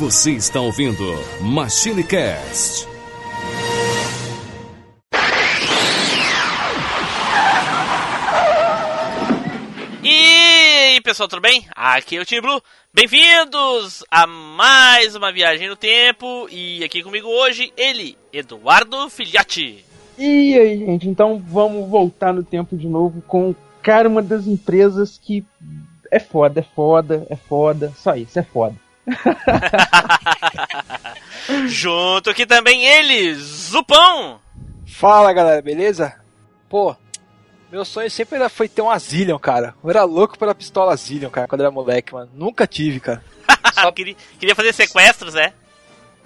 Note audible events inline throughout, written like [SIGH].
Você está ouvindo Machine Cast. E aí, pessoal, tudo bem? Aqui é o Team Blue. Bem-vindos a mais uma viagem no tempo. E aqui comigo hoje, ele, Eduardo Filhote. E aí, gente, então vamos voltar no tempo de novo com, cara, uma das empresas que é foda, é foda, é foda, só isso, é foda. [LAUGHS] Junto aqui também ele, Zupão. Fala galera, beleza? Pô, meu sonho sempre era, foi ter um Zillion, cara. Eu era louco pela pistola Zillion, cara, quando era moleque, mano. Nunca tive, cara. [LAUGHS] Só queria, queria fazer sequestros, é?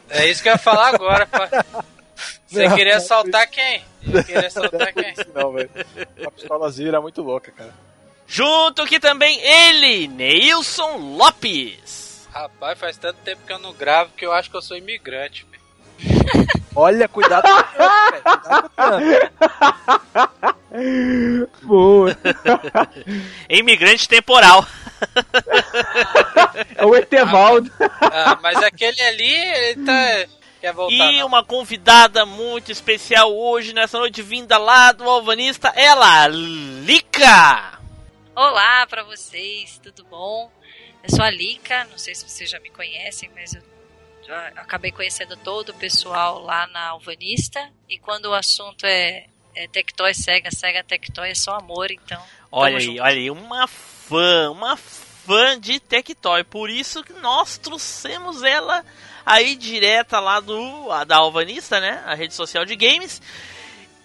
É isso que eu ia falar agora, pá. Você Não, queria assaltar quem? [LAUGHS] Eu queria assaltar quem? Não, velho. A pistola Zillion era muito louca, cara. Junto aqui também ele, Neilson Lopes. Rapaz, faz tanto tempo que eu não gravo que eu acho que eu sou imigrante, velho. [LAUGHS] Olha, cuidado com o. [LAUGHS] Boa. Imigrante temporal. [LAUGHS] É o Etevaldo. Ah, mas aquele ali, ele tá. Quer voltar? E não. uma convidada muito especial hoje, nessa noite, vinda lá do Alvanista, ela, Lica. Olá pra vocês, tudo bom? Eu sou a Lica, não sei se vocês já me conhecem, mas eu acabei conhecendo todo o pessoal lá na Alvanista. E quando o assunto é, é Tectoy, Sega, Sega Tectoy, é só amor, então. Olha aí, junto. olha aí, uma fã, uma fã de Tectoy. Por isso que nós trouxemos ela aí direta lá do da Alvanista, né? A rede social de games.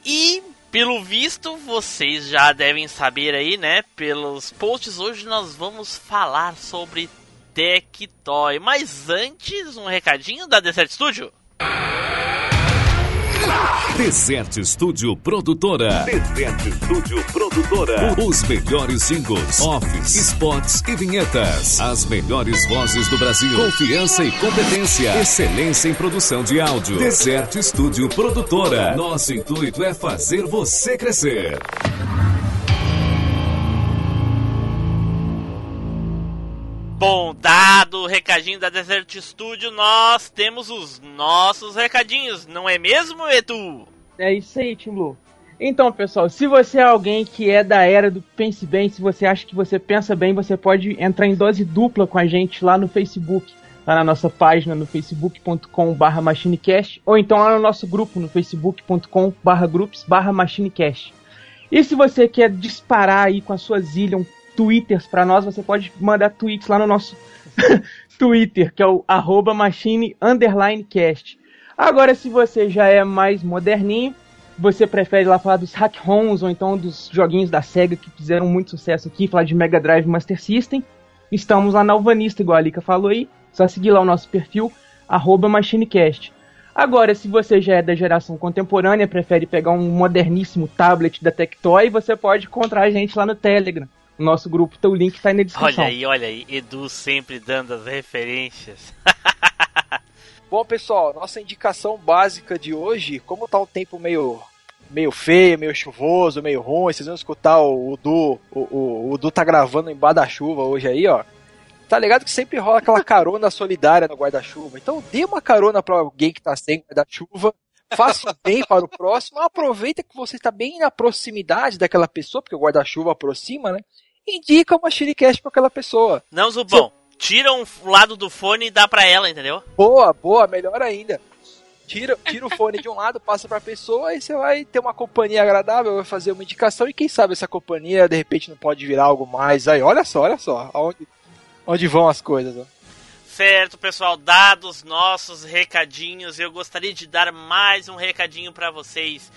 E pelo visto, vocês já devem saber aí, né? Pelos posts hoje nós vamos falar sobre Tectoy. Mas antes, um recadinho da Desert Studio. Desert Studio Produtora. Desert Studio Produtora. Os melhores singles, offs, spots e vinhetas. As melhores vozes do Brasil. Confiança e competência. Excelência em produção de áudio. Desert Studio Produtora. Nosso intuito é fazer você crescer. Bom, dado o recadinho da Desert Studio, nós temos os nossos recadinhos, não é mesmo, Edu? É isso aí, Tim Blue. Então, pessoal, se você é alguém que é da era do pense bem, se você acha que você pensa bem, você pode entrar em dose dupla com a gente lá no Facebook, lá na nossa página no facebook.com/barra machinecast, ou então lá no nosso grupo no facebook.com/barra groups barra machinecast. E se você quer disparar aí com a sua Zillion twitters pra nós, você pode mandar tweets lá no nosso [LAUGHS] Twitter, que é o arroba machine underline cast. Agora, se você já é mais moderninho, você prefere lá falar dos hack ROMs ou então dos joguinhos da SEGA que fizeram muito sucesso aqui, falar de Mega Drive Master System, estamos lá na Alvanista, igual a Lika falou aí, só seguir lá o nosso perfil, arroba machinecast. Agora, se você já é da geração contemporânea, prefere pegar um moderníssimo tablet da Tectoy, você pode encontrar a gente lá no Telegram. Nosso grupo, então o link tá aí na descrição. Olha aí, olha aí, Edu sempre dando as referências. [LAUGHS] Bom, pessoal, nossa indicação básica de hoje, como tá o tempo meio meio feio, meio chuvoso, meio ruim, vocês vão escutar o Udu, o, o, o Udu tá gravando embaixo da chuva hoje aí, ó. Tá ligado que sempre rola aquela carona [LAUGHS] solidária no guarda-chuva. Então dê uma carona pra alguém que tá sem guarda-chuva, faça o bem para o próximo, aproveita que você está bem na proximidade daquela pessoa, porque o guarda-chuva aproxima, né? Indica uma Shiricast pra aquela pessoa. Não, Zubão, tira um lado do fone e dá pra ela, entendeu? Boa, boa, melhor ainda. Tira, tira o fone de um lado, passa pra pessoa e você vai ter uma companhia agradável, vai fazer uma indicação e quem sabe essa companhia de repente não pode virar algo mais. Aí, olha só, olha só, aonde, onde vão as coisas. Ó. Certo, pessoal, dados nossos recadinhos, eu gostaria de dar mais um recadinho pra vocês.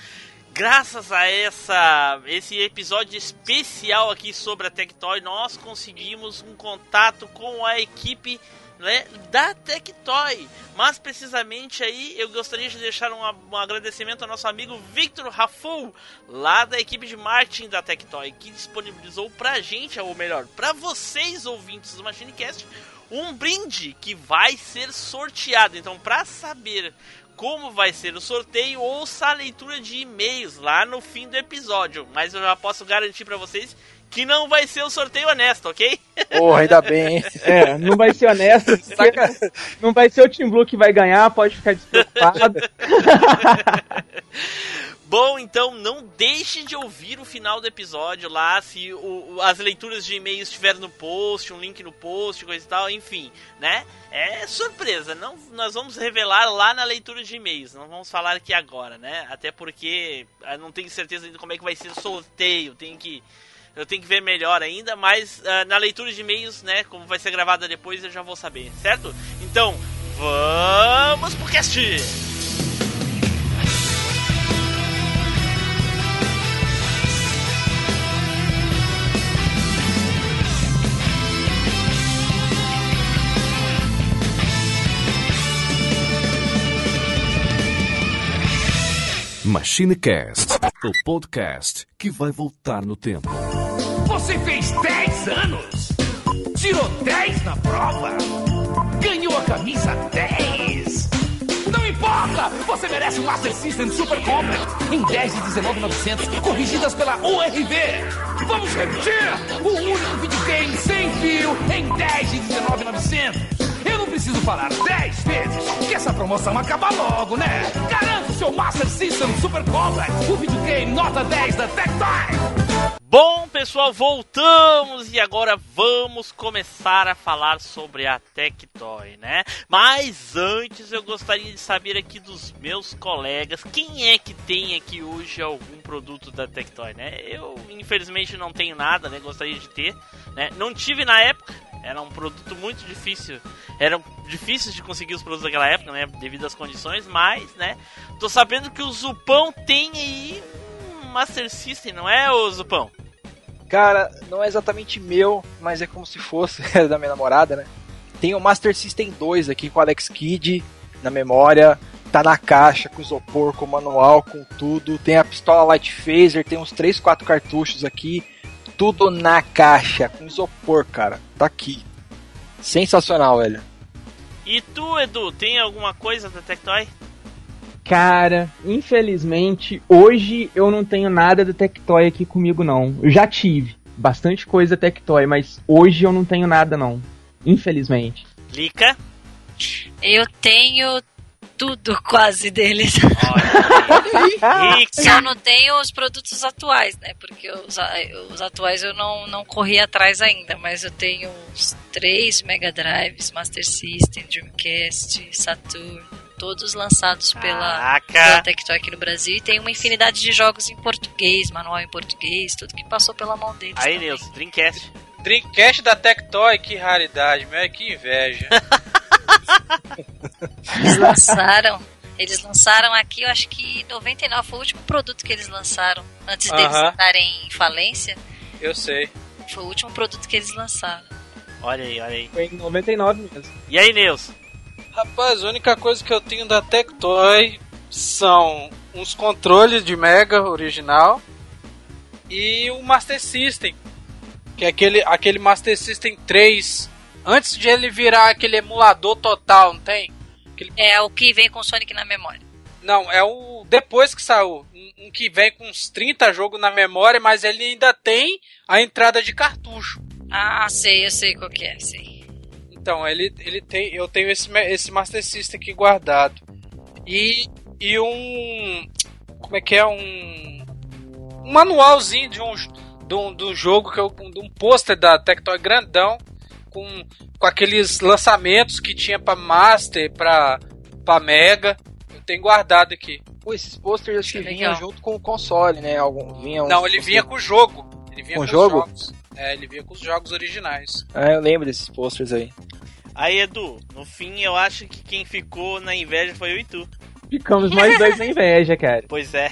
Graças a essa esse episódio especial aqui sobre a Tectoy, nós conseguimos um contato com a equipe né, da Tectoy. Mas precisamente aí eu gostaria de deixar um, um agradecimento ao nosso amigo Victor Rafou, lá da equipe de marketing da Tectoy, que disponibilizou pra gente, ou melhor, pra vocês ouvintes do MachineCast, um brinde que vai ser sorteado. Então, para saber como vai ser o sorteio, ouça a leitura de e-mails lá no fim do episódio. Mas eu já posso garantir para vocês que não vai ser o sorteio honesto, ok? [LAUGHS] Porra, ainda bem. É, não vai ser honesto. [LAUGHS] não vai ser o Team Blue que vai ganhar, pode ficar despreocupado. [LAUGHS] Bom, então não deixe de ouvir o final do episódio lá, se o, as leituras de e-mails estiver no post, um link no post, coisa e tal, enfim, né? É surpresa, não, nós vamos revelar lá na leitura de e-mails, não vamos falar aqui agora, né? Até porque eu não tenho certeza ainda como é que vai ser o sorteio, tem que eu tenho que ver melhor ainda, mas uh, na leitura de e-mails, né, como vai ser gravada depois, eu já vou saber, certo? Então, vamos pro cast! MachineCast, o podcast que vai voltar no tempo. Você fez 10 anos? Tirou 10 na prova? Ganhou a camisa 10? Não importa! Você merece um Master System Super Complex em 10 de 19,900, corrigidas pela URV. Vamos repetir! O único videogame sem fio em 10 de 19,900 preciso falar 10 vezes que essa promoção acaba logo, né? Garanta o seu Master System Super Complex, o videogame nota 10 da Tectoy. Bom, pessoal, voltamos e agora vamos começar a falar sobre a Tectoy, né? Mas antes eu gostaria de saber aqui dos meus colegas, quem é que tem aqui hoje algum produto da Tectoy, né? Eu, infelizmente, não tenho nada, né? Gostaria de ter, né? Não tive na época, era um produto muito difícil. Eram difíceis de conseguir os produtos daquela época, né? Devido às condições, mas, né? Tô sabendo que o Zupão tem aí um Master System, não é, o Zupão? Cara, não é exatamente meu, mas é como se fosse [LAUGHS] é da minha namorada, né? Tem o Master System 2 aqui com o Alex Kidd na memória. Tá na caixa com isopor, com manual, com tudo. Tem a pistola Light Phaser, tem uns 3, 4 cartuchos aqui tudo na caixa, com isopor, cara. Tá aqui. Sensacional, velho. E tu, Edu, tem alguma coisa da Tectoy? Cara, infelizmente, hoje eu não tenho nada da Tectoy aqui comigo, não. Eu já tive bastante coisa Tectoy, mas hoje eu não tenho nada, não. Infelizmente. Lica? Eu tenho tudo quase deles. [LAUGHS] Só não tenho os produtos atuais, né? Porque os, os atuais eu não, não corri atrás ainda, mas eu tenho uns três Mega Drives, Master System, Dreamcast, Saturn, todos lançados pela, pela Tectoy aqui no Brasil e tem uma infinidade de jogos em português, manual em português, tudo que passou pela mão deles. Aí, Nilson, Dreamcast. Dreamcast da Tectoy, que raridade, meu, que inveja. [LAUGHS] Eles lançaram. Eles lançaram aqui, eu acho que 99 foi o último produto que eles lançaram antes uh -huh. deles estarem em falência. Eu sei. Foi o último produto que eles lançaram. Olha aí, olha aí. Foi em 99 mesmo. E aí, Nilson? Rapaz, a única coisa que eu tenho da Tectoy são uns controles de Mega original e o Master System. Que é aquele, aquele Master System 3 Antes de ele virar aquele emulador total, não tem? Aquele... É o que vem com o Sonic na memória. Não, é o depois que saiu. Um, um que vem com uns 30 jogos na memória, mas ele ainda tem a entrada de cartucho. Ah, sei, eu sei qual que é, sei. Então, ele, ele tem. Eu tenho esse, esse Master System aqui guardado. E, e um. Como é que é? Um. Um manualzinho de um, de um, de um jogo que eu. De um pôster da Tectoy grandão com, com aqueles lançamentos que tinha para Master, para para Mega. Eu tenho guardado aqui. Pô, esses posters acho que vinham junto com o console, né? Algum, vinha Não, ele vinha com o jogo. Ele vinha com, o jogo? Jogos. É, ele vinha com os jogos originais. É, eu lembro desses posters aí. Aí, Edu, no fim eu acho que quem ficou na inveja foi eu e tu. Ficamos nós dois na inveja, cara. Pois é.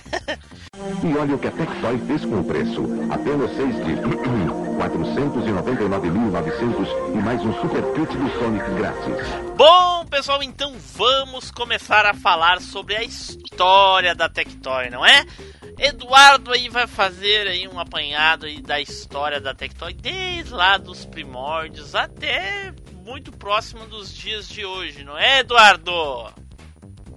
e olha o que a Tectoy fez com o preço. Apenas 6 de [CLEARS THROAT] 499.900 e mais um super kit do Sonic grátis. Bom, pessoal, então vamos começar a falar sobre a história da Tectoy, não é? Eduardo aí vai fazer aí um apanhado aí da história da Tectoy desde lá dos primórdios até muito próximo dos dias de hoje, não é, Eduardo?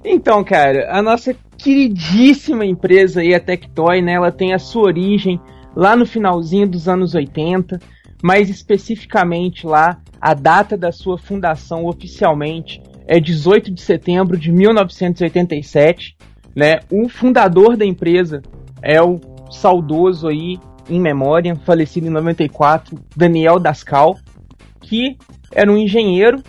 Então, cara, a nossa queridíssima empresa aí, a Tectoy, né, ela tem a sua origem lá no finalzinho dos anos 80, mais especificamente lá, a data da sua fundação oficialmente é 18 de setembro de 1987, né? O fundador da empresa é o saudoso aí, em memória, falecido em 94, Daniel Dascal, que era um engenheiro,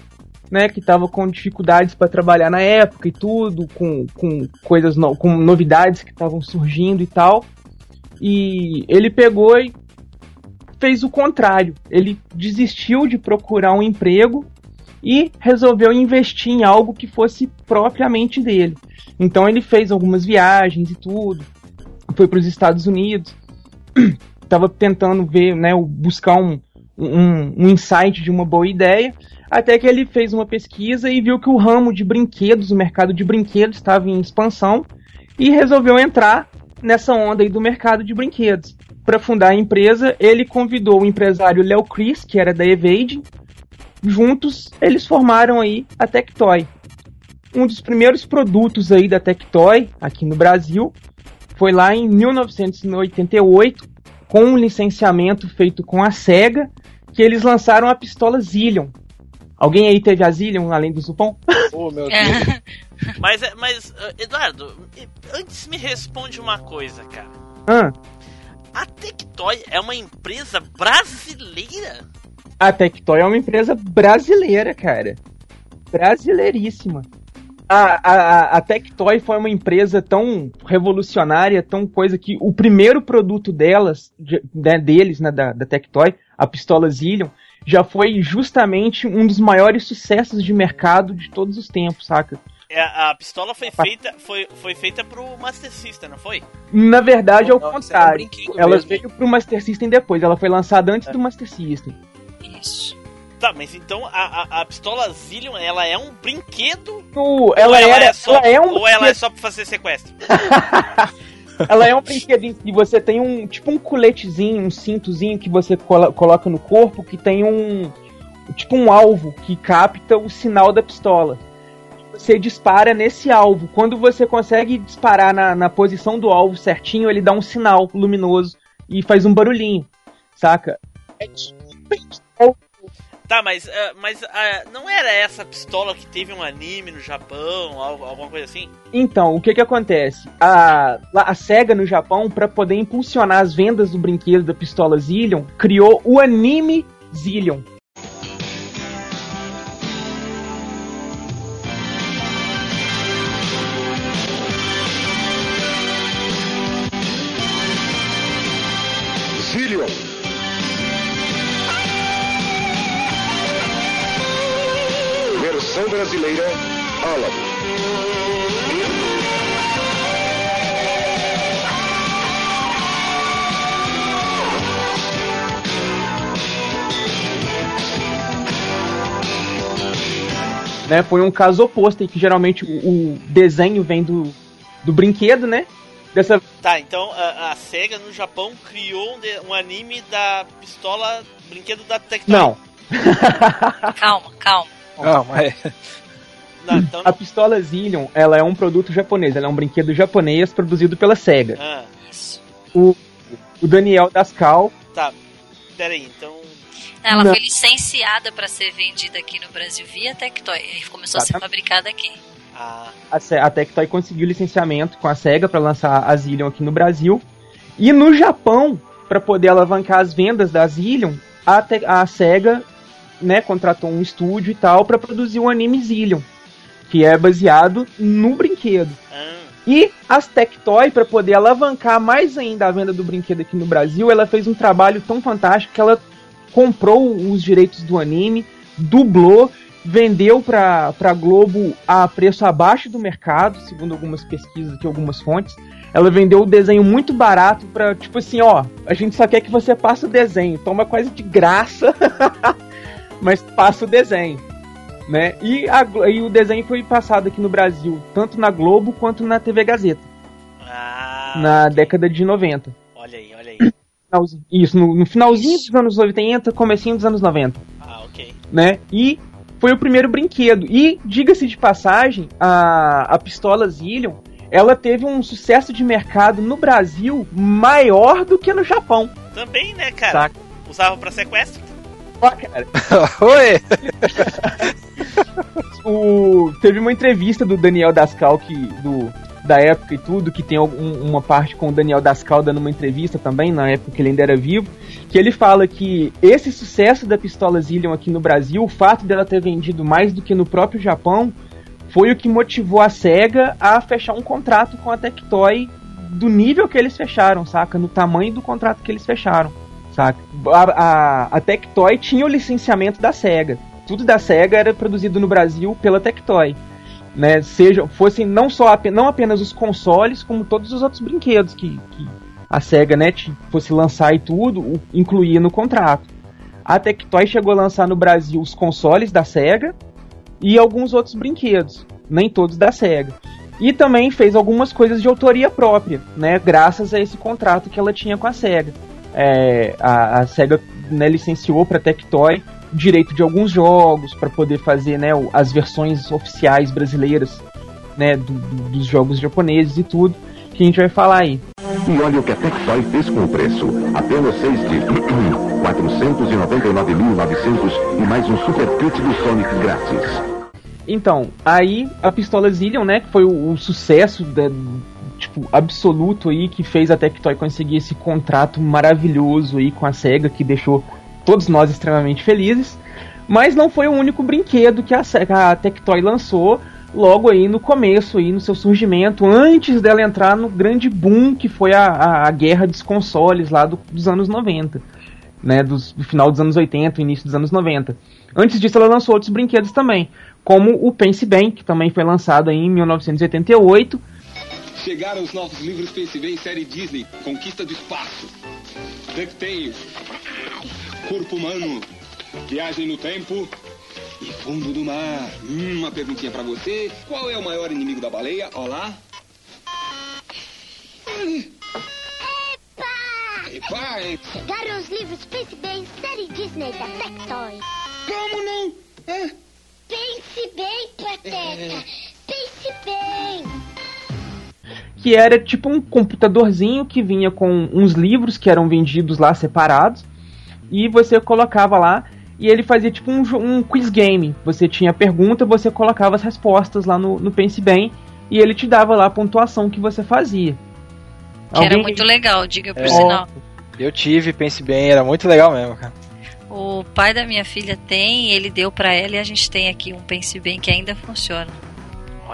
né, que estava com dificuldades para trabalhar na época e tudo, com, com coisas, no, com novidades que estavam surgindo e tal. E ele pegou e fez o contrário. Ele desistiu de procurar um emprego e resolveu investir em algo que fosse propriamente dele. Então ele fez algumas viagens e tudo, foi para os Estados Unidos, [CLEARS THROAT] estava tentando ver, né, buscar um, um, um insight de uma boa ideia, até que ele fez uma pesquisa e viu que o ramo de brinquedos, o mercado de brinquedos estava em expansão e resolveu entrar nessa onda aí do mercado de brinquedos. Para fundar a empresa, ele convidou o empresário Léo Chris, que era da Evade. Juntos, eles formaram aí a Tectoy. Um dos primeiros produtos aí da Tectoy, aqui no Brasil, foi lá em 1988, com um licenciamento feito com a SEGA, que eles lançaram a pistola Zillion. Alguém aí teve a Zillion além do Zupão? Oh, meu Deus. [LAUGHS] [LAUGHS] Mas, é- mas, uh, Eduardo, antes me responde uma coisa, cara. Ah, A Tectoy é uma empresa brasileira? a Tectoy é uma empresa brasileira, cara. Brasileiríssima. A, a, a- a Tectoy foi uma empresa tão revolucionária, tão coisa que o primeiro produto delas, de- né, deles, né, da, da Tectoy, a pistola Zillion, já foi justamente um dos maiores sucessos de mercado de todos os tempos, saca? É, a pistola foi feita, foi, foi feita pro Master System, não foi? Na verdade, é o Não, um contrário. brinquedo Ela mesmo. veio pro Master System depois, ela foi lançada antes do Master System. Isso. Tá, mas então a, a, a pistola Zillion, ela é um brinquedo? O- ela, ou ela era, é só, ela é um ou ela é só pra fazer sequestro? [LAUGHS] Ela é um brinquedo que você tem um tipo um coletezinho, um cintozinho que você colo- coloca no corpo que tem um tipo um alvo que capta o sinal da pistola. Você dispara nesse alvo. Quando você consegue disparar na, na posição do alvo certinho, ele dá um sinal luminoso e faz um barulhinho, saca? É tipo- Tá, mas, ah, mas ah, não era essa pistola que teve um anime no Japão, al- alguma coisa assim? Então, o que que acontece? A, a SEGA no Japão, para poder impulsionar as vendas do brinquedo da pistola Zillion, criou o anime. Zillion. Versão brasileira, Alamo. né? Foi um caso oposto, em que geralmente o, o desenho vem do, do brinquedo, né? Dessa Tá, então a, a SEGA no Japão criou um, de- um anime da pistola brinquedo da Tectoy. não, [LAUGHS] Calma, calma. Não, mas [LAUGHS] Não, então, a pistola Zillion, ela é um produto japonês, ela é um brinquedo japonês produzido pela Sega. ah, Isso. O Daniel Dascal, tá. Pera aí, então. Ela Não. foi licenciada para ser vendida aqui no Brasil via Tectoy. E começou a ser Exatamente. fabricada aqui. Ah, a, a Tectoy conseguiu licenciamento com a Sega para lançar a Zillion aqui no Brasil. E no Japão, para poder alavancar as vendas da Zillion, a, a Sega né, contratou um estúdio e tal para produzir o anime Zillion, que é baseado no brinquedo. ah, E as Tectoy, para poder alavancar mais ainda a venda do brinquedo aqui no Brasil, ela fez um trabalho tão fantástico que ela comprou os direitos do anime, dublou, vendeu para pra Globo a preço abaixo do mercado, segundo algumas pesquisas aqui, algumas fontes. Ela vendeu o desenho muito barato pra, tipo assim, ó, a gente só quer que você passe o desenho, toma quase de graça, [LAUGHS] mas passa o desenho. Né? E, a e o desenho foi passado aqui no Brasil, tanto na Globo quanto na TV Gazeta, ah, na década de 90. olha aí, olha aí. Isso, no, no finalzinho dos anos 80, comecinho dos anos 90. Ah, ok. né? E foi o primeiro brinquedo. E, diga-se de passagem, a, a pistola Zillion, ela teve um sucesso de mercado no Brasil maior do que no Japão. Também, né, cara? Saca? Usava pra sequestro. Ó, cara, [LAUGHS] Oi! [LAUGHS] o, teve uma entrevista do Daniel Dascal que, do, da época e tudo, que tem uma parte com o Daniel Dascal dando uma entrevista também, na época que ele ainda era vivo, que ele fala que esse sucesso da pistola Zillion aqui no Brasil, o fato dela ter vendido mais do que no próprio Japão, foi o que motivou a SEGA a fechar um contrato com a Tectoy do nível que eles fecharam, saca? No tamanho do contrato que eles fecharam, saca? A, a, a Tectoy tinha o licenciamento da SEGA. Tudo da SEGA era produzido no Brasil pela Tectoy. Né, sejam, fossem não só não apenas os consoles, como todos os outros brinquedos que, que a SEGA né, fosse lançar e tudo, incluía no contrato. A Tectoy chegou a lançar no Brasil os consoles da SEGA e alguns outros brinquedos, nem todos da SEGA. E também fez algumas coisas de autoria própria, né, graças a esse contrato que ela tinha com a SEGA. É, a, a SEGA né, licenciou para Tectoy o direito de alguns jogos para poder fazer né, as versões oficiais brasileiras né, do- do- dos jogos japoneses e tudo, que a gente vai falar aí. E olha o que a Tectoy fez com o preço. Apenas seis de [CLEARS THROAT] 499.900 e mais um super kit do Sonic grátis. Então, aí a pistola Zillion, né, que foi o, o sucesso da- tipo absoluto aí que fez a Tectoy conseguir esse contrato maravilhoso aí com a Sega que deixou todos nós extremamente felizes. Mas não foi o único brinquedo que a, a Tectoy lançou logo aí no começo aí no seu surgimento, antes dela entrar no grande boom que foi a, a, a guerra dos consoles lá do- dos anos 90, né, dos, do final dos anos 80, início dos anos 90. Antes disso ela lançou outros brinquedos também, como o Pense Bem, que também foi lançado em 1988, Chegaram os novos livros Pense Bem série Disney, Conquista do Espaço. DuckTales, Corpo Humano, Viagem no Tempo e Fundo do Mar. Hum, uma perguntinha pra você. Qual é o maior inimigo da baleia? Olá. Epa! hein? Chegaram os livros Pense Bem, série Disney da Tectoy. Como não? É. Pense bem, Pateta. Pense bem. Que era tipo um computadorzinho que vinha com uns livros que eram vendidos lá separados e você colocava lá e ele fazia tipo um, um quiz game. Você tinha a pergunta, você colocava as respostas lá no, no Pense Bem e ele te dava lá a pontuação que você fazia. Que era Alguém- muito legal, diga por É. sinal. Eu tive, pense bem, era muito legal mesmo, cara. O pai da minha filha tem, ele deu pra ela e a gente tem aqui um Pense Bem que ainda funciona.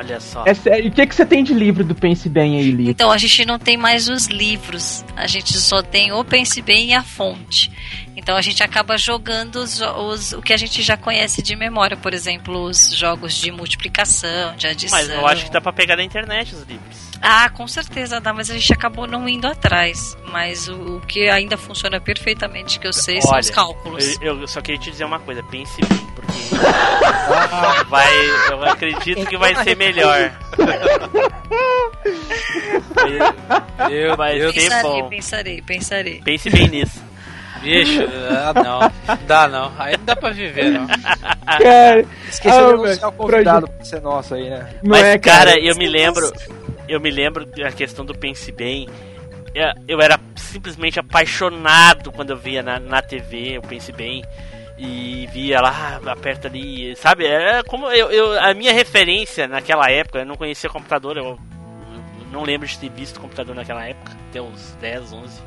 Olha só. É sério, o que, que você tem de livro do Pense Bem aí, Li? Então, a gente não tem mais os livros, a gente só tem o Pense Bem e a fonte. Então, a gente acaba jogando os, os- o que a gente já conhece de memória, por exemplo, os jogos de multiplicação, de adição. Mas eu acho que dá pra pegar na internet os livros. Ah, com certeza dá, mas a gente acabou não indo atrás. Mas o, o que ainda funciona perfeitamente, que eu sei, são Olha, os cálculos. Eu, eu só queria te dizer uma coisa, pense bem, porque [LAUGHS] vai, eu acredito que vai ser melhor. [LAUGHS] Eu, Vai eu, ser Pensarei, bom. pensarei, pensarei. Pense bem nisso. Bicho, [LAUGHS] ah, não. Dá não. Aí não dá pra viver, não. Cara, Esqueceu Ah, de anunciar o convidado pra ser nosso aí, né? não Mas, é, cara, eu me lembro. Eu me lembro da questão do Pense Bem. Eu- Eu era simplesmente apaixonado quando eu via na, na TV o Pense Bem. E via lá, aperta ali, sabe? Era como eu, eu- a minha referência naquela época, eu não conhecia computador, eu, eu não lembro de ter visto computador naquela época, até uns 10, 11.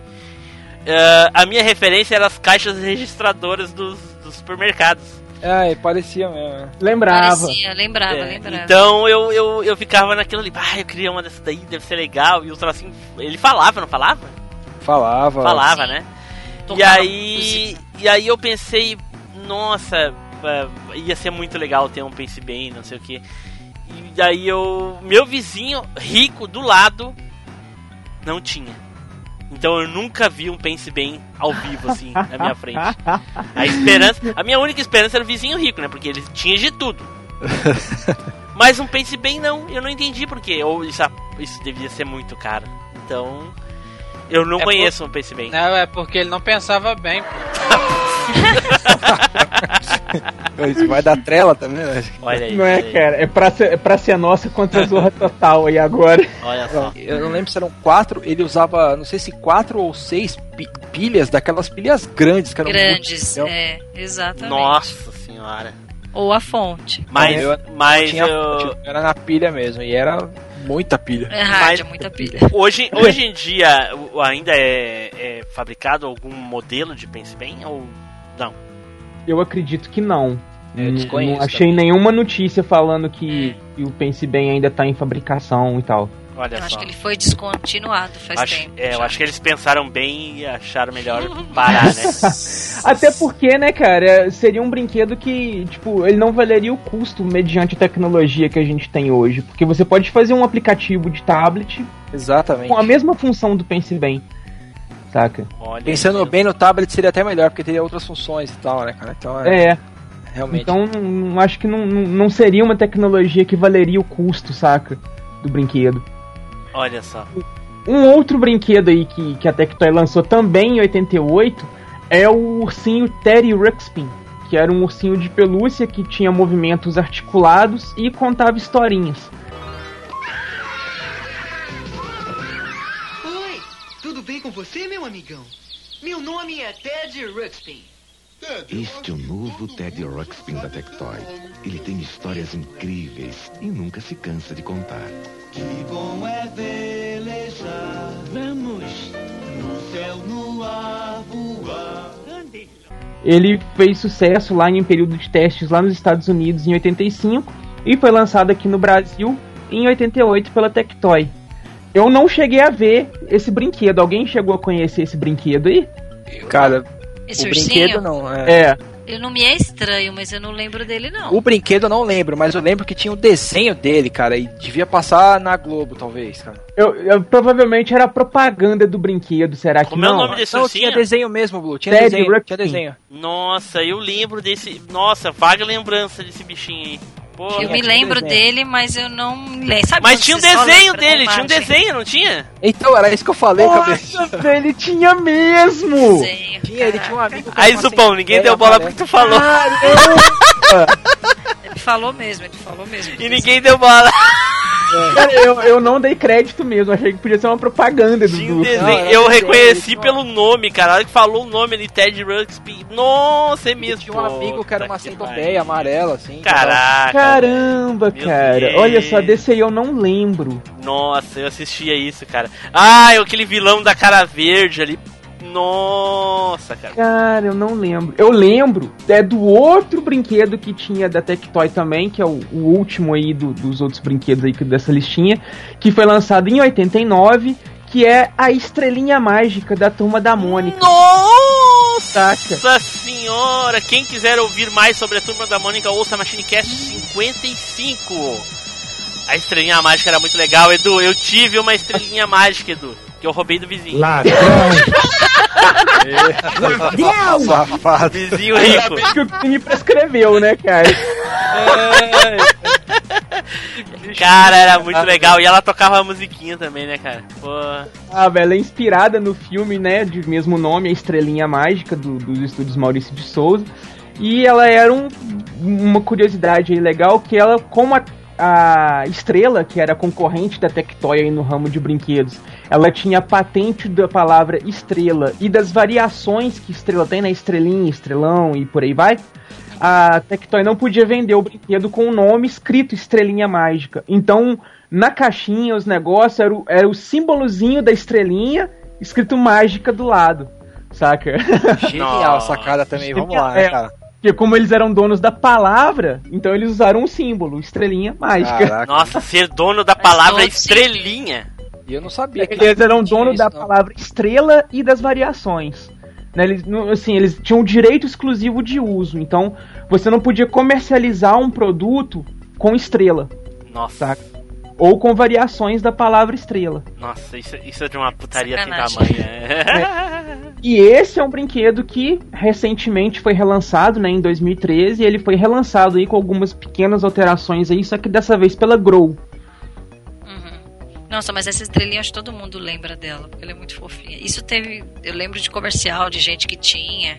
Eh, a minha referência eram as caixas registradoras dos, dos supermercados. É, parecia mesmo. né? Lembrava. Parecia, lembrava, É, lembrava. Então eu, eu, eu ficava naquilo ali, ah, eu queria uma dessa daí, deve ser legal. E o assim, ele falava, não falava? Falava. Falava, Sim. né? E Tocava aí, música. e aí eu pensei, nossa, é, ia ser muito legal ter um Pense Bem, não sei o que. E daí eu, meu vizinho rico do lado não tinha. Então eu nunca vi um Pense Bem ao vivo assim na minha frente. A esperança, a minha única esperança era o vizinho rico, né? Porque ele tinha de tudo. [LAUGHS] Mas um Pense Bem não, eu não entendi por quê. Ou isso, isso devia ser muito caro. Então, eu não É conheço um Pense Bem. Não, é porque ele não pensava bem, pô. [LAUGHS] [LAUGHS] Isso vai dar trela também, né? Olha aí. Não é, aí. cara? É pra ser, é pra ser nossa contra a Zorra Total aí agora. Olha só. Eu não lembro se eram quatro, ele usava, não sei se quatro ou seis pi- pilhas, daquelas pilhas grandes, que eram Grandes, muito- é, exatamente. Nossa senhora. Ou a fonte. Mas, eu- mas Tinha, eu- era na pilha mesmo, e era muita pilha. É rádio, Mas- muita pilha. hoje, hoje em dia ainda é, é fabricado algum modelo de Pense Bem ou não? Eu acredito que não. Eu desconheço não achei nenhuma notícia falando que, que o Pense Bem ainda tá em fabricação e tal. Olha Eu só. acho que ele foi descontinuado faz Acho- tempo. é, eu acho que eles pensaram bem e acharam melhor [LAUGHS] parar, né? [LAUGHS] Até porque, né, cara, seria um brinquedo que, tipo, ele não valeria o custo mediante a tecnologia que a gente tem hoje. Porque você pode fazer um aplicativo de tablet Exatamente. com a mesma função do Pense Bem. Saca? Olha Pensando aí. bem no tablet seria até melhor, porque teria outras funções e tal, né, cara? Então, é, É, realmente. então acho que não, não, seria uma tecnologia que valeria o custo, saca? Do brinquedo. Olha só. Um outro brinquedo aí que, que a Tectoy lançou também em 88 é o ursinho Teddy Ruxpin, que era um ursinho de pelúcia que tinha movimentos articulados e contava historinhas. Com você, meu amigão? Meu nome é Ted Ruxpin. Este é o novo Teddy Ruxpin da Tectoy. Ele tem histórias incríveis e nunca se cansa de contar. Que bom é velejar. Vamos no céu, no ar, voar. Ele fez sucesso lá em um período de testes lá nos Estados Unidos em 85 e foi lançado aqui no Brasil em 88 pela Tectoy. Eu não cheguei a ver esse brinquedo. Alguém chegou a conhecer esse brinquedo aí? Cara, Esse o ursinho, brinquedo não. É. É. ele não me é estranho, mas eu não lembro dele, não. O brinquedo eu não lembro, mas eu lembro que tinha um desenho dele, cara, e devia passar na Globo, talvez, cara. Eu, eu- provavelmente era propaganda do brinquedo, será que Como é o não? nome desse Não, ursinho? tinha desenho mesmo, Blue. Tinha Teddy desenho, tinha desenho. Nossa, eu lembro desse. Nossa, vaga lembrança desse bichinho aí. Porra. Eu me lembro dele, mas eu não me lembro. Sabe Mas tinha um desenho dele, tinha um desenho, não tinha? Então, era isso que eu falei, cabeça. Nossa, velho, ele tinha mesmo! Desenho, Tinha, ele tinha um amigo Aí, Zupão, ninguém centelha deu bola porque tu falou. [LAUGHS] Ele falou mesmo, ele falou mesmo. E ninguém deu bola. Cara, eu, eu não dei crédito mesmo, achei que podia ser uma propaganda do. Tinha um desenho. Não, eu reconheci pelo nome, cara. A hora que falou o nome ali, Ted Ruxpin. Nossa, é mesmo. tinha um amigo que era uma centopeia amarela, assim. Caraca. Caramba, Meu cara. Deus. Olha só, desse aí eu não lembro. Nossa, eu assistia isso, cara. Ah, aquele vilão da cara verde ali. Nossa, cara. Cara, eu não lembro. Eu lembro é do outro brinquedo que tinha da Tectoy também, que é o, o último aí do- dos outros brinquedos aí dessa listinha, que foi lançado em 89, que é a estrelinha mágica da turma da Mônica. Nossa Saca? senhora! Quem quiser ouvir mais sobre a turma da Mônica, ouça a MachineCast 55. A estrelinha mágica era muito legal, Edu. Eu tive uma estrelinha mágica, Edu, que eu roubei do vizinho. Safado. Vizinho rico. Que o crime prescreveu, né, cara? Cara, era muito legal. E ela tocava a musiquinha também, né, cara? Pô. Ah, velho, ela é inspirada no filme, né, de mesmo nome, A Estrelinha Mágica, do- dos estúdios Maurício de Souza. E ela era um- uma curiosidade aí legal, que ela, como a, a Estrela, que era concorrente da Tectoy aí no ramo de brinquedos, ela tinha a patente da palavra estrela e das variações que estrela tem, né, estrelinha, estrelão e por aí vai, a Tectoy não podia vender o brinquedo com o nome escrito Estrelinha Mágica. Então, na caixinha, os negócios, era o, era o símbolozinho da estrelinha escrito mágica do lado. Saca? Genial [LAUGHS] sacada também, vamos lá, né, cara? Porque como eles eram donos da palavra, então eles usaram um símbolo, estrelinha mágica. Caraca, Nossa, ser dono da palavra todo estrelinha. e eu não sabia que Eles eram dono isso, da não. palavra estrela e das variações. Né, eles, assim, eles tinham um direito exclusivo de uso. Então, você não podia comercializar um produto com estrela, Nossa, saca? Ou com variações da palavra estrela. nossa, isso, isso é de uma putaria sem Sacanagem. tamanho. [LAUGHS] [LAUGHS] E esse é um brinquedo que recentemente foi relançado, né, em 2013, e ele foi relançado aí com algumas pequenas alterações aí, só que dessa vez pela Grow. Uhum. Nossa, mas essa estrelinha acho que todo mundo lembra dela, porque ela é muito fofinha. Isso teve. Eu lembro de comercial, de gente que tinha.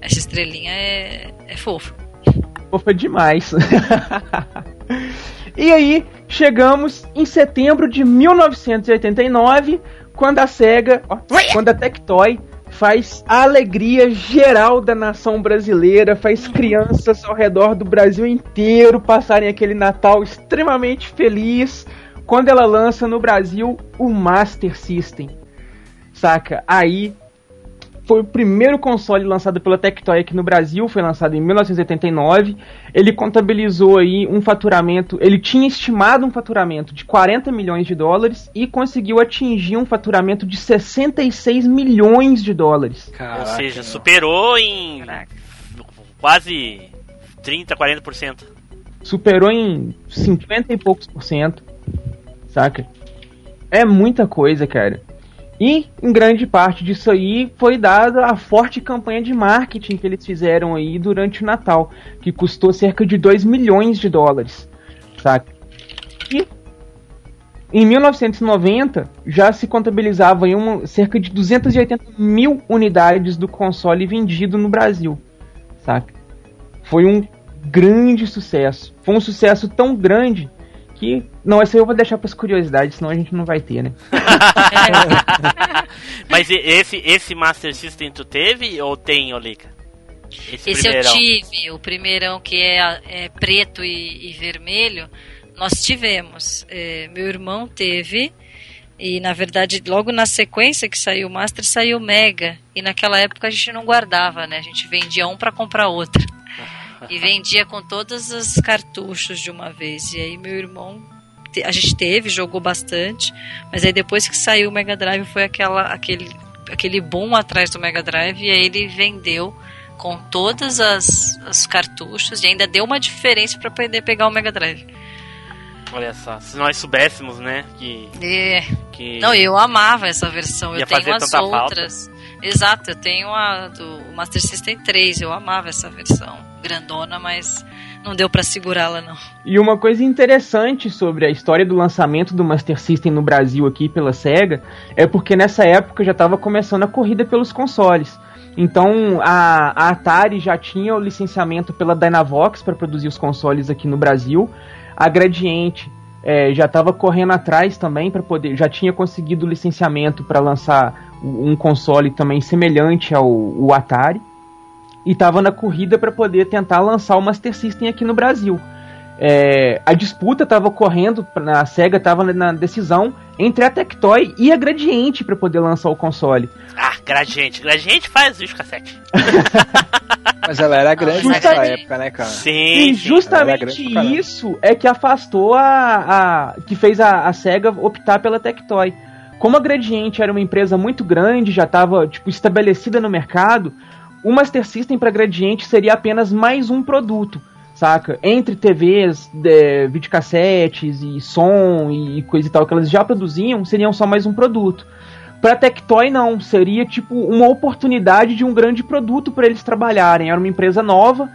Essa estrelinha é, é fofa. Fofa demais. [LAUGHS] e aí, chegamos em setembro de 1989, quando a SEGA, ó, quando a Tectoy faz a alegria geral da nação brasileira, faz crianças ao redor do Brasil inteiro passarem aquele Natal extremamente feliz quando ela lança no Brasil o Master System. Saca? Aí foi o primeiro console lançado pela Tectoy aqui no Brasil, foi lançado em 1989. Ele contabilizou aí um faturamento, ele tinha estimado um faturamento de 40 milhões de dólares e conseguiu atingir um faturamento de 66 milhões de dólares. Caraca, Ou seja, superou em Caraca. quase 30, 40%. Superou em 50 e poucos por cento. Saca? É muita coisa, cara. E em grande parte disso aí foi dada a forte campanha de marketing que eles fizeram aí durante o Natal, que custou cerca de 2 milhões de dólares. Saca? E em 1990 já se contabilizava em uma, cerca de 280 mil unidades do console vendido no Brasil. Saca? Foi um grande sucesso. Foi um sucesso tão grande que. Não, essa eu vou deixar para as curiosidades, senão a gente não vai ter, né? [LAUGHS] Mas esse, esse Master System tu teve ou tem, Olica? Esse, esse eu tive, o primeirão que é, é preto e, e, vermelho, nós tivemos. É, meu irmão teve, e na verdade, logo na sequência que saiu o Master, saiu o Mega. E naquela época a gente não guardava, né? A gente vendia um para comprar outro e vendia com todos os cartuchos de uma vez. E aí meu irmão a gente teve, jogou bastante, mas aí depois que saiu o Mega Drive foi aquela aquele aquele boom atrás do Mega Drive e aí ele vendeu com todas as, as cartuchos e ainda deu uma diferença para poder pegar o Mega Drive. Olha só, se nós soubéssemos, né, que, é. que... Não, eu amava essa versão. Eu tenho as outras. Falta. Exato, eu tenho a do Master System 3, eu amava essa versão grandona, mas não deu para segurá-la não. E uma coisa interessante sobre a história do lançamento do Master System no Brasil aqui pela Sega é porque nessa época já estava começando a corrida pelos consoles. Então a, a, Atari já tinha o licenciamento pela Dynavox para produzir os consoles aqui no Brasil. A Gradiente é, já estava correndo atrás também para poder, já tinha conseguido licenciamento para lançar um console também semelhante ao, ao Atari e estava na corrida para poder tentar lançar o Master System aqui no Brasil. É, a disputa estava ocorrendo, a SEGA estava na decisão entre a Tectoy e a Gradiente para poder lançar o console. Ah, Gradiente. Gradiente faz vídeo cassete. [LAUGHS] Mas ela era grande nessa época, né, cara? Sim. E justamente isso é que afastou a. a que fez a, a SEGA optar pela Tectoy. Como a Gradiente era uma empresa muito grande, já estava tipo, estabelecida no mercado, o Master System para Gradiente seria apenas mais um produto, saca? Entre TVs, de, videocassetes e som e coisa e tal que elas já produziam, seriam só mais um produto. Para Tectoy não, seria tipo uma oportunidade de um grande produto para eles trabalharem. Era uma empresa nova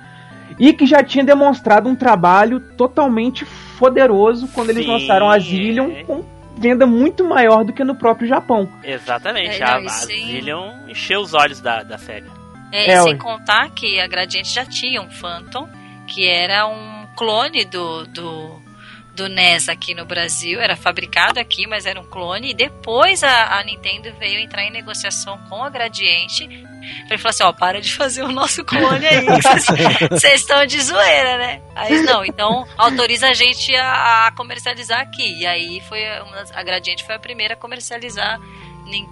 e que já tinha demonstrado um trabalho totalmente poderoso quando Sim, eles lançaram a Zillion é. com venda muito maior do que no próprio Japão. Exatamente, é, a, a Zillion encheu os olhos da, da série. É, é, sem contar que a Gradiente já tinha um Phantom, que era um clone do, do, do NES aqui no Brasil, era fabricado aqui, mas era um clone. E depois a, a Nintendo veio entrar em negociação com a Gradiente ele falou assim: ó, para de fazer o nosso clone aí, [LAUGHS] vocês estão de zoeira, né? Aí não, então autoriza a gente a, a comercializar aqui. E aí foi a Gradiente foi a primeira a comercializar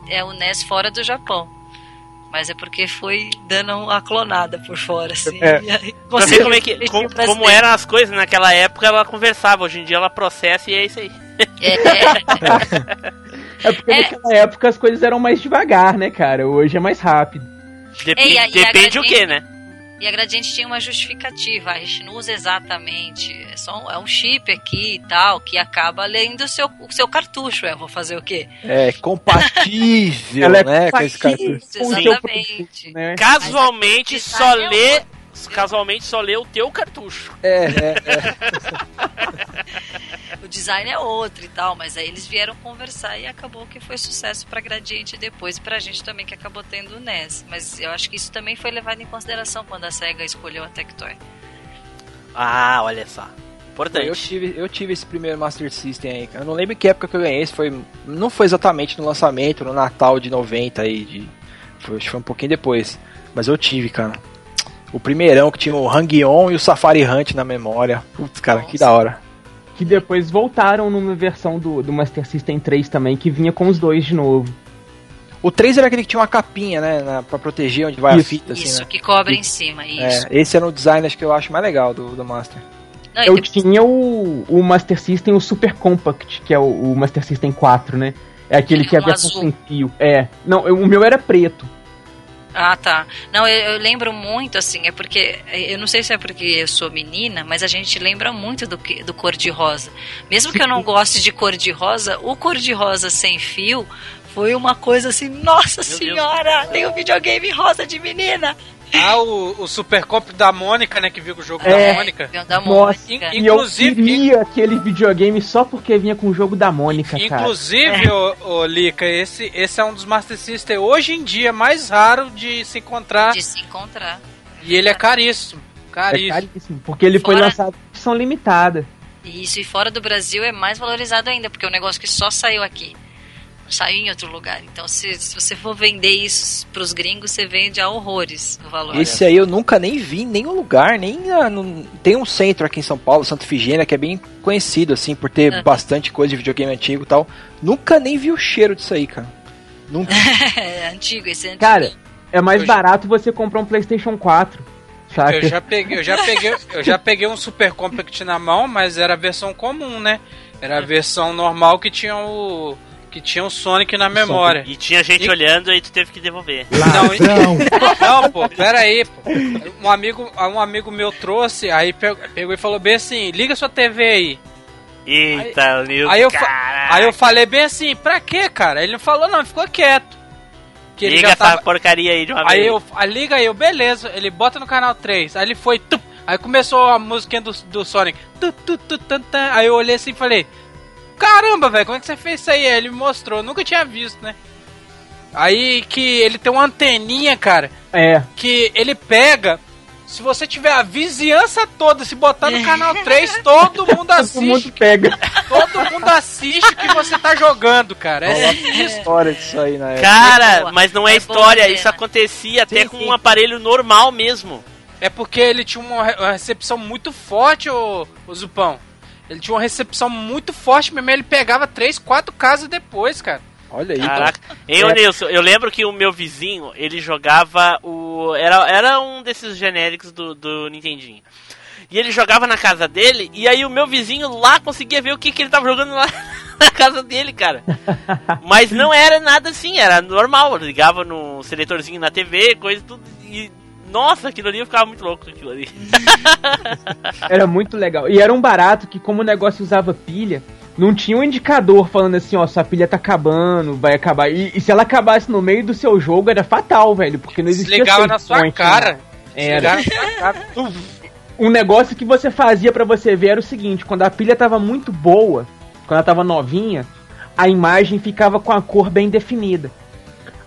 é, o NES fora do Japão mas é porque foi dando a clonada por fora, assim. É. Pra ver como, é que, como, como eram as coisas naquela época, ela conversava, hoje em dia ela processa e é isso aí. É, é porque é. naquela época as coisas eram mais devagar, né, cara? Hoje é mais rápido. Depende, é, depende o que, né? E a Gradiente tinha uma justificativa, a gente não usa exatamente, é só um, é um chip aqui e tal, que acaba lendo o seu, o seu cartucho, eu vou fazer o quê? É, compatível, [LAUGHS] é né, com esse cartucho. Exatamente. Né? Casualmente só lê casualmente só lê o teu cartucho. É, é, é. [LAUGHS] o design é outro e tal, mas aí eles vieram conversar e acabou que foi sucesso pra Gradiente depois e pra gente também que acabou tendo o NES. Mas eu acho que isso também foi levado em consideração quando a SEGA escolheu a Tectoy. Ah, olha só. Importante. Eu tive, eu tive esse primeiro Master System aí, cara. Eu não lembro que época que eu ganhei, esse foi. Não foi exatamente no lançamento, no Natal de 90 aí. De, foi, acho que foi um pouquinho depois. Mas eu tive, cara. O primeirão que tinha o Hang-On e o Safari Hunt na memória. Putz, cara, que da hora. Que depois voltaram numa versão do, do Master System 3 também, que vinha com os dois de novo. O 3 era aquele que tinha uma capinha, né? Na, pra proteger onde vai Isso. a fita, assim, isso, né? que cobre em cima, isso. É, esse era o design, acho que eu acho mais legal do, do Master. Não, Eu depois- tinha o, o Master System, o Super Compact, que é o, o Master System 4, né? É aquele que é a Um versão sem fio. É. Não, eu- o meu era preto. Ah, tá. Não, eu, eu lembro muito, assim, é porque. Eu não sei se é porque eu sou menina, mas a gente lembra muito do, do cor-de-rosa. Mesmo que eu não [LAUGHS] goste de cor-de-rosa, o cor-de-rosa sem fio foi uma coisa assim, nossa Deus. senhora, tem um videogame rosa de menina. Ah, o, o Super da Mônica, né? Que viu o jogo É. da Mônica. Da. Mônica. In- E eu Inclusive- queria aquele videogame só porque vinha com o jogo da Mônica, cara. Inclusive, ô, ô, Lica, esse, esse é um dos Master System hoje em dia mais raro de se encontrar. De se encontrar. E ele é caríssimo. É Caríssimo. caríssimo, porque ele foi Fora- lançado em edição limitada. Isso, e fora do Brasil é mais valorizado ainda, porque é um negócio que só saiu aqui. Saiu em outro lugar. Então, se, se você for vender isso pros gringos, você vende a horrores o valor. Esse aí eu nunca nem vi em nenhum lugar, nem no- tem um centro aqui em São Paulo, Santa Figênia, que é bem conhecido assim por ter Aham. bastante coisa de videogame antigo e tal. Nunca nem vi o cheiro disso aí, cara. Nunca. [LAUGHS] é antigo, esse é antigo. Cara, é mais Eu já- barato você comprar um PlayStation 4. Saca? Eu já peguei, eu já peguei, eu já peguei um Super Compact na mão, mas era a versão comum, né? Era a versão normal que tinha o que tinha o Sonic na memória. E tinha gente E- olhando e tu teve que devolver. Não, e- [LAUGHS] não, pô, pera aí, pô. Um amigo, um amigo meu trouxe, aí pegou, e falou bem assim: liga sua TV aí. Eita, Nilson. Aí eu, aí eu falei bem assim: pra quê, cara? Ele não falou, não, ficou quieto. Que ele Liga já essa tava. porcaria aí de uma Aí vez. eu, aí liga aí, eu, beleza, ele bota no canal 3, aí ele foi, tup, aí começou a musiquinha do, do Sonic, tu, tu, tu, tan, tan. aí eu olhei assim e falei, caramba, velho, como é que você fez isso aí? Ele me mostrou, eu nunca tinha visto, né? Aí que ele tem uma anteninha, cara, É. que ele pega, se você tiver a vizinhança toda, se botar no canal [LAUGHS] 3, todo mundo Todo mundo assiste, pega. [LAUGHS] todo mundo assiste o que você tá jogando, cara. É história disso aí na época. Cara, mas não é, É história, isso né? acontecia até Sim, com sim. um aparelho normal mesmo. É porque ele tinha uma recepção muito forte, o, o Zupão. Ele tinha uma recepção muito forte mesmo, ele pegava três, quatro casas depois, cara. Olha aí. Caraca. Hein, ô É. Nilson, eu lembro que o meu vizinho, ele jogava o. Era, era um desses genéricos do, do Nintendinho. E ele jogava na casa dele, e aí o meu vizinho lá conseguia ver o que, que ele tava jogando lá [LAUGHS] na casa dele, cara. [LAUGHS] Mas não era nada assim, era normal. Eu ligava no seletorzinho na TV, coisa e tudo. E. Nossa, aquilo ali eu ficava muito louco com aquilo ali. [LAUGHS] Era muito legal. E era um barato que, como o negócio usava pilha, não tinha um indicador falando assim, ó, sua pilha tá acabando, vai acabar. E, e se ela acabasse no meio do seu jogo, era fatal, velho, porque não existia. Desligava na sua point, cara. né? Era. [LAUGHS] Um negócio que você fazia pra você ver era o seguinte, quando a pilha tava muito boa, quando ela tava novinha, a imagem ficava com a cor bem definida.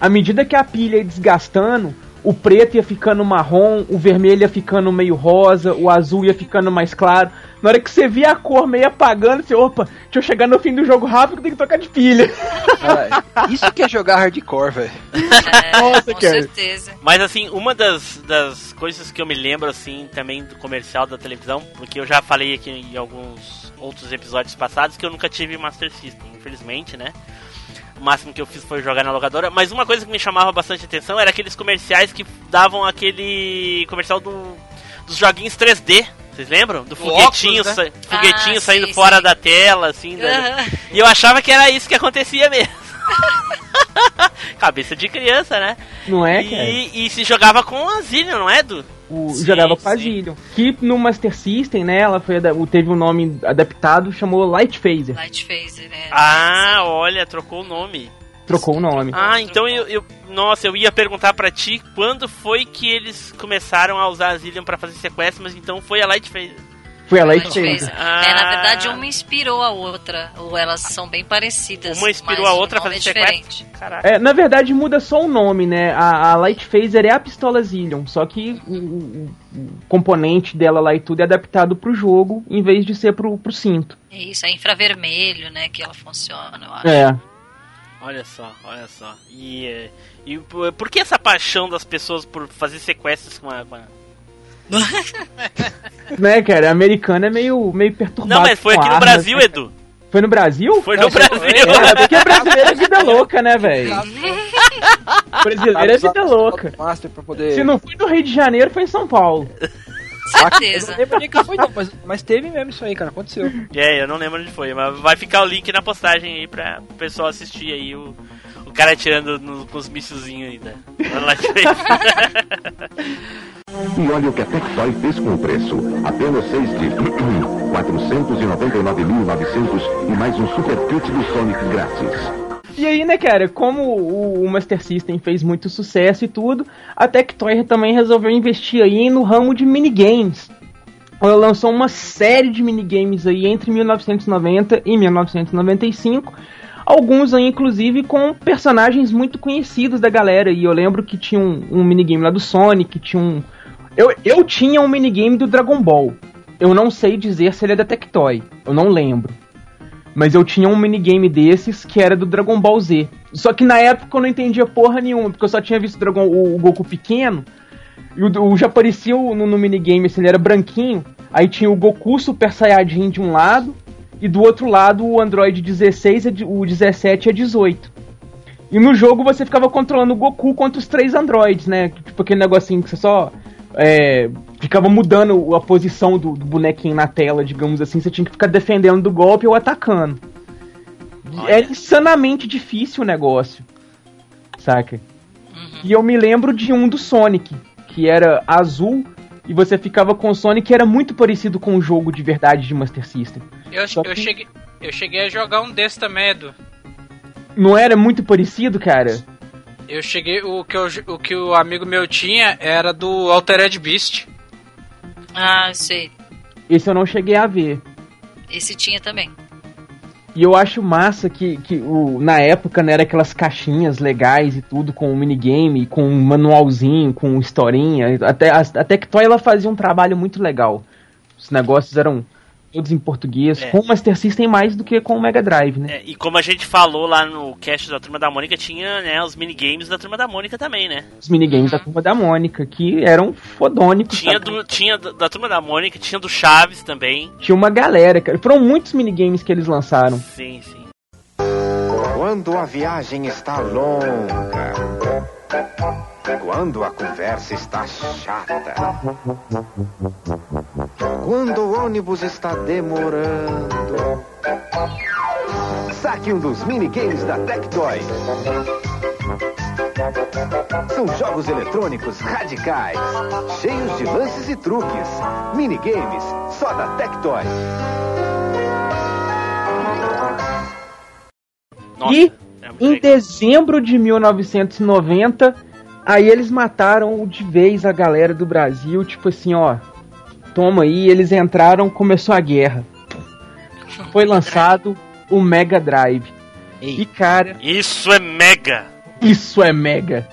À medida que a pilha ia desgastando, o preto ia ficando marrom, o vermelho ia ficando meio rosa, o azul ia ficando mais claro. Na hora que você via a cor meio apagando, você, opa, deixa eu chegar no fim do jogo rápido, tem que trocar de pilha. [LAUGHS] Cara, isso que é jogar hardcore, velho. É, Nossa, com cara. certeza. Mas assim, uma das, das coisas que eu me lembro assim também do comercial da televisão, porque eu já falei aqui em alguns outros episódios passados que eu nunca tive Master System, infelizmente, né? O máximo que eu fiz foi jogar na locadora, mas uma coisa que me chamava bastante atenção era aqueles comerciais que davam aquele comercial do, dos joguinhos 3D. Vocês lembram? Do foguetinho, óculos, né? sa- foguetinho Ah, saindo sim, fora sim. da tela, assim. da- Aham. E eu achava que era isso que acontecia mesmo. [LAUGHS] Cabeça de criança, né? Não é, cara? E, e se jogava com a Zillion, não é, Du? O, Sim, jogava. Zillion. Que no Master System, né, ela foi, teve um nome adaptado, chamou Light Phaser. Light Phase, né? Ah, olha, trocou o nome. Trocou o nome. Ah, então eu, eu- Nossa, eu ia perguntar pra ti quando foi que eles começaram a usar a Zillion pra fazer sequestros, mas então foi a Light Phase. Foi a Light Phaser. Ah. É, na verdade, uma inspirou a outra. Ou elas são bem parecidas. Uma inspirou mas a outra a fazer é diferente. Caraca. É, na verdade muda só o nome, né? A, a Light Phaser é a pistola Zillion, só que o, o- o componente dela lá e tudo é adaptado pro jogo em vez de ser pro, pro cinto. É isso, é infravermelho, né? Que ela funciona, eu acho. É. Olha só, olha só. E, eh, e por por que essa paixão das pessoas por fazer sequestros com a. Com a... [LAUGHS] Né, cara? Americano é meio, meio perturbado. Não, mas foi aqui no Brasil, né? Edu. Foi no Brasil? Foi no Brasil. É, porque brasileiro é vida [LAUGHS] louca, né, velho? Brasileiro é vida louca. Master pra poder. Se não foi no Rio de Janeiro, foi em São Paulo. [LAUGHS] Certeza. Eu não lembro foi, não, mas, mas teve mesmo isso aí, cara. Aconteceu. É, eu não lembro onde foi, mas vai ficar o link na postagem aí pra o pessoal assistir aí o cara atirando no, com os míssilzinhos aí da, da Light Phaser. E olha o que a Tectoy fez com o preço. Apenas seis de [CLEARS THROAT] 499.900 e mais um super kit do Sonic grátis. E aí, né, cara, como o, o Master System fez muito sucesso e tudo, a Tectoy também resolveu investir aí no ramo de minigames. Ela lançou uma série de minigames aí entre 1990 e 1995. Alguns aí, inclusive, com personagens muito conhecidos da galera. E eu lembro que tinha um, um minigame lá do Sonic, tinha um... Eu, eu tinha um minigame do Dragon Ball. Eu não sei dizer se ele é da Tectoy. Eu não lembro. Mas eu tinha um minigame desses que era do Dragon Ball Z. Só que na época eu não entendia porra nenhuma, porque eu só tinha visto o, Dragon, o, Goku pequeno. E o, o já aparecia no, no minigame, assim, ele era branquinho. Aí tinha o Goku Super Saiyajin de um lado. E do outro lado o Android 16, e o 17 e a 18. E no jogo você ficava controlando o Goku contra os três androids, né? Tipo aquele negocinho que você só é, ficava mudando a posição do, do bonequinho na tela, digamos assim. Você tinha que ficar defendendo do golpe ou atacando. É insanamente difícil o negócio. Saca? E eu me lembro de um do Sonic, que era azul e você ficava com o Sonic que era muito parecido com o jogo de verdade de Master System. Eu, Só eu, que- cheguei, eu cheguei a jogar um desse também, Edu. Não era muito parecido, cara? Eu cheguei. O que, eu, o que o amigo meu tinha era do Altered Beast. Ah, sei. Esse eu não cheguei a ver. Esse tinha também. E eu acho massa que, que o, na época né, era aquelas caixinhas legais e tudo, com um minigame, com um manualzinho, com historinha. Até, a, a Tectoy ela fazia um trabalho muito legal. Os negócios eram todos em português, É. com o Master System mais do que com o Mega Drive, né? É, e como a gente falou lá no cast da Turma da Mônica, tinha né, os minigames da Turma da Mônica também, né? Os minigames da Turma da Mônica, que eram fodônicos. Tinha, do, tinha da, da Turma da Mônica, tinha do Chaves também. Tinha uma galera, cara. Foram muitos minigames que eles lançaram. Sim, sim. Quando a viagem está longa. Quando a conversa está chata. Quando o ônibus está demorando. Saque um dos minigames da Tectoy. São jogos eletrônicos radicais, cheios de lances e truques. Minigames só da Tectoy. Nossa, e é em legal. dezembro de 1990, aí eles mataram de vez a galera do Brasil, tipo assim, ó, toma aí, eles entraram, começou a guerra. Foi lançado o Mega Drive. E cara, Isso é mega! isso é mega.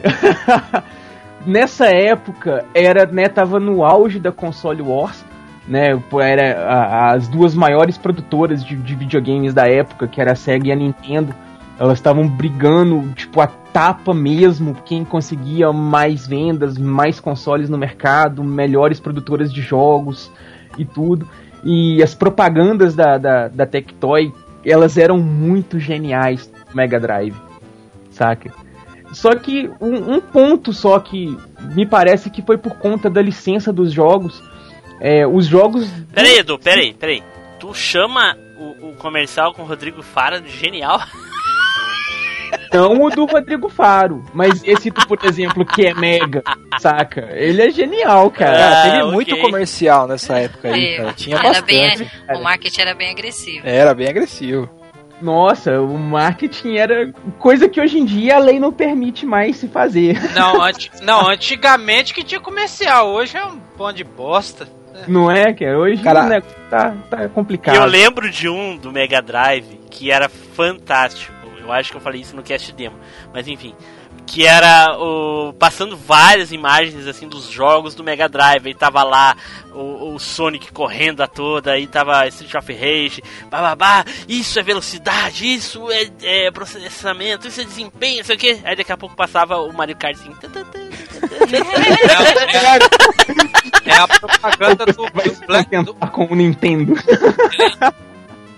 [LAUGHS] Nessa época era, né, tava no auge da console wars, né? Era a- as duas maiores produtoras de, de videogames da época, que era a Sega e a Nintendo. Elas estavam brigando, tipo, a tapa mesmo, quem conseguia mais vendas, mais consoles no mercado, melhores produtoras de jogos e tudo. E as propagandas da, da, da Tectoy, elas eram muito geniais Mega Drive, saca? Só que um, um ponto só que me parece que foi por conta da licença dos jogos. É, os jogos. Peraí, Edu, peraí, peraí. Tu chama o, o comercial com o Rodrigo Fara de genial? [LAUGHS] Não o do Rodrigo Faro, mas esse, tu, por exemplo, que é mega, saca? Ele é genial, cara. Cara, Ah, teve ok. muito comercial nessa época aí, Teve. cara. Tinha Era bem, bastante. o marketing era bem agressivo. Era bem agressivo. Nossa, o marketing era coisa que hoje em dia a lei não permite mais se fazer. Não, anti, não, antigamente que tinha comercial, hoje é um pão de bosta. Não é, cara? Hoje Cara- né, tá, tá complicado. Eu lembro de um do Mega Drive que era fantástico. Eu acho que eu falei isso no cast demo, mas enfim, que era o passando várias imagens assim dos jogos do Mega Drive. Aí tava lá o, o Sonic correndo a toda, aí tava Street of Rage, bababá, isso é velocidade, isso é, é processamento, isso é desempenho, não sei o que. Aí daqui a pouco passava o Mario Kart assim. tã, tã, tã, tã, tã, tã. É a propaganda do, do se Black, contentar com o Nintendo. [LAUGHS]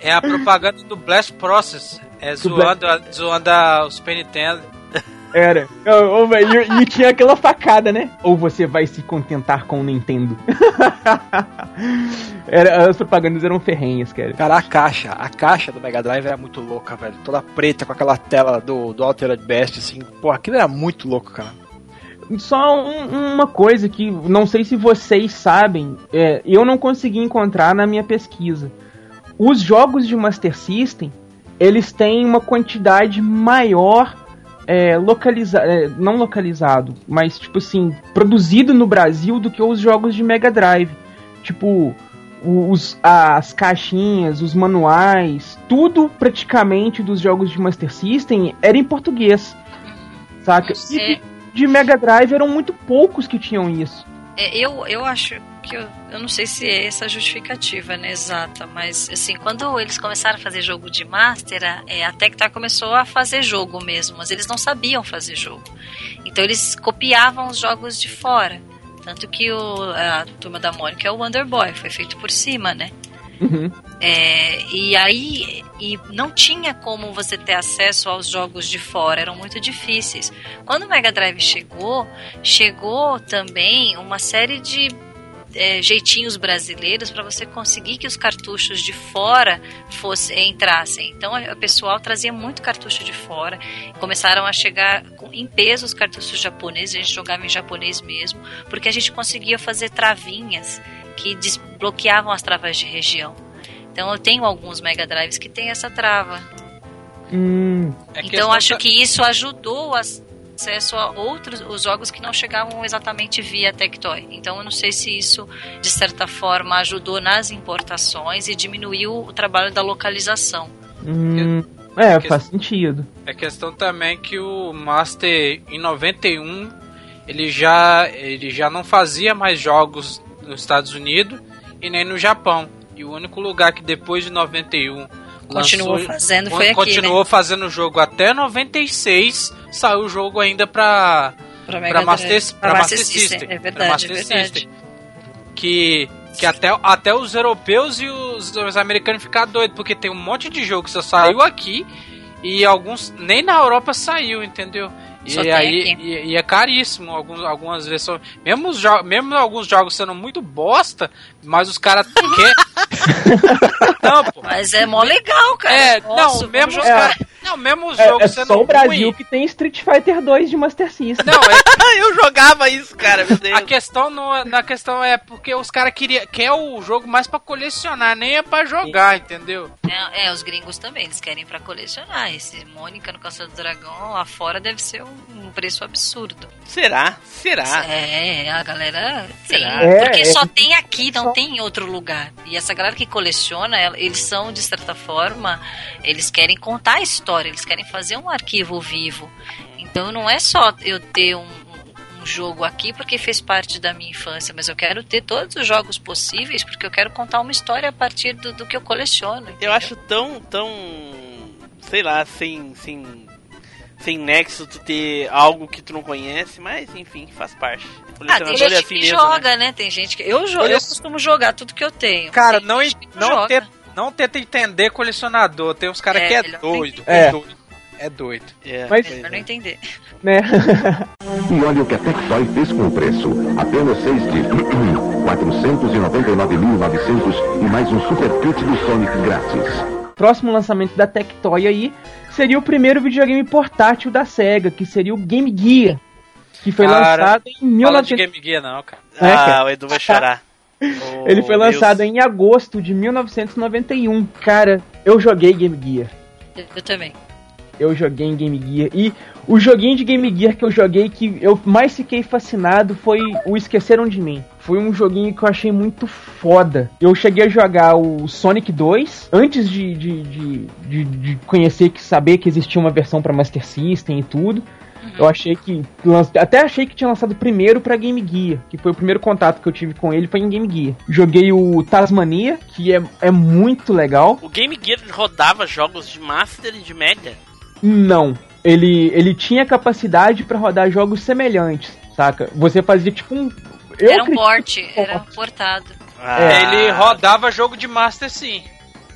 é a propaganda do Blast Process. É zoando, a- zoando a- o Super Nintendo. Era. E, e tinha aquela facada, né? Ou você vai se contentar com o Nintendo. [LAUGHS] Era, as propagandas eram ferrenhas, cara. Cara, a caixa, a caixa do Mega Drive era muito louca, velho. Toda preta com aquela tela do, do Altered Best, assim. Pô, aquilo era muito louco, cara. Só um- uma coisa que não sei se vocês sabem, é, eu não consegui encontrar na minha pesquisa. Os jogos de Master System, eles têm uma quantidade maior é, localiza é, não localizado, mas tipo assim, produzido no Brasil do que os jogos de Mega Drive. Tipo, os, as caixinhas, os manuais, tudo praticamente dos jogos de Master System era em português. Saca? E É, de Mega Drive eram muito poucos que tinham isso. é, eu, eu acho que eu, eu não sei se é essa a justificativa, né, exata, mas assim, quando eles começaram a fazer jogo de Master, a, é, a Tectoy começou a fazer jogo mesmo, mas eles não sabiam fazer jogo. Então eles copiavam os jogos de fora. Tanto que o, a turma da Mônica é o Wonder Boy, foi feito por cima, né? Uhum. É, e aí e não tinha como você ter acesso aos jogos de fora, eram muito difíceis. Quando o Mega Drive chegou, chegou também uma série de é, jeitinhos brasileiros para você conseguir que os cartuchos de fora fosse, entrassem. Então o pessoal trazia muito cartucho de fora, começaram a chegar com, em peso os cartuchos japoneses, a gente jogava em japonês mesmo, porque a gente conseguia fazer travinhas que desbloqueavam as travas de região. Então eu tenho alguns Mega Drives que tem essa trava. Hum, É então acho da- que isso ajudou o acesso a outros os jogos que não chegavam exatamente via Tectoy. Então eu não sei se isso de certa forma ajudou nas importações e diminuiu o trabalho da localização. hum, é, que- faz sentido. É questão também que o Master em 91 ele já ele já não fazia mais jogos nos Estados Unidos e nem no Japão. E o único lugar que depois de 91 Continuou lançou- fazendo foi aqui, continuou né? fazendo o jogo até 96, saiu o jogo ainda pra Pra pra Master, pra pra Master Master System. System, é verdade, é verdade. System. Que, que até, até os europeus e os, os americanos ficaram doidos, porque tem um monte de jogo que só saiu aqui e alguns nem na Europa saiu, entendeu? Só E aí e, e é caríssimo alguns, algumas versões. Mesmo, os mesmo alguns jogos sendo muito bosta, mas os caras [LAUGHS] querem. não, pô. Mas é mó legal, cara. É, Nossa, não, mesmo os caras. Não, mesmo os É, jogos é sendo só o Brasil ruim. que tem Street Fighter 2 de Master System. Não, é, [LAUGHS] Eu jogava isso, cara, meu Deus. A questão não é, na questão é porque os caras queria quer o jogo mais pra colecionar, nem é pra jogar, entendeu? É, é, os gringos também, eles querem pra colecionar. Esse Mônica no Caçador do Dragão lá fora deve ser um, um preço absurdo. Será? Será? É, a galera tem. Será? É, porque é só que- tem aqui, não só- tem em outro lugar. E essa galera que coleciona, eles são, de certa forma, eles querem contar a história, eles querem fazer um arquivo vivo. Então não é só eu ter um, um- jogo aqui porque fez parte da minha infância, mas eu quero ter todos os jogos possíveis porque eu quero contar uma história a partir do, do que eu coleciono. Eu entendeu? acho tão, tão, sei lá, sem, sem, sem nexo tu ter algo que tu não conhece, mas enfim, faz parte. Ah, tem Colecionador gente é assim que mesmo, joga, né? né? Tem gente que. Eu, jo Olha eu só. costumo jogar tudo que eu tenho. Cara, Tem não, não, joga. tenta, não tenta entender colecionador. Tem uns caras É, que é não doido. entender. É doido. É doido. É, Mas- é. não entender. né? [LAUGHS] E olha o que a Tectoy fez com o preço. Apenas seis de [CLEARS THROAT] 499.900 e mais um super kit do Sonic grátis. Próximo lançamento da Tectoy aí seria o primeiro videogame portátil da SEGA, que seria o Game Gear, que foi Cara, lançado em Fala de 1900. Game Gear não, cara. É, Ah, o Edu vai chorar. [LAUGHS] Oh, Ele foi Deus. lançado em agosto de 1991. Cara, eu joguei Game Gear. Eu, eu também. eu joguei em Game Gear. E o joguinho de Game Gear que eu joguei que eu mais fiquei fascinado foi o Esqueceram de Mim. Foi um joguinho que eu achei muito foda. Eu cheguei a jogar o Sonic 2 antes de, de, de, de, de conhecer, que saber que existia uma versão para Master System e tudo. Eu achei que. Até achei que tinha lançado primeiro pra Game Gear, que foi o primeiro contato que eu tive com ele, foi em Game Gear. Joguei o Tasmania, que é, é muito legal. O Game Gear rodava jogos de Master e de Mega? Não. Ele, ele tinha capacidade para rodar jogos semelhantes, saca? Você fazia tipo um. Eu era um port, era um portado. É. Ele rodava jogo de Master sim.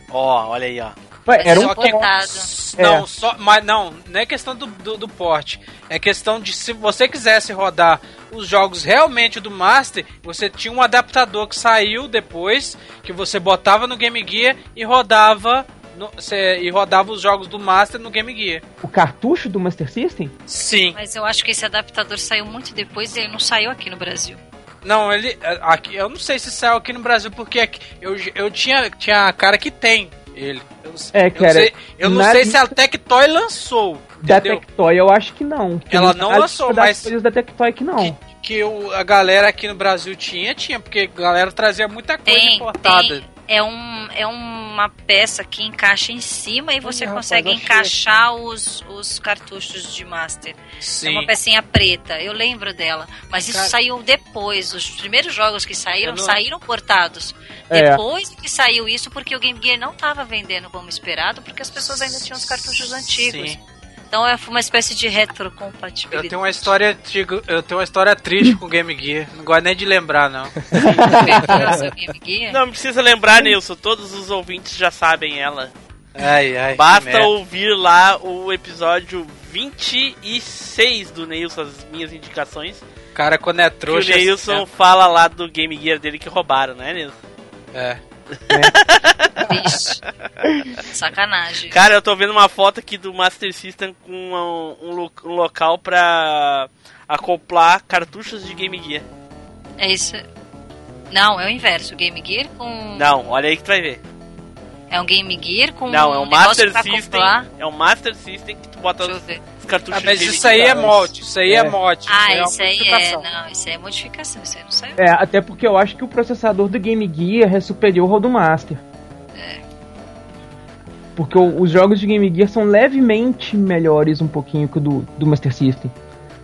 Ó, olha aí, ó. Ué, era um que- portado. Não, É. só, mas não, não é questão do, do, do porte. É questão de se você quisesse rodar os jogos realmente do Master, você tinha um adaptador que saiu depois, que você botava no Game Gear e rodava no, cê- e rodava os jogos do Master no Game Gear. O cartucho do Master System? Sim. Mas eu acho que esse adaptador saiu muito depois e ele não saiu aqui no Brasil. Não, ele. é, Aqui, eu não sei se saiu aqui no Brasil, porque aqui- eu, eu tinha, tinha cara que tem ele. Eu, não sei- É, eu cara, não sei, eu não sei se a Tectoy lançou. Da entendeu? Tectoy eu acho que não. Porque Ela não lançou, mas- coisas da Tectoy que não. que o, a galera aqui no Brasil tinha, tinha, porque a galera trazia muita coisa Tem, importada. tem. É, um, é uma peça que encaixa em cima e você rapaz, consegue achei encaixar os, os cartuchos de Master. Sim. É uma pecinha preta, eu lembro dela. Mas isso Cara- saiu depois. Os primeiros jogos que saíram, não- saíram portados. É. Depois que saiu isso, porque o Game Gear não estava vendendo como esperado, porque as pessoas ainda tinham os cartuchos antigos. Sim. Então é uma espécie de Eu retrocompatibilidade. tenho uma história antiga- eu tenho uma história triste com o Game Gear. Não gosto nem de lembrar, não. [LAUGHS] Perdeu seu Game Gear? Não precisa lembrar, Nilson. Todos os ouvintes já sabem ela. Ai, ai. que Basta ouvir lá o episódio 26 do Neilson, as minhas indicações. Cara, quando é Que trouxa. o Neilson fala lá do Game Gear dele que roubaram, né, Neilson? É. Vixe. Sacanagem. Cara, eu tô vendo uma foto aqui do Master System com um, um um local pra acoplar cartuchos de Game Gear. É isso. Não, é o inverso. Game Gear com. Não, olha aí que tu vai ver. É um Game Gear com Não, é um um negócio Master System. É um Master System que tu bota os, cartuchos Ah, mas isso aí é mod. Isso aí é, É. mod. Ah, isso aí é. modificação. Não, isso aí é modificação. Isso aí não saiu. É, até porque eu acho que o processador do Game Gear é superior ao do Master. Porque o- os jogos de Game Gear são levemente melhores um pouquinho que o do, do Master System.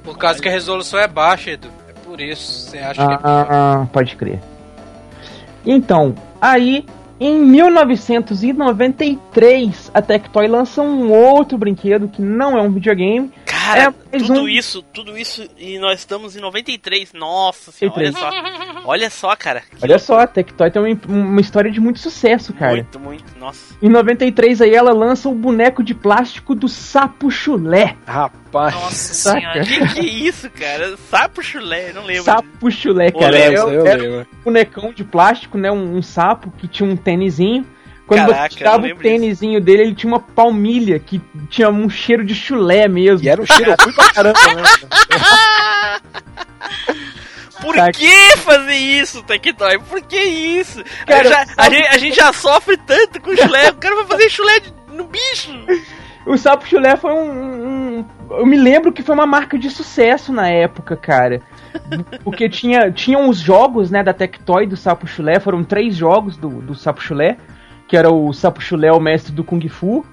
Por causa que a resolução é baixa, Edu. É por isso. Você acha que é pior. Ah, pode crer. Então, aí em 1993 a Tectoy lança um outro brinquedo que não é um videogame. Cara, É, tudo um- isso, tudo isso, e nós estamos em 93. Nossa senhora, olha 93. só. Olha só, cara. Que Olha só, a Tectoy tem uma, uma história de muito sucesso, cara. Muito, muito, nossa. Em 93 aí ela lança o boneco de plástico do Sapo Chulé. Rapaz. Nossa Saca? senhora. Que que é isso, cara? Sapo chulé, eu não lembro. Sapo Chulé, cara. lembro, eu era lembro. um bonecão de plástico, né? Um, um sapo que tinha um tênisinho. Quando Caraca, você eu tirava o tênisinho dele, ele tinha uma palmilha que tinha um cheiro de chulé mesmo. E era um cheiro ruim pra caramba, né? [LAUGHS] Por Saca. que fazer isso, Tectoy? Por que isso? Cara, Eu já- a, sabe- gente, a gente já sofre tanto com chulé, o cara vai fazer chulé de- no bicho. O Sapo Chulé foi um, um- Eu me lembro que foi uma marca de sucesso na época, cara. Porque tinha, tinham os jogos, né, da Tectoy do Sapo Chulé. Foram três jogos do, do Sapo Chulé. Que era o Sapo Chulé, o mestre do Kung Fu.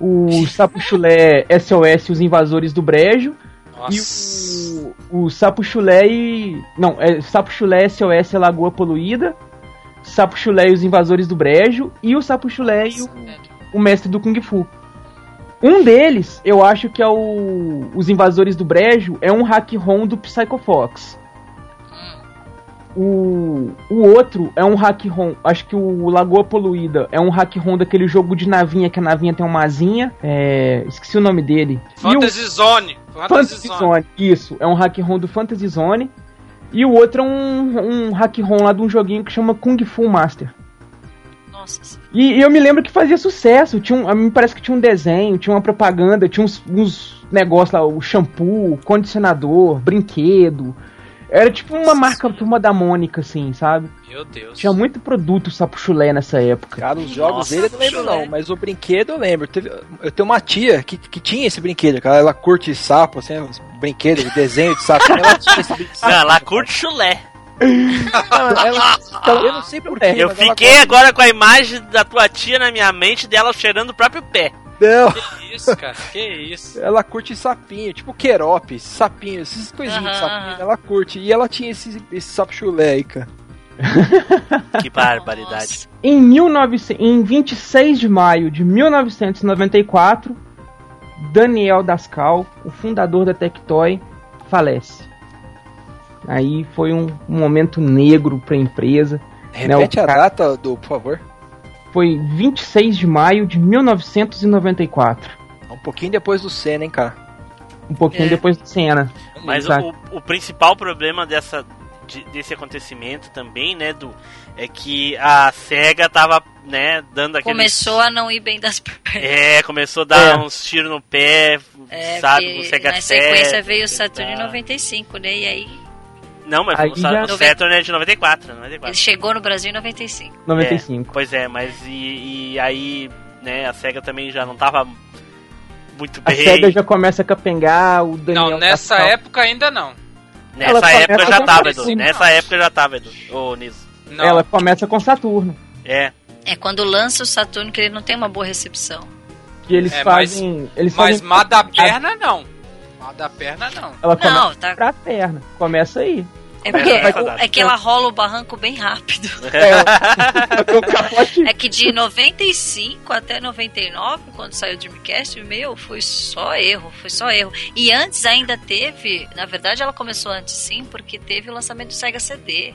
O [LAUGHS] Sapo Chulé SOS, os invasores do brejo. E o, o Sapo Chulé e... Não, é Sapo Chulé SOS, a Lagoa Poluída. Sapo Chulé e os invasores do brejo. E o Sapo Chulé e o o mestre do Kung Fu. Um deles, eu acho que é o Os Invasores do Brejo, é um hack ROM do Psycho Fox. O, o outro é um hack ROM, acho que o Lagoa Poluída é um hack ROM daquele jogo de navinha, que a navinha tem uma asinha. É, esqueci o nome dele. E o- Fantasy Zone. Fantasy, Fantasy Zone. Zone, isso, é um hack ROM do Fantasy Zone. E o outro é um, um hack ROM lá de um joguinho que chama Kung Fu Master. Nossa senhora. E, e eu me lembro que fazia sucesso. Tinha um, mim parece que tinha um desenho, tinha uma propaganda, tinha uns, uns negócios lá, o shampoo, condicionador, brinquedo. Era tipo uma marca turma da Mônica, assim, sabe? Meu Deus. Tinha muito produto sapo chulé nessa época. Cara, os jogos Nossa, dele eu não lembro chulé. não, mas o brinquedo eu lembro. Eu tenho uma tia que, que tinha esse brinquedo, cara. Ela curte sapo, assim, os brinquedos, o desenho de sapo. [LAUGHS] Ela tinha esse brinquedo. Não, ela curte chulé. Ela- ela- eu não sei porquê. Eu ela fiquei gosta. agora com a imagem da tua tia na minha mente dela cheirando o próprio pé. Não, Que isso, cara? Que isso? ela curte sapinho, tipo querope, sapinho, essas coisinhas de Aham, sapinho. Ela curte. E ela tinha esse, esse sapo chulé aí, cara. [LAUGHS] Que barbaridade. Nossa. Em, 1900, em 26 de maio de 1994, Daniel Dascal, o fundador da Tectoy, falece. Aí foi um, um momento negro para a empresa. Repete Não, a cara- data do, por favor. Foi 26 de maio de 1994. Um pouquinho depois do Senna, hein, cara. Um pouquinho É. depois de cena. Mas o, o principal problema dessa, de- desse acontecimento também, né, do é que a SEGA tava, né, dando aquele Começou a não ir bem das pernas. É, começou a dar É. uns tiros no pé, É, sabe, porque no Sega na sequência veio o Saturn em tá. 95, né? E aí Não, mas Aí o, já- o Saturn é de 94, 94. ele chegou no Brasil em 95. 95. É, pois é, mas e, e aí, né, a SEGA também já não tava muito A bem. SEGA já começa a capengar, o Daniel Não, nessa Dascal- época ainda não. Ela Nessa começa época já tava. Edu. Nessa época já tava, Edu. Ô, Niso. Não. Ela começa com Saturno. É. É quando lança o Saturno que ele não tem uma boa recepção. Que eles É, mas- fazem. eles Mas fazem má da perna, não. Má da perna, não. Ela começa Não, tá. pra perna. Começa aí. É porque Começa rodada. é que ela rola o barranco bem rápido. [LAUGHS] É, capote. É que de 95 até 99, quando saiu o Dreamcast, meu, foi só erro, foi só erro. E antes ainda teve, na verdade ela começou antes sim, porque teve o lançamento do Sega CD.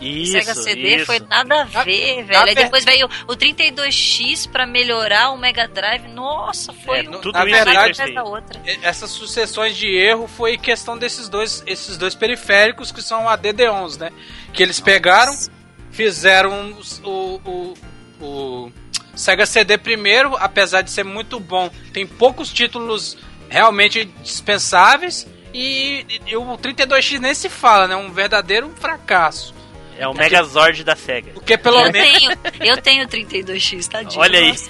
Isso, o Sega CD isso. foi nada a Na- ver, na velho. Aí ver- depois veio o 32X pra melhorar o Mega Drive. Nossa, foi É, um tudo na isso aí verdade, foi atrás da feio. outra. E- Essas sucessões de erro foi questão desses dois, esses dois periféricos que são a DD11, né? Que eles pegaram, fizeram o, o, o Sega CD primeiro, apesar de ser muito bom, tem poucos títulos realmente dispensáveis. E, e o 32X nem se fala, né? Um verdadeiro fracasso. É o Megazord da SEGA. Porque pelo Eu menos. tenho, eu tenho 32X, tadinho. Olha aí. [LAUGHS]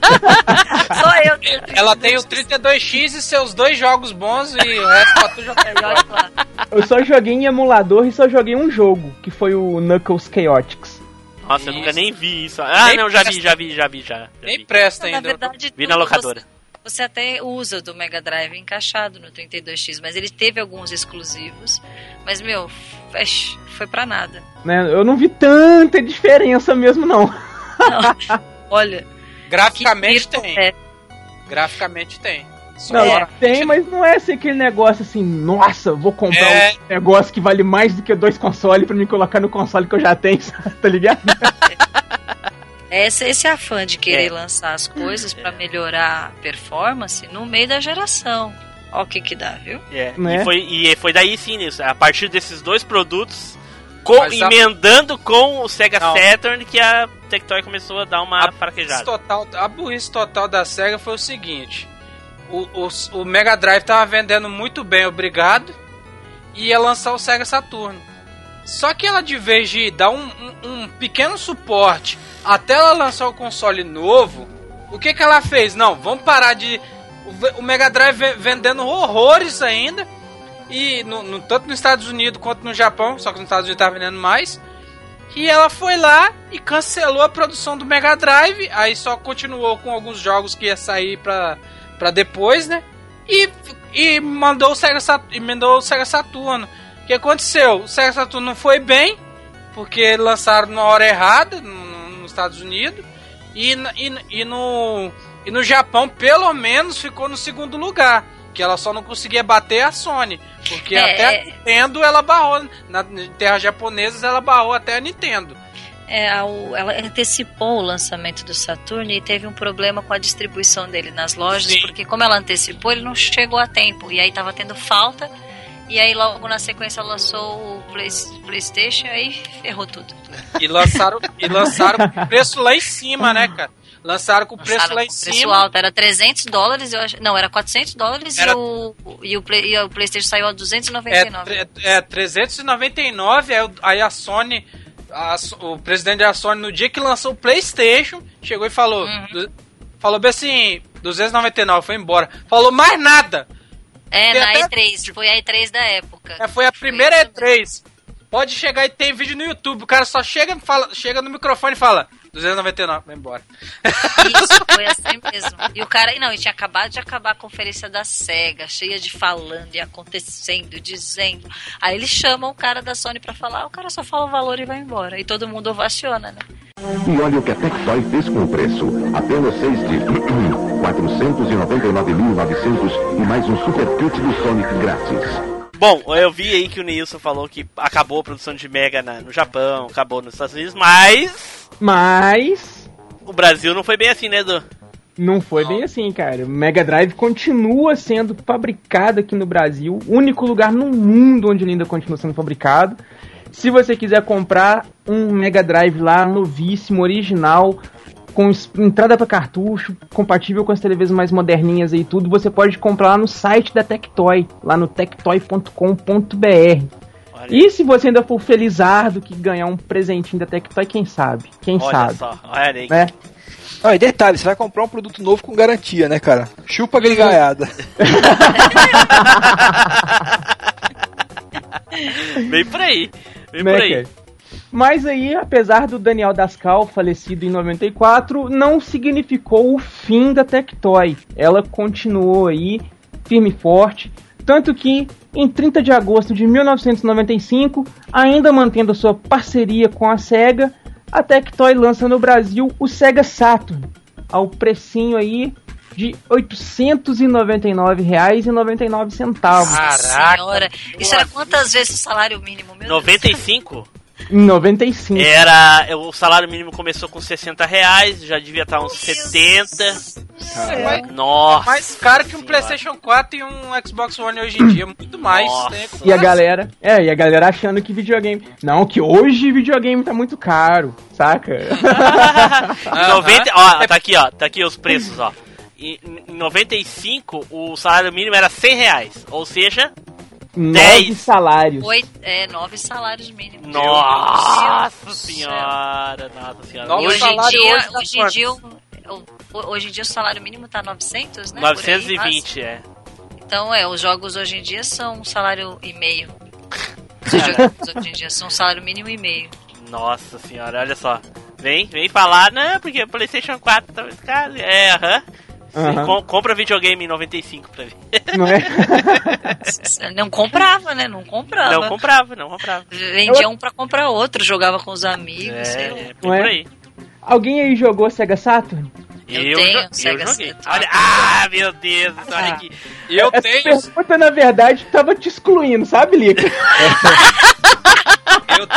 Só eu tenho 32X. Ela tem o 32X e seus dois jogos bons e o resto pra tu jogar É, olha lá. Eu só joguei em emulador e só joguei um jogo, que foi o Knuckles Chaotix. Nossa, eu Isso. nunca nem vi isso. Ah, Nem não, já vi, já vi, já vi, já. já Nem vi. presta Na ainda. verdade, Vi na locadora. Você, até usa do Mega Drive encaixado no 32X, mas ele teve alguns exclusivos. Mas, meu, fesh, foi pra nada. Né? Eu não vi tanta diferença mesmo, não. Não. [LAUGHS] Olha, Graficamente tem. é, Graficamente tem. Só Não, agora- tem, mas não é assim aquele negócio assim, nossa, vou comprar É. um negócio que vale mais do que dois consoles pra me colocar no console que eu já tenho, [LAUGHS] tá ligado? [LAUGHS] esse, esse afã de querer É. lançar as coisas pra melhorar a performance no meio da geração. Ó o que que dá, viu? É, Né? e, foi, e foi daí sim, nisso. A partir desses dois produtos, com- Mas a- emendando com o Sega Não. Saturn, que a Tectoy começou a dar uma A burrice, fraquejada. total, a burrice total da SEGA foi o seguinte: o, o, o Mega Drive tava vendendo muito bem, obrigado, e ia lançar o Sega Saturno. Só que ela, de vez de dar um, um- um pequeno suporte até ela lançar o console novo, o que, que ela fez? Não, vamos parar de. O, Mega Drive ve- vendendo horrores ainda. E no, no- tanto nos Estados Unidos quanto no Japão, só que nos Estados Unidos tava vendendo mais. E ela foi lá e cancelou a produção do Mega Drive. Aí só continuou com alguns jogos que ia sair pra, pra depois, né? E, e mandou o Sega Sat- e mandou o Sega Saturno. O que aconteceu? O Sega Saturno não foi bem, porque lançaram na hora errada no- no- nos Estados Unidos. E, e, e no, e no Japão, pelo menos, ficou no segundo lugar. Que ela só não conseguia bater a Sony. Porque É, até a é. Nintendo ela barrou. Na, em terras japonesas ela barrou até a Nintendo. É, ela antecipou o lançamento do Saturno e teve um problema com a distribuição dele nas lojas, Sim. porque como ela antecipou, ele não chegou a tempo. E aí tava tendo falta. E aí logo na sequência lançou o Play- PlayStation e aí ferrou tudo. E lançaram, e lançaram com preço lá em cima, né, cara? Lançaram com o preço Lançaram lá em com preço cima. alto, era 300 dólares, eu acho. Não, era 400 dólares Era- e, o, e, o Play- e o PlayStation saiu a É, 299. tre- é 399, aí, o- aí a Sony, a o presidente da Sony, no dia que lançou o PlayStation, chegou e falou: Uhum. falou bem assim, 299, foi embora. Falou mais nada. É, Tem na até E3, foi a E3 da época. É, foi a primeira E3. Pode chegar e tem vídeo no YouTube. O cara só chega, e fala, chega no microfone e fala: 299, vai embora. Isso, [LAUGHS] foi assim mesmo. E o cara, não, e tinha acabado de acabar a conferência da SEGA, cheia de falando e acontecendo, dizendo. Aí eles chamam o cara da Sony pra falar, o cara só fala o valor e vai embora. E todo mundo ovaciona, né? E olha o que a Tectoy fez com o preço. Apenas seis de 499.900 e mais um super kit do Sonic grátis. Bom, eu vi aí que o Nilson falou que acabou a produção de Mega na- no Japão, acabou nos Estados Unidos, mas Mas o Brasil não foi bem assim, né, Edu? não foi bem assim, cara. O Mega Drive continua sendo fabricado aqui no Brasil, único lugar no mundo onde ele ainda continua sendo fabricado. Se você quiser comprar um Mega Drive lá novíssimo, original, com entrada para cartucho, compatível com as televisões mais moderninhas aí e tudo, você pode comprar lá no site da Tectoy, lá no tectoy.com.br. E se você ainda for felizardo que ganhar um presentinho da Tectoy, quem sabe? Quem Olha sabe? só, olha aí. Né? Ah, e detalhe, você vai comprar um produto novo com garantia, né, cara? Chupa a gringaiada. [LAUGHS] Vem por aí. Vem Né, por aí. Mas aí, apesar do Daniel Dascal, falecido em 94, não significou o fim da Tectoy. Ela continuou aí, firme e forte. Tanto que, em 30 de agosto de 1995, ainda mantendo a sua parceria com a SEGA, a Tectoy lança no Brasil o Sega Saturn, ao precinho aí de R$ 899,99. Caraca. Senhora, isso era quantas vezes o salário mínimo? Meu 95? Em 95. Era. O salário mínimo começou com 60 reais, já devia estar uns 70. É. Nossa. Mais caro que um Senhora. PlayStation 4 e um Xbox One hoje em dia, muito mais. Né? E a galera, é, e a galera achando que videogame. Não, que hoje videogame tá muito caro, saca? [LAUGHS] Em 90, ó, tá aqui, ó, tá aqui os preços, ó. Em em 95, o salário mínimo era 100 reais, ou seja, Nove Dez. salários. Oito, é, nove salários mínimos. nossa senhora, nossa senhora. E Nove hoje em dia, hoje tá hoje em dia, hoje em dia o salário mínimo tá 900, né? Por aí, 920, é. Então, é, os jogos hoje em dia são um salário e meio. [LAUGHS] Os jogos hoje em dia são um salário mínimo e meio. Nossa senhora, olha só. Vem, vem falar, não, porque o PlayStation 4 tá muito caro. É, aham. Aham. Com- compra videogame em 95 pra ver. [LAUGHS] Não é? [LAUGHS] Não comprava, né? Não comprava. Não comprava, não comprava. Vendia um pra comprar outro, jogava com os amigos, sei lá. É, é, é? aí. Alguém aí jogou Sega Saturn? Eu tenho jo- Sega joguei. Saturn. Olha, ah, meu Deus, olha aqui. E eu Essa tenho, pergunta, na verdade, tava te excluindo, sabe, Lica? eu,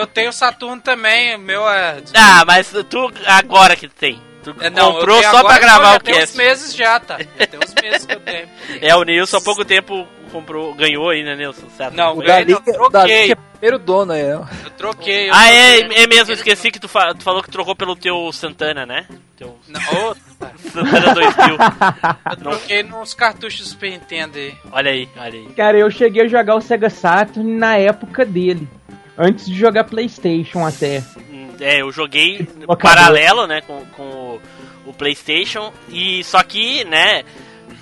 eu tenho Saturno também, o meu é. [LAUGHS] Ah, mas tu agora que tem. Tu é, não, comprou só agora, pra gravar não, o Tem uns cast. meses já, tá? [LAUGHS] Tem uns meses que eu tenho. É, o Nilson há pouco tempo comprou, ganhou aí, né, Nilson? Certo? Não, O eu Dali, não, Dali troquei. que é primeiro dono aí? Eu troquei. Eu Ah, troquei. é, é mesmo, esqueci que tu, fa- tu falou que trocou pelo teu Santana, né? Teu Não, [LAUGHS] ô, Santana 2000. eu troquei nos cartuchos do Super Nintendo aí. Olha aí, olha aí. Cara, eu cheguei a jogar o Sega Saturn na época dele. Antes de jogar Playstation até. Hum, É, eu joguei Acabou. paralelo, né, com, com o, o PlayStation. E só que, né,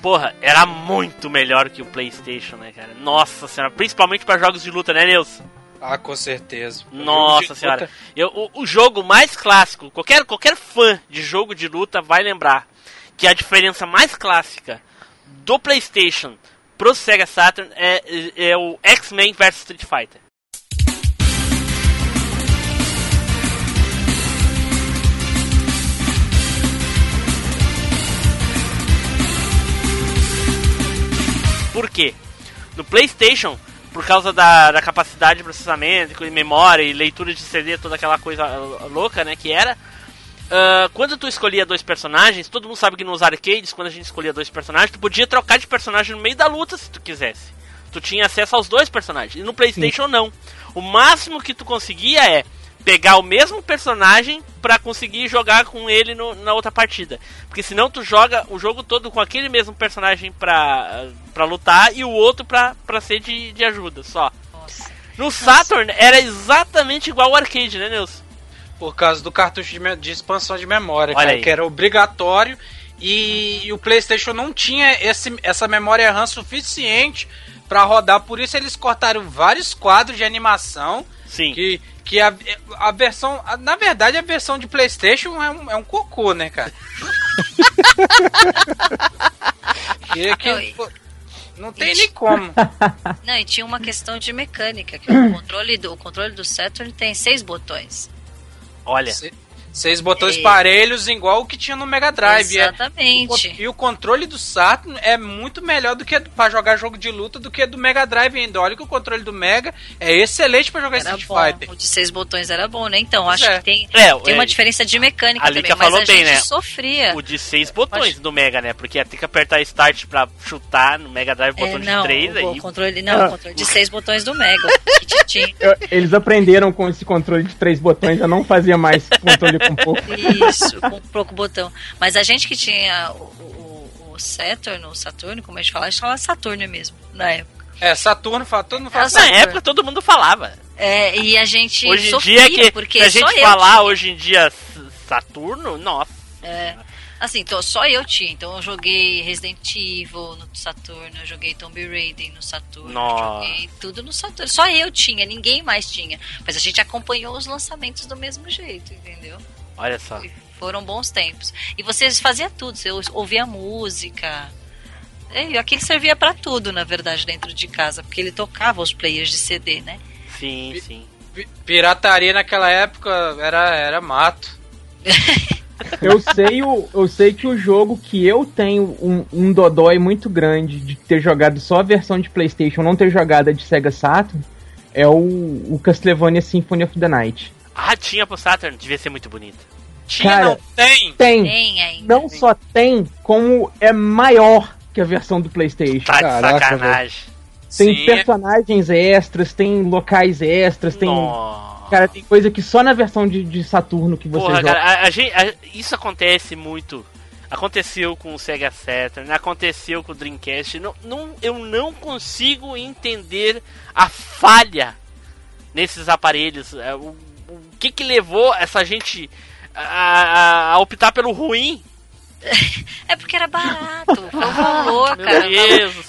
porra, era muito melhor que o PlayStation, né, cara? Nossa senhora, principalmente pra jogos de luta, né, Nilson? Ah, com certeza. Nossa senhora. luta. Eu, o, o jogo mais clássico, qualquer, qualquer fã de jogo de luta vai lembrar que a diferença mais clássica do PlayStation pro Sega Saturn é, é o X-Men vs Street Fighter. Por quê? No PlayStation, por causa da, da capacidade de processamento, e memória e leitura de CD, toda aquela coisa louca, né, que era. ah, quando tu escolhia dois personagens, todo mundo sabe que nos arcades, quando a gente escolhia dois personagens, tu podia trocar de personagem no meio da luta se tu quisesse. Tu tinha acesso aos dois personagens. E no PlayStation não. O máximo que tu conseguia é pegar o mesmo personagem pra conseguir jogar com ele no- na outra partida. Porque senão tu joga o jogo todo com aquele mesmo personagem pra, pra lutar e o outro pra, pra ser de, de ajuda só. No Saturn era exatamente igual ao arcade, né, Nilson? Por causa do cartucho de, de expansão de memória, cara, que era obrigatório e, e o PlayStation não tinha esse, essa memória RAM suficiente pra rodar, por isso eles cortaram vários quadros de animação. Sim. Que, que a, a versão. a- na verdade, a versão de PlayStation é um, é um cocô, né, cara? [LAUGHS] que, que- pô, não tem nem como. [LAUGHS] Não, e tinha uma questão de mecânica, que o controle do, o controle do Saturn tem seis botões. Olha. Se- Seis botões É. parelhos, igual o que tinha no Mega Drive. É- Exatamente. o con- e o controle do Saturn é muito melhor do que pra jogar jogo de luta do que do Mega Drive ainda. Olha que o controle do Mega é excelente pra jogar Era Street bom. Fighter. O de seis botões era bom, né? Então, Pois acho é. que tem, É, tem é, uma diferença de mecânica a também, falou a bem, gente né? sofria. O de seis botões do Mega, né? Porque ia ter que apertar Start pra chutar no Mega Drive, É, botão não, de três o, aí. o controle, não, Ah. o controle de seis botões do Mega. [LAUGHS] Eles aprenderam com esse controle de três botões a não fazer mais [LAUGHS] controle com pouco. Isso, com pouco botão. Mas a gente que tinha o, o, o Saturn, o Saturno, como a gente fala, a gente falava Saturno mesmo, na época. É, Saturno, todo mundo fala É, Na época todo mundo falava. É, e a gente Hoje em sofria, dia que porque se a só gente eu falar tinha. hoje em dia Saturno, nossa. É, assim, então, só eu tinha. Então eu joguei Resident Evil no Saturno, eu joguei Tomb Raider no Saturno, Nossa. joguei tudo no Saturno. Só eu tinha, ninguém mais tinha. Mas a gente acompanhou os lançamentos do mesmo jeito, entendeu? Olha só. Foram bons tempos. E vocês faziam tudo, você ouvia música. E aquilo servia pra tudo, na verdade, dentro de casa, porque ele tocava os players de CD, né? Sim, sim. Pi- Pirataria naquela época era, era mato. [LAUGHS] Eu sei, o, eu sei que o jogo que eu tenho um, um dodói muito grande de ter jogado só a versão de PlayStation, não ter jogado a de Sega Saturn, é o, o Castlevania Symphony of the Night. Ah, tinha pro Saturn, devia ser muito bonito. Tinha, Cara, não tem? Tem. Tem ainda. Não só tem, como é maior que a versão do PlayStation. Tá de sacanagem. Tem Sim. personagens extras, tem locais extras, tem. Cara, tem coisa que só na versão de, de Saturno que você Porra, joga. cara, a, a a- isso acontece muito. Aconteceu com o Sega Saturn, aconteceu com o Dreamcast. Não, não, eu não consigo entender a falha nesses aparelhos. É, O, o que que levou essa gente a, a- a optar pelo ruim? É porque era barato, foi o valor, Meu cara.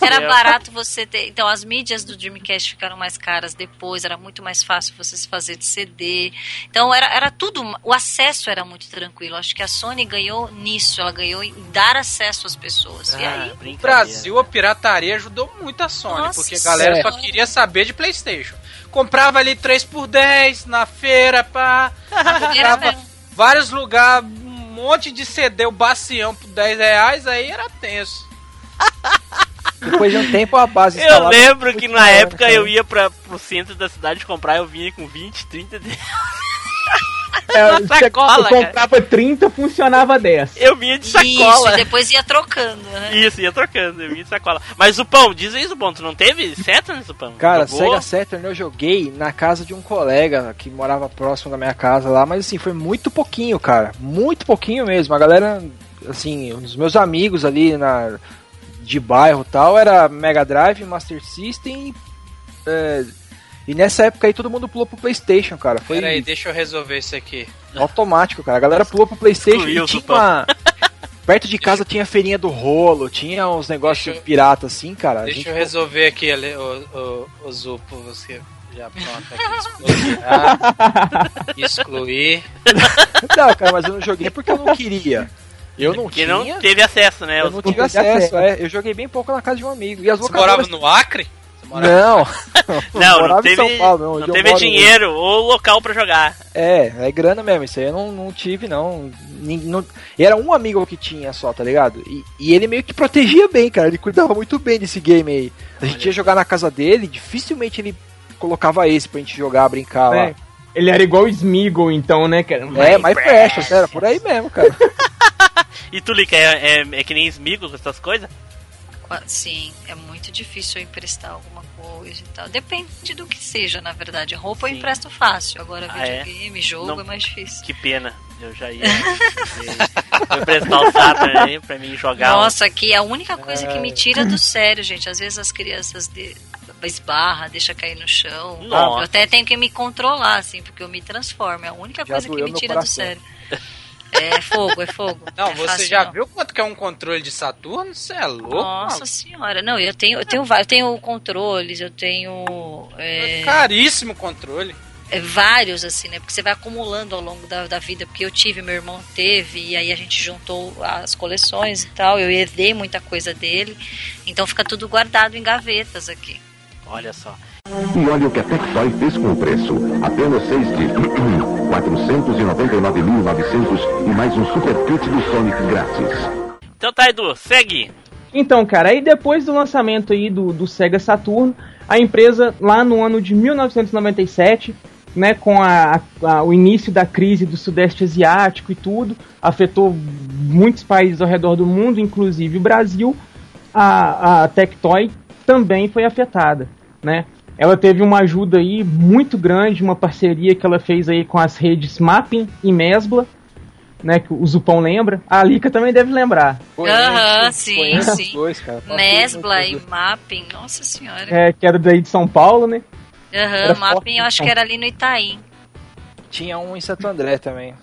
Era céu. barato você ter. Então, as mídias do Dreamcast ficaram mais caras depois, era muito mais fácil você se fazer de CD. Então, era, era tudo. O acesso era muito tranquilo. Acho que a Sony ganhou nisso, ela ganhou em dar acesso às pessoas. e aí, No Brasil, a pirataria ajudou muito a Sony, Nossa porque a galera só queria saber de PlayStation. Comprava ali 3 por 10 na feira, pá. [LAUGHS] comprava mesmo. vários lugares, monte de CD, o bacião por 10 reais, aí era tenso. [LAUGHS] Depois de um tempo a base Eu lembro que na época cara. eu ia pra, pro centro da cidade comprar, eu vinha com 20, 30 de... [LAUGHS] É, você sacola, cara. comprava 30, funcionava 10. Eu vinha de Isso, sacola. e depois ia trocando, né? Isso, ia trocando, eu vinha de sacola. Mas o pão, diz aí, Zupão, tu não teve Saturn, Zupão? Cara, Jogou? Sega Saturn eu joguei na casa de um colega que morava próximo da minha casa lá, mas assim, foi muito pouquinho, cara. Muito pouquinho mesmo. A galera, assim, os meus amigos ali na de bairro e tal, era Mega Drive, Master System e, é, e nessa época aí todo mundo pulou pro Playstation, cara. Foi Pera aí, deixa eu resolver isso aqui. automático, cara. A galera pulou pro Playstation Excluiu e tinha uma... [LAUGHS] Perto de casa tinha a feirinha do rolo, tinha uns negócios pirata assim, cara. A Deixa gente eu resolver aqui Ale- o, o, o Zupo, você já pronto aqui. [LAUGHS] Excluir. excluir. [LAUGHS] Não, cara, mas eu não joguei porque eu não queria. Eu não Porque tinha. não teve acesso, né? Eu não tive acesso, é. Eu joguei bem pouco na casa de um amigo. E as Você morava locadoras... no Acre? [LAUGHS] Não. Não, não teve, em São Paulo, não. não teve dinheiro ou local pra jogar. É, é grana mesmo. Isso aí eu não, não tive, não. Não- Era um amigo que tinha só, tá ligado? E, e ele meio que protegia bem, cara. Ele cuidava muito bem desse game aí. A gente ia jogar na casa dele, dificilmente ele colocava esse pra gente jogar, brincar lá. É, ele era igual o Smeagol, então, né, cara? É, mais precious, era por aí mesmo, cara. [LAUGHS] E tu, Lica, é, é, é que nem com essas coisas? Sim, é muito difícil eu emprestar alguma coisa e tal. Depende do que seja, na verdade. Roupa eu empresto fácil. Agora, Ah, é? videogame, jogo Não- é mais difícil. Que pena. Eu já ia. Vou emprestar o Saturn aí pra mim jogar. um- Nossa, aqui é a única coisa que É. me tira do sério, gente. Às vezes as crianças de... esbarra, deixa cair no chão. Nossa. Eu até tenho que me controlar, assim, porque eu me transformo. É a única Já coisa que me tira coração. do sério. [LAUGHS] É fogo, é fogo. Não, É você fácil, já não. viu quanto que é um controle de Saturno? Você é louco? Nossa maluco? senhora, não, eu tenho, eu tenho, eu tenho controles, eu tenho é, Caríssimo controle. é, vários assim, né? Porque você vai acumulando ao longo da, da vida. Porque eu tive, meu irmão teve e aí a gente juntou as coleções e tal. Eu herdei muita coisa dele, então fica tudo guardado em gavetas aqui. Olha só. E olha o que a Tectoy fez com o preço. Apenas seis de 499.900 e mais um super kit do Sonic grátis. Então tá, Edu, segue. Então, cara, aí depois do lançamento aí do, do Sega Saturn, a empresa, lá no ano de 1997, né, com a, a- o início da crise do Sudeste Asiático e tudo, afetou muitos países ao redor do mundo, inclusive o Brasil, a, a Tectoy também foi afetada, né? Ela teve uma ajuda aí muito grande, uma parceria que ela fez aí com as redes Mapping e Mesbla, né, que o Zupão lembra. A Lika também deve lembrar. Aham, sim, Conheço sim. dois, cara. Mesbla e Mapping, nossa senhora. É, que era daí de São Paulo, né? Aham, era Mapping eu acho que era ali no Itaim. Tinha um em Santo André também.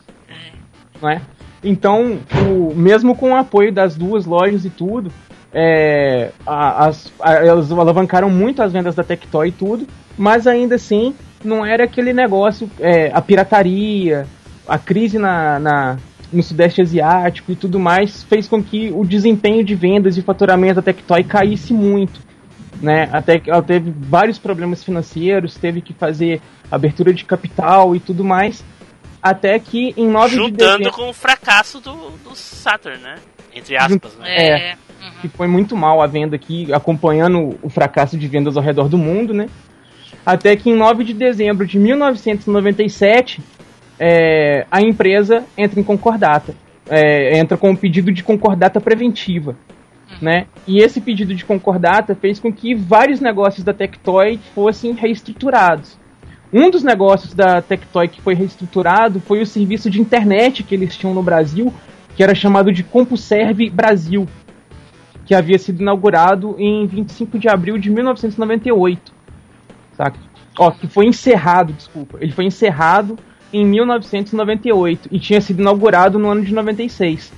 não é? Então, o, mesmo com o apoio das duas lojas e tudo, é, as, elas alavancaram muito as vendas da Tectoy e tudo, mas ainda assim não era aquele negócio, é, a pirataria, a crise na, na- no Sudeste Asiático e tudo mais fez com que o desempenho de vendas e faturamento da Tectoy caísse muito. Né? Até que ela teve vários problemas financeiros, teve que fazer abertura de capital e tudo mais. Até que em 9 de Juntando dezembro. com o fracasso do, do Saturn, né? Entre aspas, né? É. que foi muito mal a venda aqui, acompanhando o fracasso de vendas ao redor do mundo, né? Até que em 9 de dezembro de 1997, é, a empresa entra em concordata. É, entra com um pedido de concordata preventiva. Né? E esse pedido de concordata fez com que vários negócios da Tectoy fossem reestruturados. Um dos negócios da Tectoy que foi reestruturado foi o serviço de internet que eles tinham no Brasil, que era chamado de CompuServe Brasil, que havia sido inaugurado em 25 de abril de 1998. Saca? Ó, que foi encerrado, desculpa. Ele foi encerrado em 1998 e tinha sido inaugurado no ano de 96.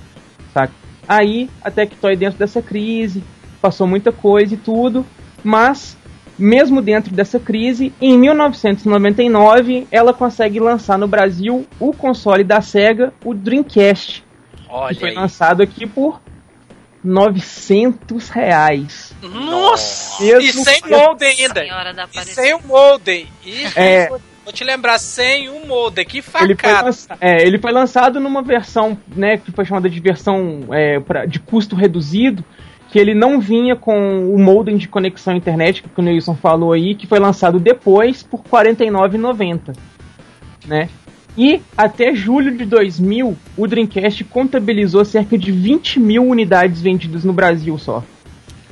Saca? Aí a Tectoy dentro dessa crise, passou muita coisa e tudo, mas mesmo dentro dessa crise, em 1999 ela consegue lançar no Brasil o console da Sega, o Dreamcast, Olha que foi aí. lançado aqui por 900 reais. Nossa! Mesmo E sem que- molde ainda. E sem o molde. E É. vou te lembrar, sem o molde. Que Ele foi, facada. lança- é, ele foi lançado numa versão, né, que foi chamada de versão é, pra- de custo reduzido, que ele não vinha com o modem de conexão à internet, que o Nilson falou aí, que foi lançado depois por R$ 49,90, né? E até julho de 2000, o Dreamcast contabilizou cerca de 20 mil unidades vendidas no Brasil só.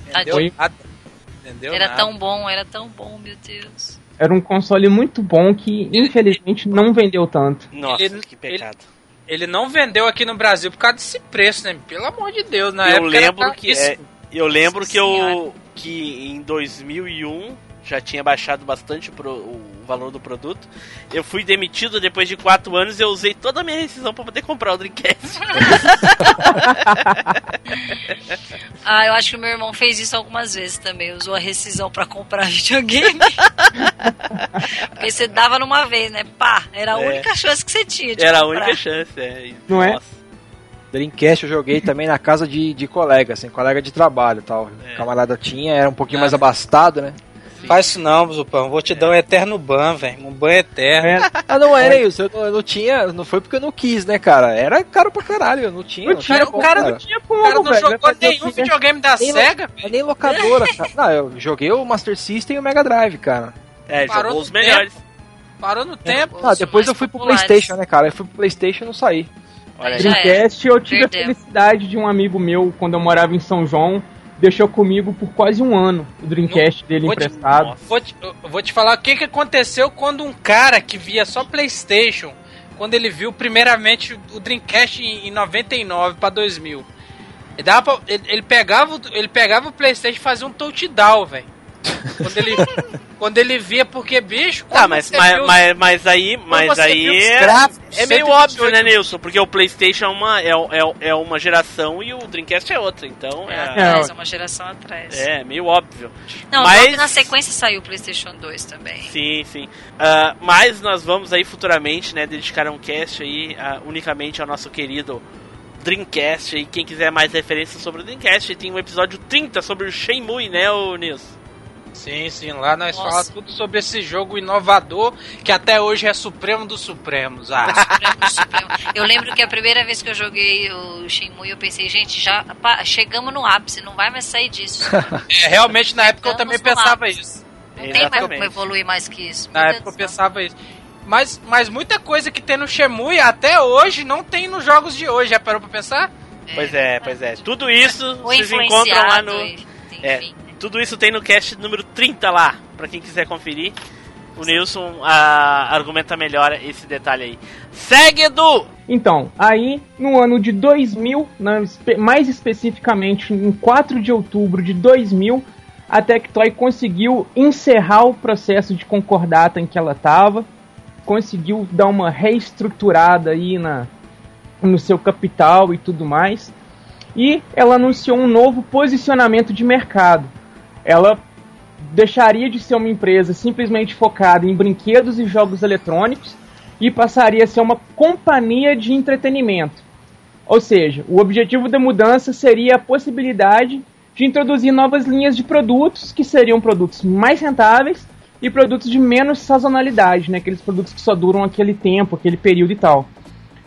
Entendeu? Entendeu? Era Nada. tão bom, era tão bom, meu Deus. Era um console muito bom que, infelizmente, não vendeu tanto. Nossa, Ele- que pecado. Ele não vendeu aqui no Brasil por causa desse preço, né? Pelo amor de Deus, na eu época era lembro que é, eu lembro Nossa que eu Senhora. que em 2001 já tinha baixado bastante pro- o valor do produto. Eu fui demitido depois de 4 anos e eu usei toda a minha rescisão para poder comprar o Dreamcast. [LAUGHS] Ah, eu acho que o meu irmão fez isso algumas vezes também. Usou a rescisão pra comprar videogame. [LAUGHS] Porque você dava numa vez, né? Pá, era a É. única chance que você tinha de Era a comprar. única chance, é. Não é? nossa, Dreamcast eu joguei também na casa de, de colega, assim, colega de trabalho e tal. É. O camarada tinha, era um pouquinho mais abastado, né? Faz isso não, Zupão. Vou te dar um eterno ban, velho. Um ban eterno. É, Ah, não era isso. Eu não, eu não tinha. Não foi porque eu não quis, né, cara? Era caro pra caralho. Eu não tinha. não tinha, o cara cara. não tinha O como, cara não velho. jogou nenhum videogame da Nem SEGA, lo- velho. nem locadora, [LAUGHS] cara. Não, eu joguei o Master System e o Mega Drive, cara. é, Parou jogou os melhores. Parou no tempo. Ah, depois eu fui pro populares. Playstation, né, cara? Eu fui pro Playstation e não saí. Olha Dreamcast, eu tive Perdeu. a felicidade de um amigo meu, quando eu morava em São João, deixou comigo por quase um ano o Dreamcast dele vou te- emprestado. Vou te, eu vou te falar o que, que aconteceu quando um cara que via só PlayStation, quando ele viu primeiramente o Dreamcast em, em 99 para 2000. Ele, dava pra- ele, ele pegava, ele pegava o PlayStation e fazia um touchdown, velho. Quando ele, quando ele via, porque, bicho. Tá, mas, você mas, viu- mas, mas aí, mas aí é, é meio 128 óbvio, né, Nilson? Porque o PlayStation é uma, é, é, é uma geração e o Dreamcast é outra, então É, é, atrás, é uma geração atrás. é meio óbvio. Não, mas logo na sequência saiu o PlayStation 2 também. Sim, sim. Ah, mas nós vamos aí futuramente, né, dedicar um cast aí ah, unicamente ao nosso querido Dreamcast. E quem quiser mais referências sobre o Dreamcast, tem um episódio 30 sobre o Shenmue, né, o Nilson? Sim, sim, lá nós Nossa. falamos tudo sobre esse jogo inovador que até hoje é Supremo dos Supremos. Ah, Supremo, Supremo. Eu lembro que a primeira vez que eu joguei o Shenmue, eu pensei, gente, já pá, chegamos no ápice, não vai mais sair disso. [LAUGHS] é, realmente na época eu também pensava ápice. isso. Não tem mais Exatamente. como evoluir mais que isso. Na Meu época eu Deus céu. pensava isso. Mas, mas muita coisa que tem no Shemui até hoje não tem nos jogos de hoje. Já parou pra pensar? Pois é, pois é. Tudo isso vocês encontram lá no. É, enfim. né? Tudo isso tem no cast número 30 lá, pra quem quiser conferir. O Nilson argumenta melhor esse detalhe aí. Segue, Edu! Então, aí no ano de 2000, na- espe- mais especificamente em 4 de outubro de 2000, a Tectoy conseguiu encerrar o processo de concordata em que ela estava, conseguiu dar uma reestruturada aí na, no seu capital e tudo mais, e ela anunciou um novo posicionamento de mercado. Ela deixaria de ser uma empresa simplesmente focada em brinquedos e jogos eletrônicos e passaria a ser uma companhia de entretenimento. Ou seja, o objetivo da mudança seria a possibilidade de introduzir novas linhas de produtos que seriam produtos mais rentáveis e produtos de menos sazonalidade, né? aqueles produtos que só duram aquele tempo, aquele período e tal.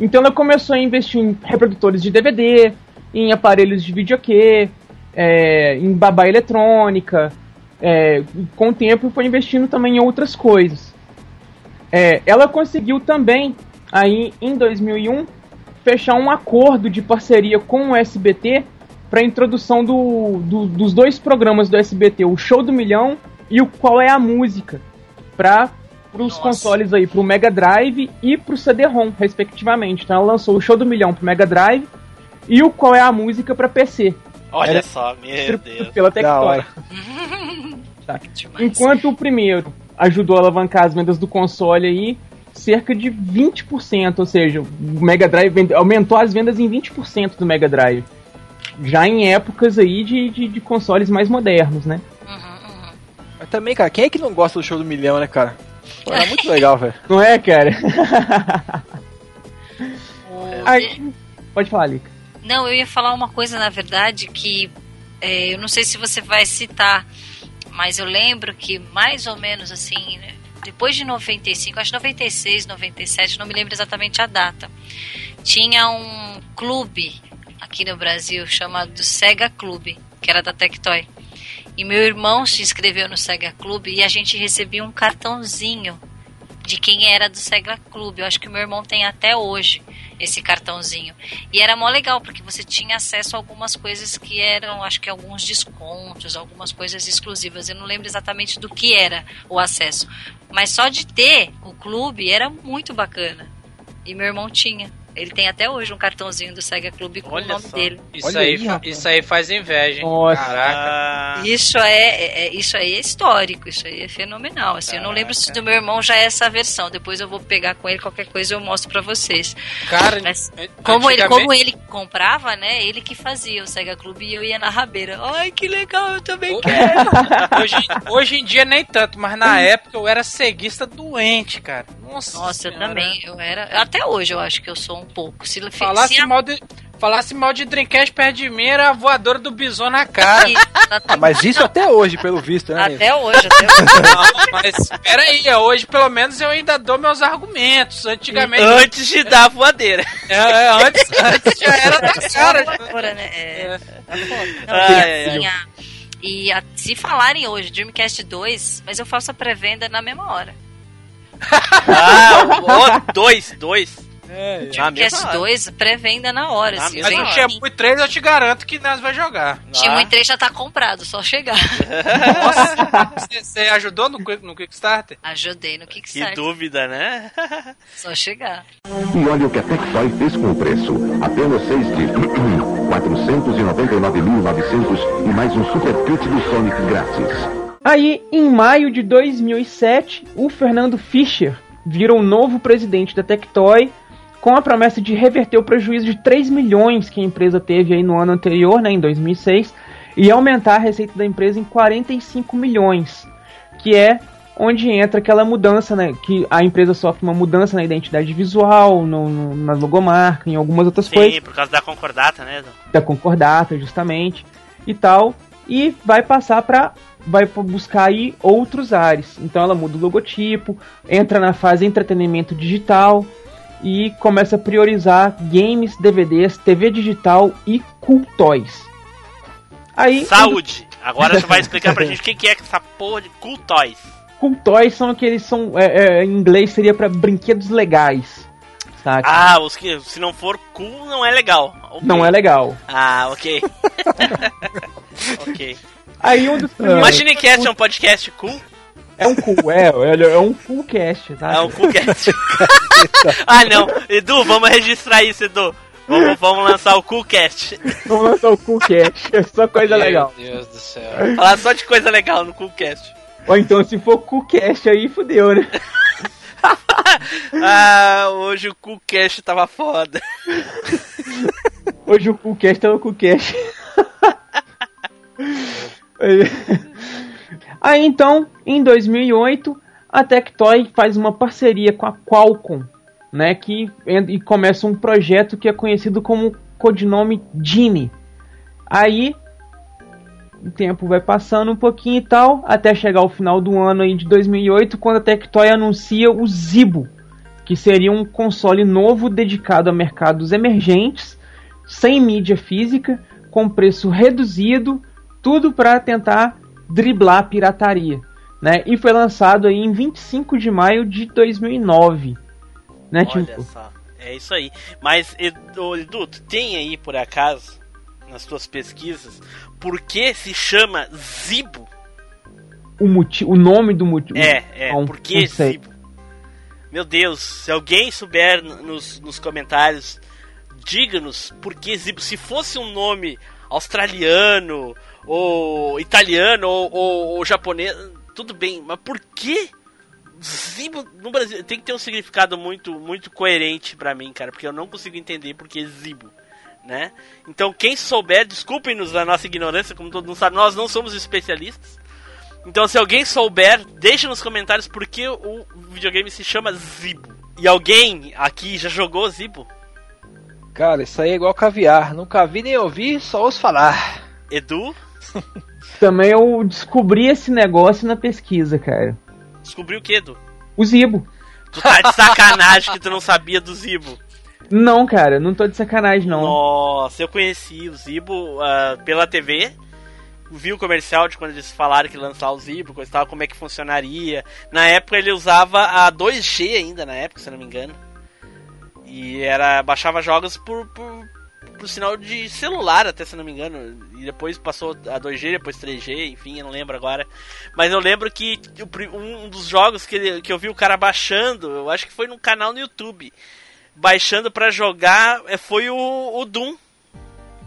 Então ela começou a investir em reprodutores de DVD, em aparelhos de videokê, é, em babá eletrônica, é, com o tempo foi investindo também em outras coisas. É, ela conseguiu também, aí em 2001, fechar um acordo de parceria com o SBT para a introdução do, do- dos dois programas do SBT, o Show do Milhão e o Qual é a Música, para os consoles aí, para o Mega Drive e para o CD-ROM, respectivamente. Então ela lançou o Show do Milhão para Mega Drive e o Qual é a Música para PC. Olha Era só, meu Deus. Pela hora. [LAUGHS] Tá. Enquanto o primeiro ajudou a alavancar as vendas do console aí, cerca de 20%, ou seja, o Mega Drive vende- aumentou as vendas em 20% do Mega Drive. Já em épocas aí de, de, de consoles mais modernos, né? Mas também, cara, quem é que não gosta do show do milhão, né, cara? Pô, é muito legal, velho. [LAUGHS] Não é, cara? [LAUGHS] Aí, pode falar, Lica. Não, eu ia falar uma coisa, na verdade, que é, eu não sei se você vai citar, mas eu lembro que mais ou menos assim, né, depois de 95, acho 96, 97, não me lembro exatamente a data, tinha um clube aqui no Brasil chamado Sega Clube, que era da Tectoy. E meu irmão se inscreveu no Sega Clube e a gente recebia um cartãozinho de quem era do Sega Clube. Eu acho que meu irmão tem até hoje esse cartãozinho. E era mó legal, porque você tinha acesso a algumas coisas que eram, acho que alguns descontos, algumas coisas exclusivas. Eu não lembro exatamente do que era o acesso. Mas só de ter o clube era muito bacana. E meu irmão tinha. Ele tem até hoje um cartãozinho do Sega Clube com Olha o nome só. dele. Isso, Olha aí, aí, isso aí faz inveja, hein? Nossa. Caraca. Ah, Isso é, é- é- isso aí é histórico, isso aí é fenomenal. Assim, eu não lembro se do meu irmão já é essa versão. Depois eu vou pegar com ele qualquer coisa eu mostro pra vocês. Cara, Mas an- como ele, como ele comprava, né? Ele que fazia o Sega Clube e eu ia na rabeira. Ai, que legal, eu também O- quero. [LAUGHS] hoje, hoje em dia nem tanto, mas na época eu era ceguista doente, cara. Nossa, Nossa, eu também. Eu era. Até hoje eu acho que eu sou um pouco. Se, se Falasse a- mal, de, falasse mal de Dreamcast perto de mim, era a voadora do bison na cara. Ah, mas isso até hoje, pelo visto, né? Até hoje, até hoje. [LAUGHS] Não, mas peraí, hoje pelo menos eu ainda dou meus argumentos. Antigamente. antes de dar a voadeira. É, é, antes, [LAUGHS] antes já era da cara. Agora, né? É, tá foda. Não, e ai, assim, a- e a- se falarem hoje Dreamcast 2, mas eu faço a pré-venda na mesma hora. Ah, o, o, dois, dois. É, O Dreamcast 2, pré-venda na hora. Na assim, Mas o. Shenmue 3 eu te garanto que nós vai jogar. Shenmue 3 já tá comprado, só chegar. [LAUGHS] Você, ajudou no, Quick- no Kickstarter? Ajudei no Que Kickstarter, dúvida, né? [LAUGHS] só chegar. E olha o que a Tectoy fez com o preço. Apenas seis de [CLEARS THROAT] 499.900 e mais um super kit do Sonic grátis. Aí, em maio de 2007, o Fernando Fischer vira o novo presidente da Tectoy com a promessa de reverter o prejuízo de 3 milhões que a empresa teve aí no ano anterior, né, em 2006, e aumentar a receita da empresa em 45 milhões, que é onde entra aquela mudança, né, que a empresa sofre uma mudança na identidade visual, no, no, na logomarca, em algumas outras coisas Sim, por causa da concordata, né? da concordata, justamente, e tal, e vai passar para vai buscar aí outros ares. Então ela muda o logotipo, entra na fase entretenimento digital e começa a priorizar games, DVDs, TV digital e cool toys. Aí Saúde! Agora você vai explicar pra gente o que é essa porra de cool toys são aqueles são é, é, em inglês seria para brinquedos legais, saca? Ah, os que se não for cool não é legal. Ok. Não é legal. Ah, ok. [LAUGHS] ok. Aí um dos primeiros Imagine que é um podcast cool. É um cool, é, é, é um cool cast, tá? É um Coolcast. [LAUGHS] ah, não. Edu, vamos registrar isso, Edu. Vamos, [LAUGHS] vamos lançar o Coolcast. Vamos lançar o cool cast, é só coisa legal. Meu Deus do céu. Falar só de coisa legal no Coolcast. Ou então, se for CoolCast aí, fudeu, né? [LAUGHS] Ah, hoje o Coolcast tava foda. Hoje o CoolCast é o CoolCast. Aí então, em 2008, a Tectoy faz uma parceria com a Qualcomm, né? Que, e começa um projeto que é conhecido como codinome Genie. Aí o tempo vai passando um pouquinho e tal, até chegar ao final do ano aí de 2008, quando a Tectoy anuncia o Zibo, que seria um console novo dedicado a mercados emergentes, sem mídia física, com preço reduzido, tudo para tentar driblar a pirataria, né? E foi lançado aí em 25 de maio de 2009, né, Olha tipo? só. É isso aí. Mas, Edu, Edu, tu tem aí, por acaso, nas tuas pesquisas, por que se chama Zibo? O, moti o nome do motivo. É, é, um por que. Zibo? Meu Deus, se alguém souber nos, nos comentários, diga-nos por que Zibo. Se fosse um nome australiano, ou italiano, ou, ou, ou japonês, tudo bem, mas por que Zibo no Brasil? Tem que ter um significado muito, muito coerente pra mim, cara, porque eu não consigo entender por que Zibo. Né? Então, quem souber, desculpem-nos a nossa ignorância, como todo mundo sabe, nós não somos especialistas. Então, se alguém souber, deixe nos comentários por que o videogame se chama Zibo. E alguém aqui já jogou Zibo? Cara, isso aí é igual caviar. Nunca vi nem ouvi, só ouço falar. Edu? [LAUGHS] Também eu descobri esse negócio na pesquisa, cara. Descobriu o que, Edu? O Zibo. Tu tá de sacanagem que tu não sabia do Zibo. Não, cara, não tô de sacanagem, não. Nossa, eu conheci o Zibo ah, pela TV. Vi o comercial de quando eles falaram que lançar o Zibo, coisa tal, como é que funcionaria. Na época ele usava a 2G ainda, na época, se eu não me engano. E era baixava jogos por, por, por sinal de celular, até se não me engano. E depois passou a 2G, depois 3G, enfim, eu não lembro agora. Mas eu lembro que um dos jogos que, ele- que eu vi o cara baixando, eu acho que foi num canal no YouTube baixando pra jogar eh, foi o, o Doom.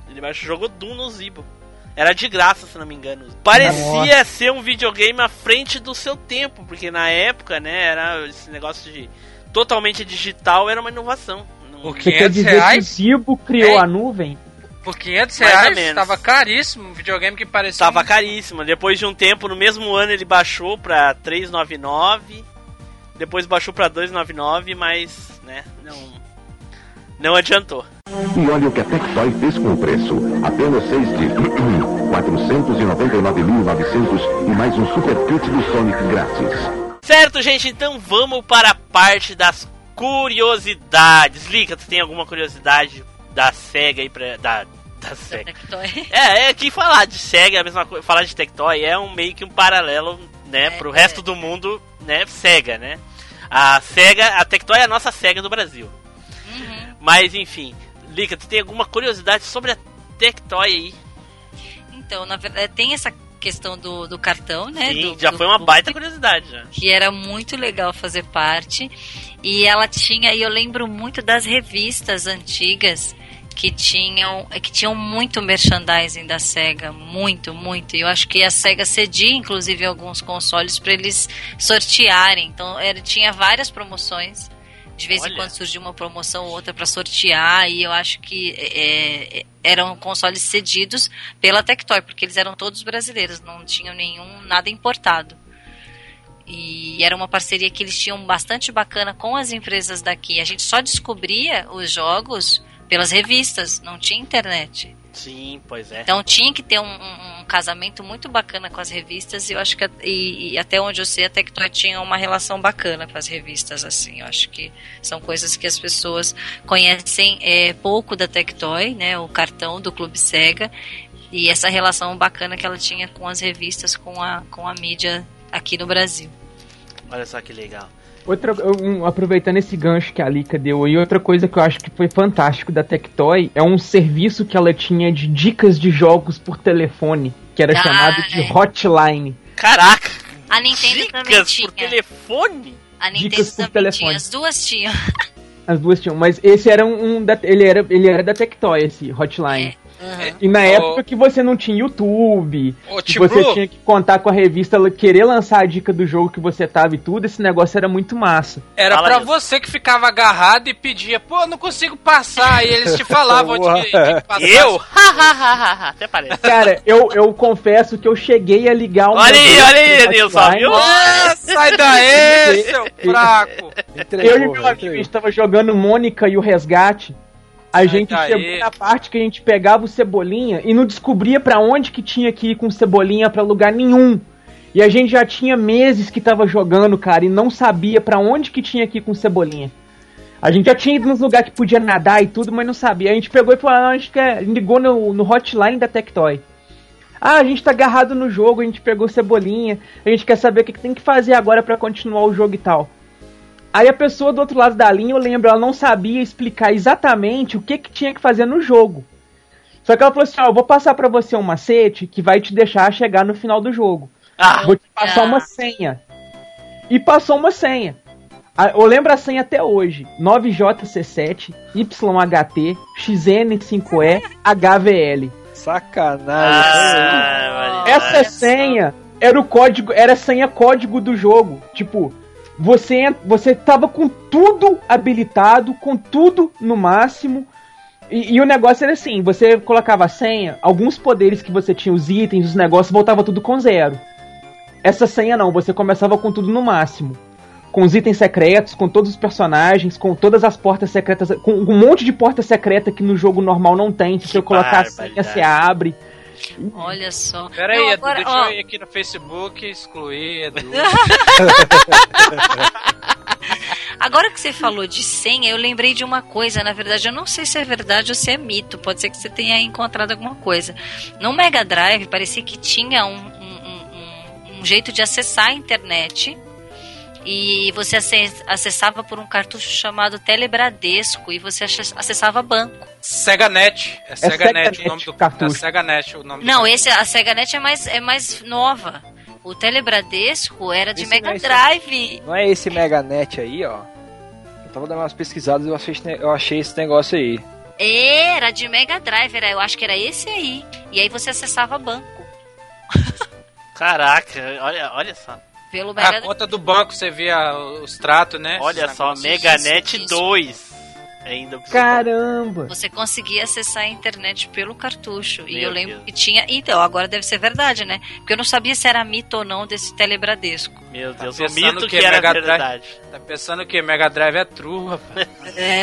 Ele baixou, jogou Doom no Zibo. Era de graça, se não me engano. Parecia ser um videogame à frente do seu tempo, porque na época, né, era esse negócio de totalmente digital, era uma inovação. Por Você quer 500 dizer que o reais? Zibo criou Ei. a nuvem? Por 500 Mais reais, menos. tava caríssimo. Um videogame que parecia. Tava um- caríssimo. Depois de um tempo, no mesmo ano, ele baixou pra 399. Depois baixou pra 299, mas, né, não. Não adiantou. E olha o que a Tectoy fez com o preço. Apenas seis de [CLEARS THROAT] 499.900 e mais um super kit do Sonic grátis. Certo, gente, então vamos para a parte das curiosidades. Lica, tu tem alguma curiosidade da SEGA aí pra. Da, da SEGA. É, é que falar de SEGA é a mesma coisa. Falar de Tectoy é um meio que um paralelo, né, É, pro é. resto do mundo, né, SEGA, né? A SEGA, a Tectoy é a nossa SEGA do Brasil. Mas enfim, Lica, tu tem alguma curiosidade sobre a Tectoy aí? Então, na verdade, tem essa questão do, do cartão, né? Sim, do- já do foi uma baita curiosidade já. Que era muito legal fazer parte. E ela tinha, e eu lembro muito das revistas antigas que tinham, que tinham muito merchandising da Sega, muito, muito. E eu acho que a Sega cedia, inclusive, alguns consoles para eles sortearem. Então, era, tinha várias promoções. De vez Olha. em quando surgia uma promoção ou outra para sortear, e eu acho que é, é, eram consoles cedidos pela Tectoy, porque eles eram todos brasileiros, não tinham nenhum nada importado. E era uma parceria que eles tinham bastante bacana com as empresas daqui. A gente só descobria os jogos pelas revistas, não tinha internet. Sim, pois é. Então tinha que ter um, um- um casamento muito bacana com as revistas e eu acho que e, e até onde eu sei a Tectoy tinha uma relação bacana com as revistas assim. Eu acho que são coisas que as pessoas conhecem é, pouco da Tectoy, né? O cartão do Clube Sega e essa relação bacana que ela tinha com as revistas, com a com a mídia aqui no Brasil. Olha só que legal. Outra, um, aproveitando esse gancho que a Lika deu aí, outra coisa que eu acho que foi fantástico da Tectoy é um serviço que ela tinha de dicas de jogos por telefone, que era Ah, chamado de é. Hotline. Caraca! A Nintendo também Dicas tinha. por telefone? A Nintendo Dicas por também telefone. tinha. As duas tinham. As duas tinham, mas esse era um, um da, ele era ele era da Tectoy esse Hotline. E na época que você não tinha YouTube, Ô, que você Blue. tinha que contar com a revista, querer lançar a dica do jogo que você tava e tudo, esse negócio era muito massa. Era isso. você que ficava agarrado e pedia, pô, não consigo passar. E eles te [LAUGHS] falavam tinha que passar. Eu? Até parece. Cara, eu, eu confesso que eu cheguei a ligar um. Olha aí, olha aí, Nilson, viu? Ah, sai daí, [LAUGHS] seu fraco. Eu e meu amigo, a gente tava jogando Mônica e o Resgate. A gente daí. chegou na parte que a gente pegava o Cebolinha e não descobria pra onde que tinha que ir com o Cebolinha pra lugar nenhum. E a gente já tinha meses que tava jogando, cara, e não sabia pra onde que tinha que ir com o Cebolinha. A gente já tinha ido nos lugares que podia nadar e tudo, mas não sabia. A gente pegou e falou, ah, a gente quer... ligou no, no hotline da Tectoy. Ah, a gente tá agarrado no jogo, a gente pegou Cebolinha, a gente quer saber o que, que tem que fazer agora pra continuar o jogo e tal. Aí a pessoa do outro lado da linha, eu lembro, ela não sabia explicar exatamente o que, que tinha que fazer no jogo. Só que ela falou assim: Ó, eu vou passar pra você um macete que vai te deixar chegar no final do jogo. Ah, Vou te passar uma senha. E passou uma senha. Eu lembro a senha até hoje: 9JC7, YHT, XN5E, HVL. Sacanagem. ah, Essa senha era o código, era a senha código do jogo. Tipo, você você tava com tudo habilitado, com tudo no máximo. E, e o negócio era assim, você colocava a senha, alguns poderes que você tinha, os itens, os negócios, voltava tudo com zero. Essa senha não, você começava com tudo no máximo. Com os itens secretos, com todos os personagens, com todas as portas secretas, com um monte de porta secreta que no jogo normal não tem. Se você colocar a senha, você abre. Olha só. Pera aí, Não, Edu, agora, deixa ó, eu ir aqui no Facebook, excluir, Edu. [LAUGHS] Agora que você falou de senha, eu lembrei de uma coisa. Na verdade, eu não sei se é verdade ou se é mito. Pode ser que você tenha encontrado alguma coisa. No Mega Drive, parecia que tinha um, um- um- um jeito de acessar a internet. E você ace- acessava por um cartucho chamado Telebradesco. E você ace- acessava banco. SegaNet. É SegaNet o nome do cartucho. É SegaNet o nome do Não, esse, a SegaNet é mais, é mais nova. O Telebradesco era de Esse Mega não é esse- Drive. Não é esse Meganet aí, ó. Eu tava dando umas pesquisadas e eu achei, esse eu achei esse negócio aí. Era de Mega Drive, era, eu acho que era esse aí. E aí você acessava banco [LAUGHS] Caraca, olha, olha só. Pelo Mega A conta do banco, você via os tratos, né? Olha Esses só. Meganet isso. 2. Ainda Caramba! Você conseguia acessar a internet pelo cartucho. e Meu eu lembro Deus. que tinha. Então, agora deve ser verdade, né? Porque eu não sabia se era mito ou não desse Telebradesco. Meu Tá Deus, o pensando mito que que, é era Mega Drive? verdade. Tá pensando que Mega Drive é true, rapaz. É.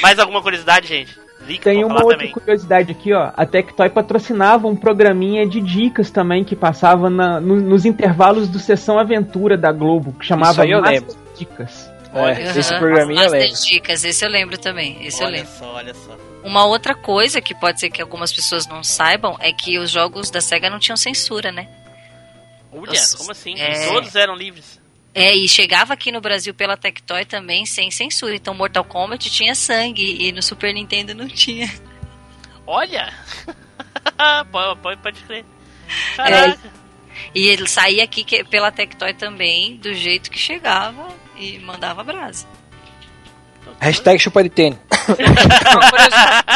[LAUGHS] Mais alguma curiosidade, gente? Liga Tem uma outra também. curiosidade aqui, ó. A Tectoy patrocinava um programinha de dicas também que passava na- no- nos intervalos do Sessão Aventura da Globo, que chamava Isso aí eu Master lembro. Dicas. Olha, É, esse programinha eu Master lembro. Dicas, esse eu lembro também. Esse eu olha lembro. só, olha só. Uma outra coisa que pode ser que algumas pessoas não saibam é que os jogos da SEGA não tinham censura, né? Olha, Os- como assim? é. Todos eram livres. É, e chegava aqui no Brasil pela Tectoy também sem censura. Então Mortal Kombat tinha sangue e no Super Nintendo não tinha. Olha! [LAUGHS] pode, pode, pode crer. Caraca! É, e ele saía aqui que- pela Tectoy também, do jeito que chegava e mandava brasa. Hashtag chuparitene. Uma [LAUGHS] curiosidade,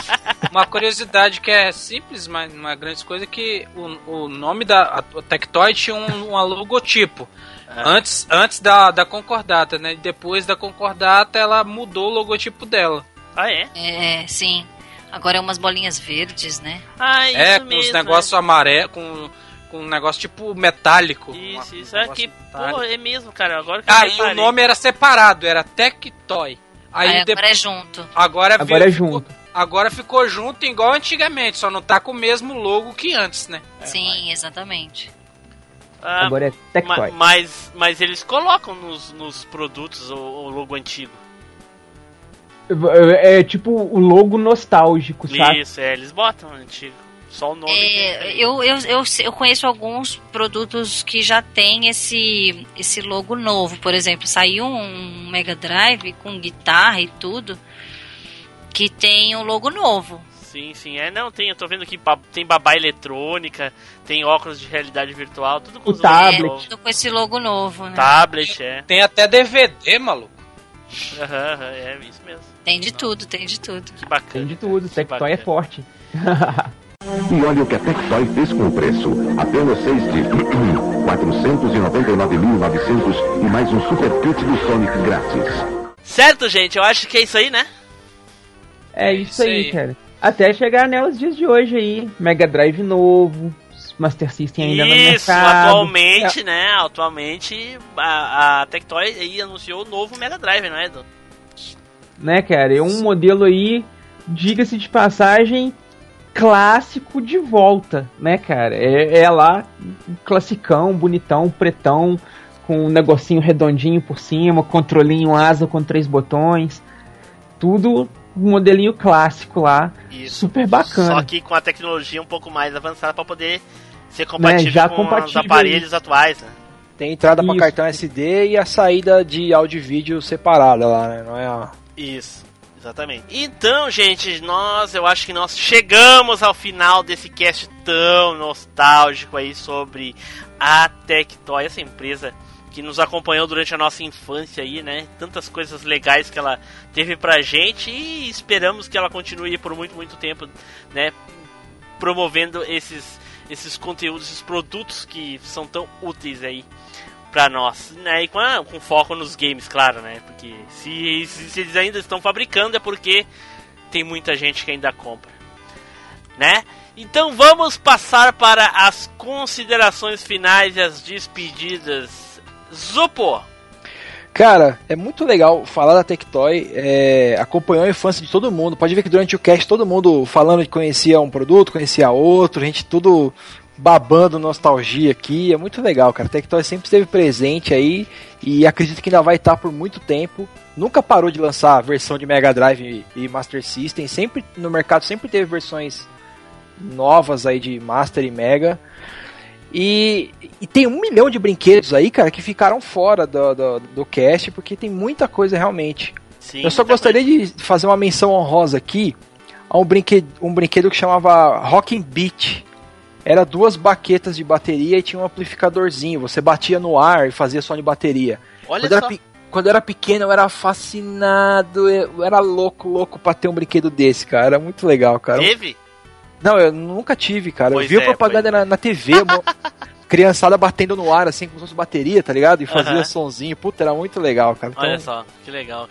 uma curiosidade que é simples, mas não é grande coisa, é que o, o nome da Tectoy tinha um, um logotipo. Antes, antes da, da concordata, né? Depois da concordata, ela mudou o logotipo dela. Ah, é? É, sim. Agora é umas bolinhas verdes, né? Ah, isso é, com mesmo. os negócios amarelos, com, com um negócio tipo metálico. Isso, Uma- isso. um É negócio que, metálico. pô, é mesmo, cara. Agora que Ah, e o nome era separado, era Tectoy. Aí, Aí, de- agora é junto. agora, Agora é ficou- junto. Agora ficou junto igual antigamente, só não tá com o mesmo logo que antes, né? Sim, exatamente. Ah, Agora é Tectoy. ma- mas, mas eles colocam nos, nos produtos o, o logo antigo. É, é tipo o logo nostálgico, sabe? Isso, é, eles botam antigo. Só o nome. É, eu, eu, eu, eu conheço alguns produtos que já tem esse, esse logo novo. Por exemplo, saiu um Mega Drive com guitarra e tudo que tem um logo novo. Sim, sim. É, não, tem, eu tô vendo aqui, ba- tem babá eletrônica, tem óculos de realidade virtual, tudo com O os tablet. Tudo com esse logo novo, né? Tablet, é. Tem até DVD, maluco. Aham, aham, é isso mesmo. Tem de tudo, tem de tudo. Que bacana. Tem de tudo, Que Tectoy é forte. E olha o que a Tectoy fez com o preço. Apenas 6 de [CLEARS THROAT] 499.900 e mais um super kit do Sonic grátis. Certo, gente, eu acho que é isso aí, né? É isso, isso aí, aí. cara. Até chegar né, os dias de hoje aí. Mega Drive novo, Master System ainda no Isso, mercado. atualmente, né? Atualmente a, a Tectoy aí anunciou o novo Mega Drive, não é, Edu? né, cara? É um modelo aí, diga-se de passagem, clássico de volta, né, cara? É, é lá, classicão, bonitão, pretão, com um negocinho redondinho por cima, controlinho asa com três botões, tudo um modelinho clássico lá, Isso. super bacana. Só que com a tecnologia um pouco mais avançada para poder ser compatível já com compatível os aparelhos atuais, né? Tem entrada pra Isso. cartão SD e a saída de áudio e vídeo separada lá, né? Não é a... Isso, exatamente. Então, gente, nós, eu acho que nós chegamos ao final desse cast tão nostálgico aí sobre a Tectoy, essa empresa que nos acompanhou durante a nossa infância aí, né? Tantas coisas legais que ela teve pra gente e esperamos que ela continue por muito, muito tempo, né? Promovendo esses, esses conteúdos, esses produtos que são tão úteis aí pra nós, né? E com, a- com foco nos games, claro, né? Porque se, se- se eles ainda estão fabricando é porque tem muita gente que ainda compra, né? Então vamos passar para as considerações finais e as despedidas. Zupo! Cara, é muito legal falar da Tectoy, é, acompanhou a infância de todo mundo. Pode ver que durante o cast todo mundo falando que conhecia um produto, conhecia outro, a gente tudo babando nostalgia aqui. É muito legal, cara. A Tectoy sempre esteve presente aí e acredito que ainda vai estar por muito tempo. Nunca parou de lançar versão de Mega Drive e Master System. Sempre no mercado sempre teve versões novas aí de Master e Mega. E, e tem um milhão de brinquedos aí, cara, que ficaram fora do, do, do cast, porque tem muita coisa realmente. Sim, Eu só gostaria de fazer uma menção honrosa aqui a um brinquedo, um brinquedo que chamava Rockin' Beat. Era duas baquetas de bateria e tinha um amplificadorzinho. Você batia no ar e fazia som de bateria. Olha Quando, era, só. pe- quando eu era pequeno, eu era fascinado. Eu era louco, louco pra ter um brinquedo desse, cara. Era muito legal, cara. Teve? Não, eu nunca tive, cara. Pois eu vi a é, propaganda na, na TV, [LAUGHS] criançada batendo no ar, assim, como se fosse bateria, tá ligado? E fazia Aham. sonzinho. Puta, era muito legal, cara. Então, Olha só, que legal,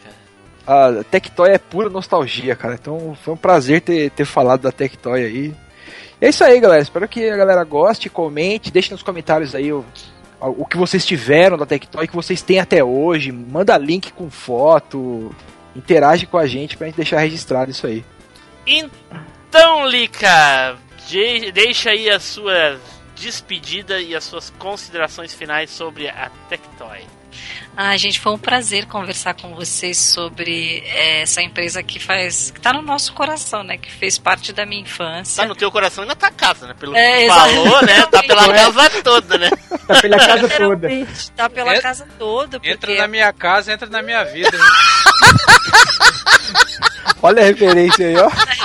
cara. a Tectoy é pura nostalgia, cara. Então foi um prazer ter, ter falado da Tectoy aí. E é isso aí, galera. Espero que a galera goste, comente, deixe nos comentários aí o, o que vocês tiveram da Tectoy, que vocês têm até hoje. Manda link com foto, interage com a gente pra gente deixar registrado isso aí. Então, Lica, de- deixa aí a sua despedida e as suas considerações finais sobre a Tectoy. Ah, gente, foi um prazer conversar com vocês sobre é, essa empresa que faz. que tá no nosso coração, né? Que fez parte da minha infância. Tá no teu coração e na tua casa, né? Pelo É, que tu falou, né? Tá pela casa toda, né? Tá pela casa toda. Tá pela Entra- casa toda. Porque Entra na minha casa, entra na minha vida. Olha a referência aí, ó. [LAUGHS]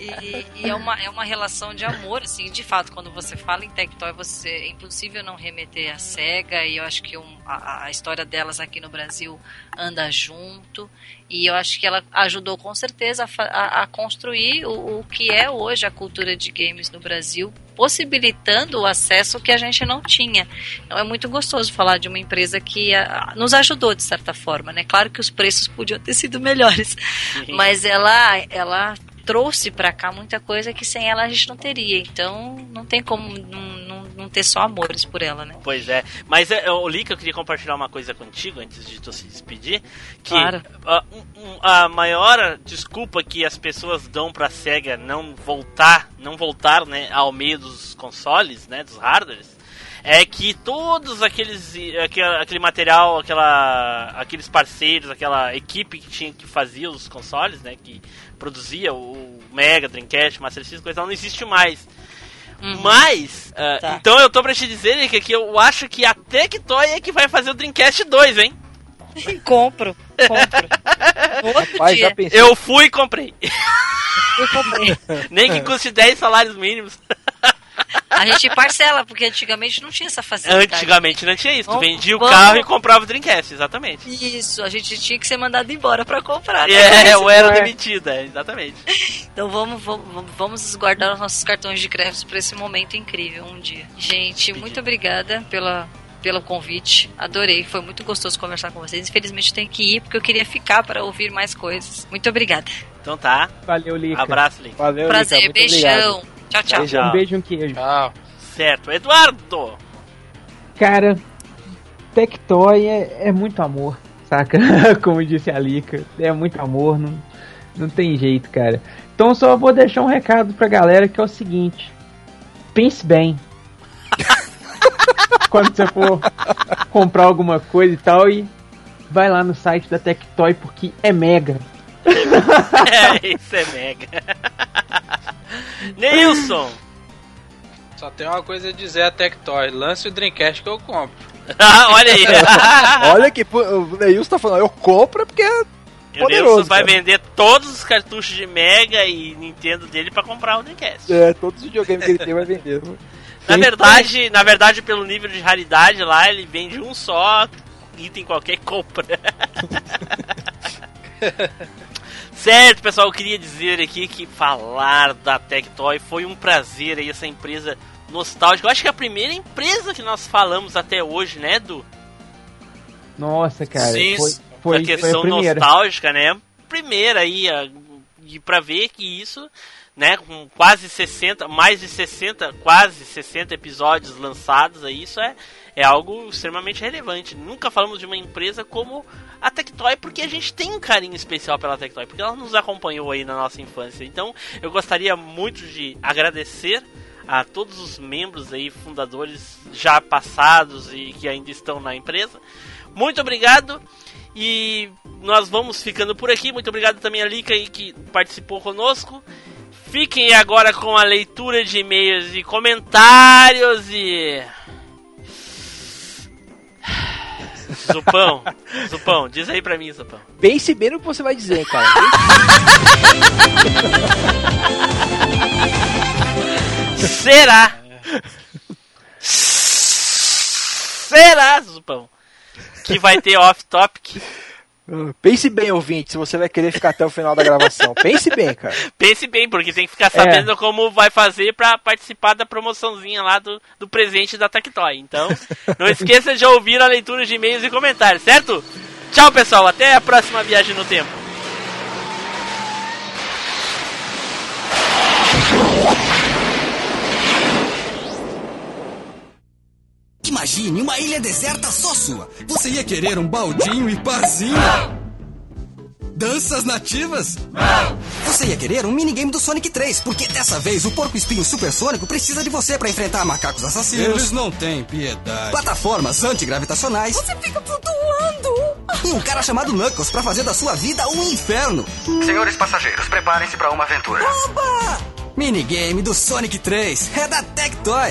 E, e é, uma, é uma relação de amor, assim, de fato, quando você fala em Tectoy, você, é impossível não remeter à SEGA, e eu acho que um- a, a história delas aqui no Brasil anda junto, e eu acho que ela ajudou com certeza a, a- a construir o, o que é hoje a cultura de games no Brasil, possibilitando o acesso que a gente não tinha. Então é muito gostoso falar de uma empresa que nos ajudou de certa forma, né? Claro que os preços podiam ter sido melhores, mas ela, ela trouxe pra cá muita coisa que sem ela a gente não teria. Então não tem como não, não, não ter só amores por ela, né? Pois é. Mas é, o Lick, eu queria compartilhar uma coisa contigo antes de tu se despedir. Que Claro. a, um- a maior desculpa que as pessoas dão pra SEGA não voltar, não voltar, né, ao meio dos consoles, né, dos hardwares, é que todos aqueles aquele, aquele material, aquela aqueles parceiros, aquela equipe que tinha que fazia os consoles, né, que produzia o Mega, Dreamcast, Master System, coisa, não existe mais. Mas, ah, Tá. então eu tô pra te dizer, Nick, que eu acho que a Tectoy é que vai fazer o Dreamcast 2, hein? [LAUGHS] Compro, compro. [LAUGHS] Outro Rapaz, dia, já pensei. Eu fui e comprei. eu comprei. [LAUGHS] Nem que custe 10 salários mínimos. A gente parcela, porque antigamente não tinha essa facilidade. Antigamente não tinha isso. Tu Vamos- vendia o vamos- carro e comprava o Dreamcast, exatamente. Isso, a gente tinha que ser mandado embora pra comprar. né? É, eu era é. demitida, exatamente. Então vamos, vamos, vamos guardar os nossos cartões de crédito para esse momento incrível um dia. Gente, muito obrigada pela, pelo convite. Adorei, foi muito gostoso conversar com vocês. Infelizmente eu tenho que ir porque eu queria ficar para ouvir mais coisas. Muito obrigada. Então tá. Valeu, Lica. Abraço, Link. Valeu, Prazer, Lica, muito beijão. obrigado. Tchau, tchau. Beijão. Um beijo e um queijo. Tchau. Certo. Eduardo! Cara, Tectoy é, é muito amor, saca? [LAUGHS] Como disse a Lica, é muito amor, não, não tem jeito, cara. Então só vou deixar um recado pra galera que é o seguinte: pense bem. [LAUGHS] Quando você for comprar alguma coisa e tal, e vai lá no site da Tectoy porque é mega. [LAUGHS] é, isso é mega. Neilson! Só tem uma coisa a dizer a Tectoy. Lance o Dreamcast que eu compro. Ah, [LAUGHS] olha aí. [LAUGHS] Olha que o Neilson tá falando, eu compro é porque é O Neilson poderoso. vai cara. vender todos os cartuchos de Mega e Nintendo dele pra comprar o Dreamcast. É, todos os videogames que ele tem vai vender. [LAUGHS] Na verdade, na verdade, pelo nível de raridade lá, ele vende um só item qualquer que compra. Certo, pessoal, eu queria dizer aqui que falar da Tectoy foi um prazer aí, essa empresa nostálgica. Eu acho que é a primeira empresa que nós falamos até hoje, né, Edu? Nossa, cara, Sim, foi, a foi, foi a questão primeira. nostálgica, né? Primeira aí, a- e pra ver que isso, né, com quase 60, mais de 60, quase 60 episódios lançados aí, isso é, é algo extremamente relevante. Nunca falamos de uma empresa como a Tectoy, porque a gente tem um carinho especial pela Tectoy, porque ela nos acompanhou aí na nossa infância. Então, eu gostaria muito de agradecer a todos os membros aí, fundadores já passados e que ainda estão na empresa. Muito obrigado. E nós vamos ficando por aqui. Muito obrigado também a Lica aí que participou conosco. Fiquem agora com a leitura de e-mails e comentários e. Zupão, Zupão, diz aí pra mim, Zupão. Pense bem no que você vai dizer, cara. Será? Será, Zupão? Que vai ter off-topic? Pense bem, ouvinte, se você vai querer ficar até o final da gravação. Pense bem, cara. [LAUGHS] Pense bem, porque tem que ficar sabendo como vai fazer pra participar da promoçãozinha lá do, do presente da Tectoy. Então, não [LAUGHS] esqueça de ouvir a leitura de e-mails e comentários, certo? Tchau, pessoal. Até a próxima viagem no tempo. Imagine uma ilha deserta só sua. Você ia querer um baldinho e parzinho? Danças nativas? Não! Você ia querer um minigame do Sonic 3, porque dessa vez o porco espinho supersônico precisa de você para enfrentar macacos assassinos. Eles não têm piedade. Plataformas antigravitacionais. Você fica flutuando! E um cara chamado Knuckles para fazer da sua vida um inferno. Senhores passageiros, preparem-se para uma aventura. Oba! Minigame do Sonic 3 é da Tectoy.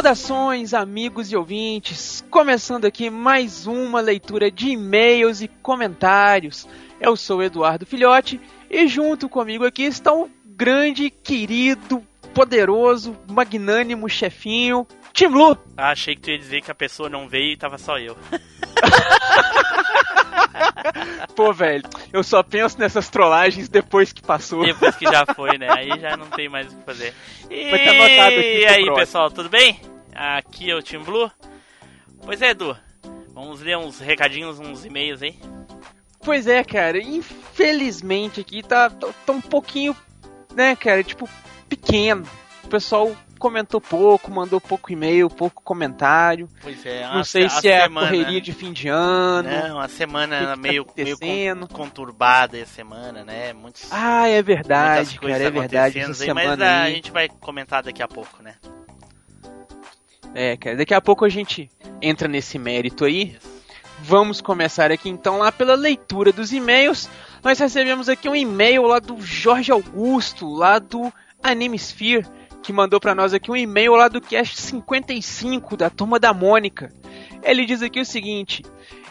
Saudações, amigos e ouvintes! Começando aqui mais uma leitura de e-mails e comentários. Eu sou Eduardo Filhote e junto comigo aqui está o grande, querido, poderoso, magnânimo chefinho, Tim Lu. Ah, achei que tu ia dizer que a pessoa não veio e tava só eu. [LAUGHS] Pô, velho, eu só penso nessas trollagens depois que passou. Depois que já foi, né? Aí já não tem mais o que fazer. E tá anotado aqui E aí, pessoal, tudo bem? Aqui é o Team Blue. Pois é, Edu. Vamos ler uns recadinhos, uns e-mails aí. Pois é, cara, infelizmente aqui tá, tá, tá um pouquinho, né, cara, tipo, pequeno. O pessoal comentou pouco, mandou pouco e-mail, pouco comentário. Pois é, Não a- sei a se é semana- a correria de fim de ano. Não, uma semana que que tá meio, meio conturbada essa semana, né? Muitos, Ah, é verdade, cara, é verdade. Essa aí, mas semana a aí. gente vai comentar daqui a pouco, né? É, cara, daqui a pouco a gente entra nesse mérito aí. Vamos começar aqui então lá pela leitura dos e-mails. Nós recebemos aqui um e-mail lá do Jorge Augusto, lá do Animesphere, que mandou pra nós aqui um e-mail lá do Cast 55 da Turma da Mônica. Ele diz aqui o seguinte: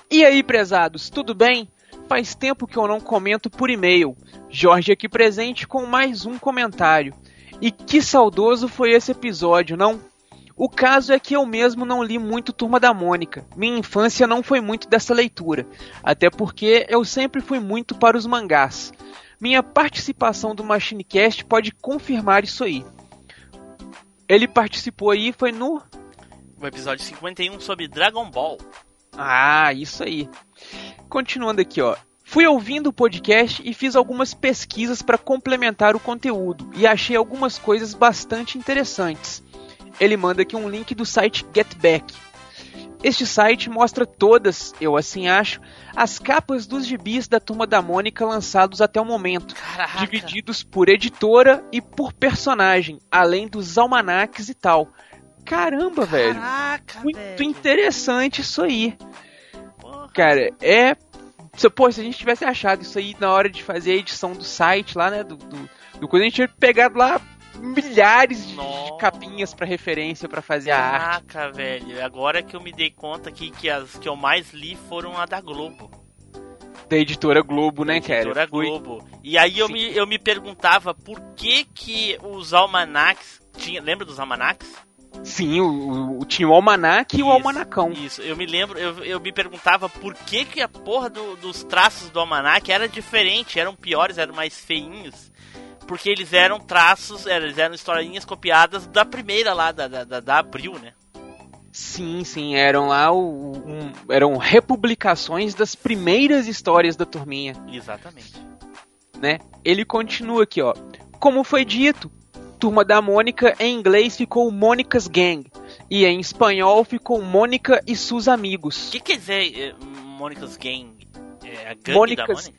E aí, prezados, tudo bem? Faz tempo que eu não comento por e-mail. Jorge aqui presente com mais um comentário. E que saudoso foi esse episódio, não? O caso é que eu mesmo não li muito Turma da Mônica. Minha infância não foi muito dessa leitura, até porque eu sempre fui muito para os mangás. Minha participação do Machinecast pode confirmar isso aí. Ele participou aí foi no O episódio 51 sobre Dragon Ball. Ah, isso aí. Continuando aqui, ó. Fui ouvindo o podcast e fiz algumas pesquisas para complementar o conteúdo e achei algumas coisas bastante interessantes. Ele manda aqui um link do site Get Back. Este site mostra todas, eu assim acho, as capas dos gibis da Turma da Mônica lançados até o momento, Caraca. divididos por editora e por personagem, além dos almanaques e tal. Caramba, velho. Caraca, Muito velho. interessante isso aí. Porra. Cara, é. se- Pô, se a gente tivesse achado isso aí na hora de fazer a edição do site lá, né? Do, do, do coisa, a gente tinha pegado lá milhares de, de capinhas pra referência pra fazer a arte. Caraca, velho. Agora que eu me dei conta que, que as que eu mais li foram a da Globo. Da editora Globo, né, cara? Editora Globo. E aí eu me, eu me perguntava por que que os almanacs... Tinha, lembra dos almanacs? Sim, o, o, tinha o almanac e o Isso, almanacão. Isso, eu me lembro, eu, eu me perguntava por que que a porra do- dos traços do almanac era diferente, eram piores, eram mais feinhos. Porque eles eram traços, eram- eles eram historinhas copiadas da primeira lá, da, da, da- Abril, né? Sim, sim, eram lá o, um- eram republicações das primeiras histórias da turminha. Exatamente. né? Ele continua aqui, ó. Como foi dito, Turma da Mônica em inglês ficou Mônica's Gang e em espanhol ficou Mônica e seus O amigos. que quer dizer eh, Mônica's Gang? É a gangue Mônica's- da Mônica?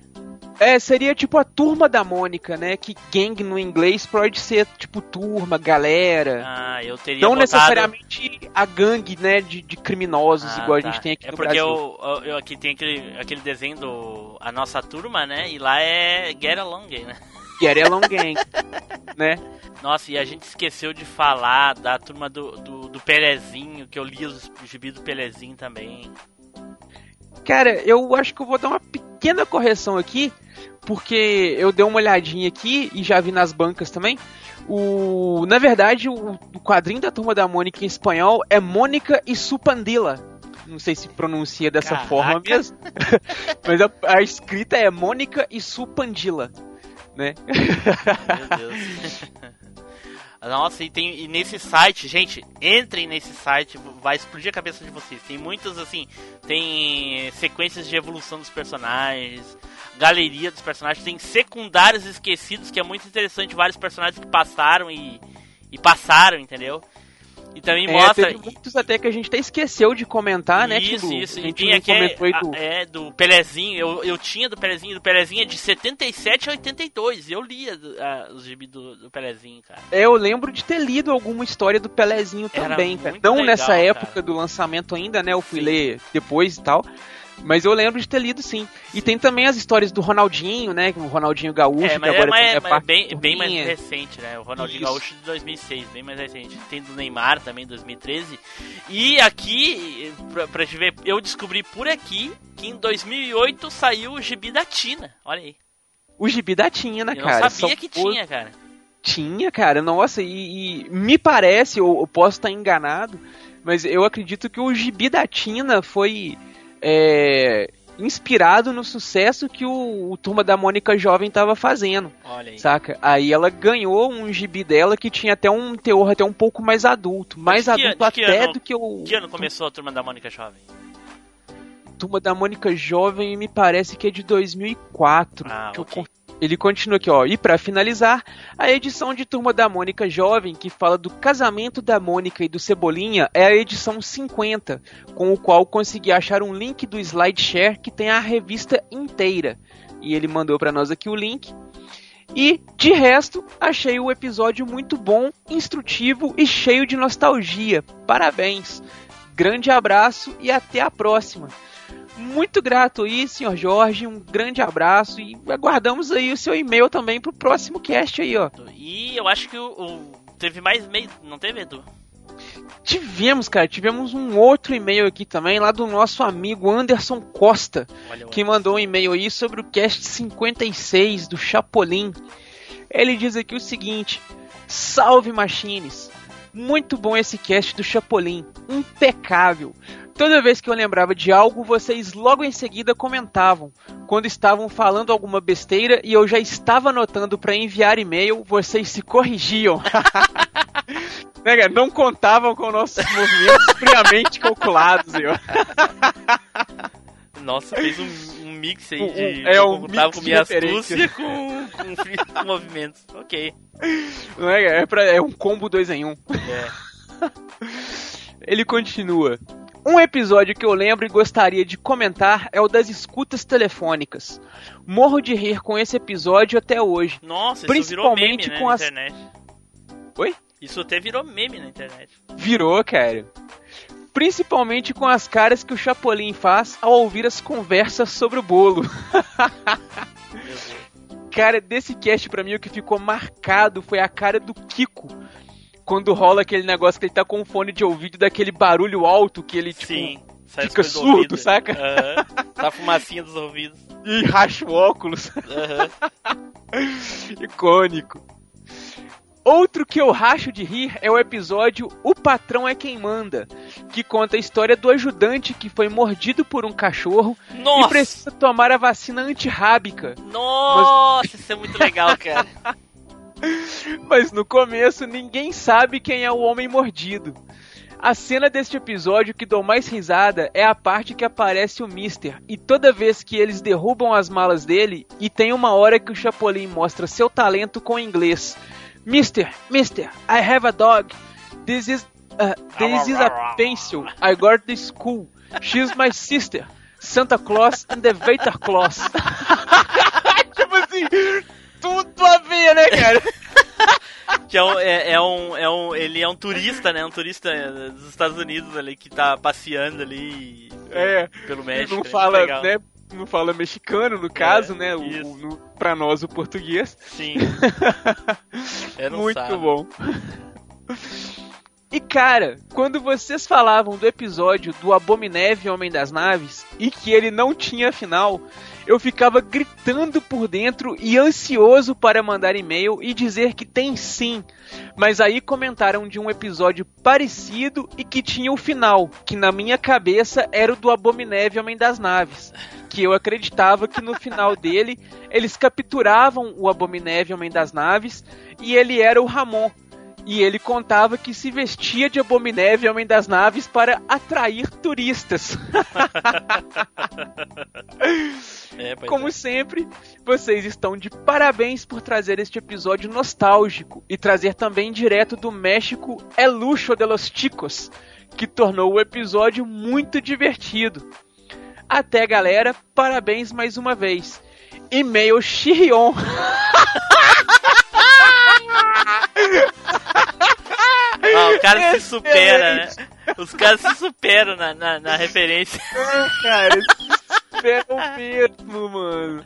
É, seria tipo a Turma da Mônica, né? Que gang no inglês pode ser tipo turma, galera. Ah, eu teria Não botado... necessariamente a gangue, né, de, de criminosos, Ah, igual a tá. gente tem aqui é no porque Brasil. eu, eu, eu aqui tem aquele, aquele desenho do A Nossa Turma, né? E lá é Get Along, né? Get Along Gang, [LAUGHS] né? Nossa, e a gente esqueceu de falar da turma do, do, do Pelezinho, que eu li os gibi do Pelezinho também. Cara, eu acho que eu vou dar uma pequena correção aqui, porque eu dei uma olhadinha aqui e já vi nas bancas também. O, na verdade, o, o quadrinho da Turma da Mônica em espanhol é Mônica e Supandila. não sei se pronuncia dessa Caraca. forma mesmo. [LAUGHS] Mas a, a escrita é Mônica e Supandila, né? Meu Deus. [LAUGHS] Nossa, e tem e nesse site, gente, entrem nesse site, vai explodir a cabeça de vocês. Tem muitas assim, tem sequências de evolução dos personagens, galeria dos personagens, tem secundários esquecidos que é muito interessante, vários personagens que passaram e e passaram, entendeu? E também É, mostra teve muitos até que a gente até esqueceu de comentar, né, isso, Tilu? isso. A E gente tem não aqui comentou aí do... é, do Pelezinho. Eu, eu tinha do Pelezinho. Do Pelezinho é de 77 a 82. Eu lia ah, os gibi do, do Pelezinho, cara. É, eu lembro de ter lido alguma história do Pelezinho Era também, cara. Não legal, nessa cara. época do lançamento ainda, né? Eu fui ler depois e tal. Mas eu lembro de ter lido sim. E tem também as histórias do Ronaldinho, né? O Ronaldinho Gaúcho, É, que é, agora é, mas parte bem, bem mais recente, né? O Ronaldinho Isso. Gaúcho de 2006, bem mais recente. Tem do Neymar também, 2013. E aqui, pra, pra te ver, eu descobri por aqui que em 2008 saiu o gibi da Tina. Olha aí. O gibi da Tina, Eu cara? não sabia Só que tinha, cara. Tinha, cara, nossa, e, e me parece, ou eu posso estar enganado, mas eu acredito que o gibi da Tina foi é, inspirado no sucesso que o, o Turma da Mônica Jovem tava fazendo. Olha aí. Saca? Aí ela ganhou um gibi dela que tinha até um teor até um pouco mais adulto. Mais que- adulto até ano- do que o Que ano começou a Turma da Mônica Jovem? Turma da Mônica Jovem me parece que é de 2004. Ah, que eu ok. con- Ele continua aqui, ó. E pra finalizar, a edição de Turma da Mônica Jovem, que fala do casamento da Mônica e do Cebolinha, é a edição 50, com o qual consegui achar um link do SlideShare que tem a revista inteira. E ele mandou pra nós aqui o link. E, de resto, achei o episódio muito bom, instrutivo e cheio de nostalgia. Parabéns! Grande abraço e até a próxima! Muito grato aí, senhor Jorge. Um grande abraço e aguardamos aí o seu e-mail também pro próximo cast aí, ó. E eu acho que o, o- teve mais meio. Não teve, Edu? Tivemos, cara, tivemos um outro e-mail aqui também, lá do nosso amigo Anderson Costa, Olha, que mandou um e-mail aí sobre o cast 56 do Chapolin. Ele diz aqui o seguinte: Salve Machines! Muito bom esse cast do Chapolin, impecável. Toda vez que eu lembrava de algo, vocês logo em seguida comentavam. Quando estavam falando alguma besteira e eu já estava anotando para enviar e-mail, vocês se corrigiam. [LAUGHS] Né, cara? Não contavam com nossos movimentos friamente calculados. Eu. Nossa, fez um, um mix aí de. um- é um mix com minha astúcia com, com, movimentos. Ok. Não é, é, pra- é um combo 2 em 1. Um. É. Ele continua. Um episódio que eu lembro e gostaria de comentar é o das escutas telefônicas. Morro de rir com esse episódio até hoje. Nossa, isso virou meme Principalmente né, com na as. internet. Oi? Isso até virou meme na internet. Virou, cara. Principalmente com as caras que o Chapolin faz ao ouvir as conversas sobre o bolo. cara, desse cast pra mim o que ficou marcado foi a cara do Kiko. Quando rola aquele negócio que ele tá com um fone de ouvido daquele barulho alto que ele, tipo, Sim. Fica surdo, saca? Aham. Tá fumacinha dos ouvidos. E racha o óculos. Aham. [LAUGHS] Icônico. Outro que eu racho de rir é o episódio O Patrão é Quem Manda, que conta a história do ajudante que foi mordido por um cachorro Nossa! e precisa tomar a vacina antirrábica. Nossa, isso é muito legal, cara. [LAUGHS] Mas no começo ninguém sabe quem é o homem mordido. A cena deste episódio que dou mais risada é a parte que aparece o Mister, e toda vez que eles derrubam as malas dele, e tem uma hora que o Chapolin mostra seu talento com inglês. Mister, Mister, I have a dog. This is, uh, this is a pencil. I got the school. She's my sister. Santa Claus and the Vater Claus. [LAUGHS] tipo assim, tudo a ver, né, cara? [LAUGHS] Que é um, é, é um, é um. Ele é um turista, né? Um turista dos Estados Unidos ali que tá passeando ali É, pelo México. não é fala, legal. né? Não fala mexicano, no caso, É, né? O, isso. o, no, pra nós, o português. Sim. [LAUGHS] É, Muito sabe. bom. E cara, quando vocês falavam do episódio do Abominével Homem das Naves e que ele não tinha final, eu ficava gritando por dentro e ansioso para mandar e-mail e dizer que tem sim. Mas aí comentaram de um episódio parecido e que tinha o final, que na minha cabeça era o do Abominével Homem das Naves. Que eu acreditava que no final [LAUGHS] dele eles capturavam o Abominével Homem das Naves e ele era o Ramon. E ele contava que se vestia de Abominével Homem das Naves para atrair turistas. [LAUGHS] É, Como é. sempre, vocês estão de parabéns por trazer este episódio nostálgico e trazer também direto do México El Luxo de los Chicos, que tornou o episódio muito divertido. Até galera, parabéns mais uma vez. E-mail Chirion. [LAUGHS] Ah, o cara se supera, né? Os caras se superam na, na, na referência. [LAUGHS] cara, superam mesmo, mano.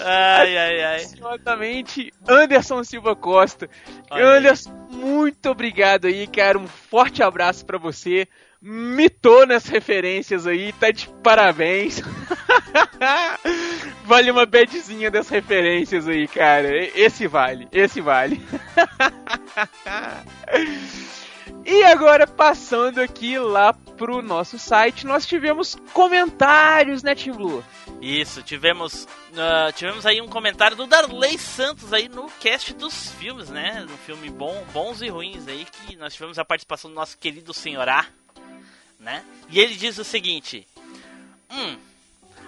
Ai, ai, ai. Exatamente, Anderson Silva Costa. Olha aí. Anderson, muito obrigado aí, cara. Um forte abraço pra você. Mitou nas referências aí, tá de parabéns. [LAUGHS] vale uma badzinha das referências aí, cara. Esse vale, esse vale. [LAUGHS] E agora, passando aqui lá pro nosso site, nós tivemos comentários, né, Tim Blue? Isso, tivemos ah, tivemos aí um comentário do Darley Santos aí no cast dos filmes, né? No filme bom, bons e ruins aí que nós tivemos a participação do nosso querido senhorá, né? E ele diz o seguinte: Hum,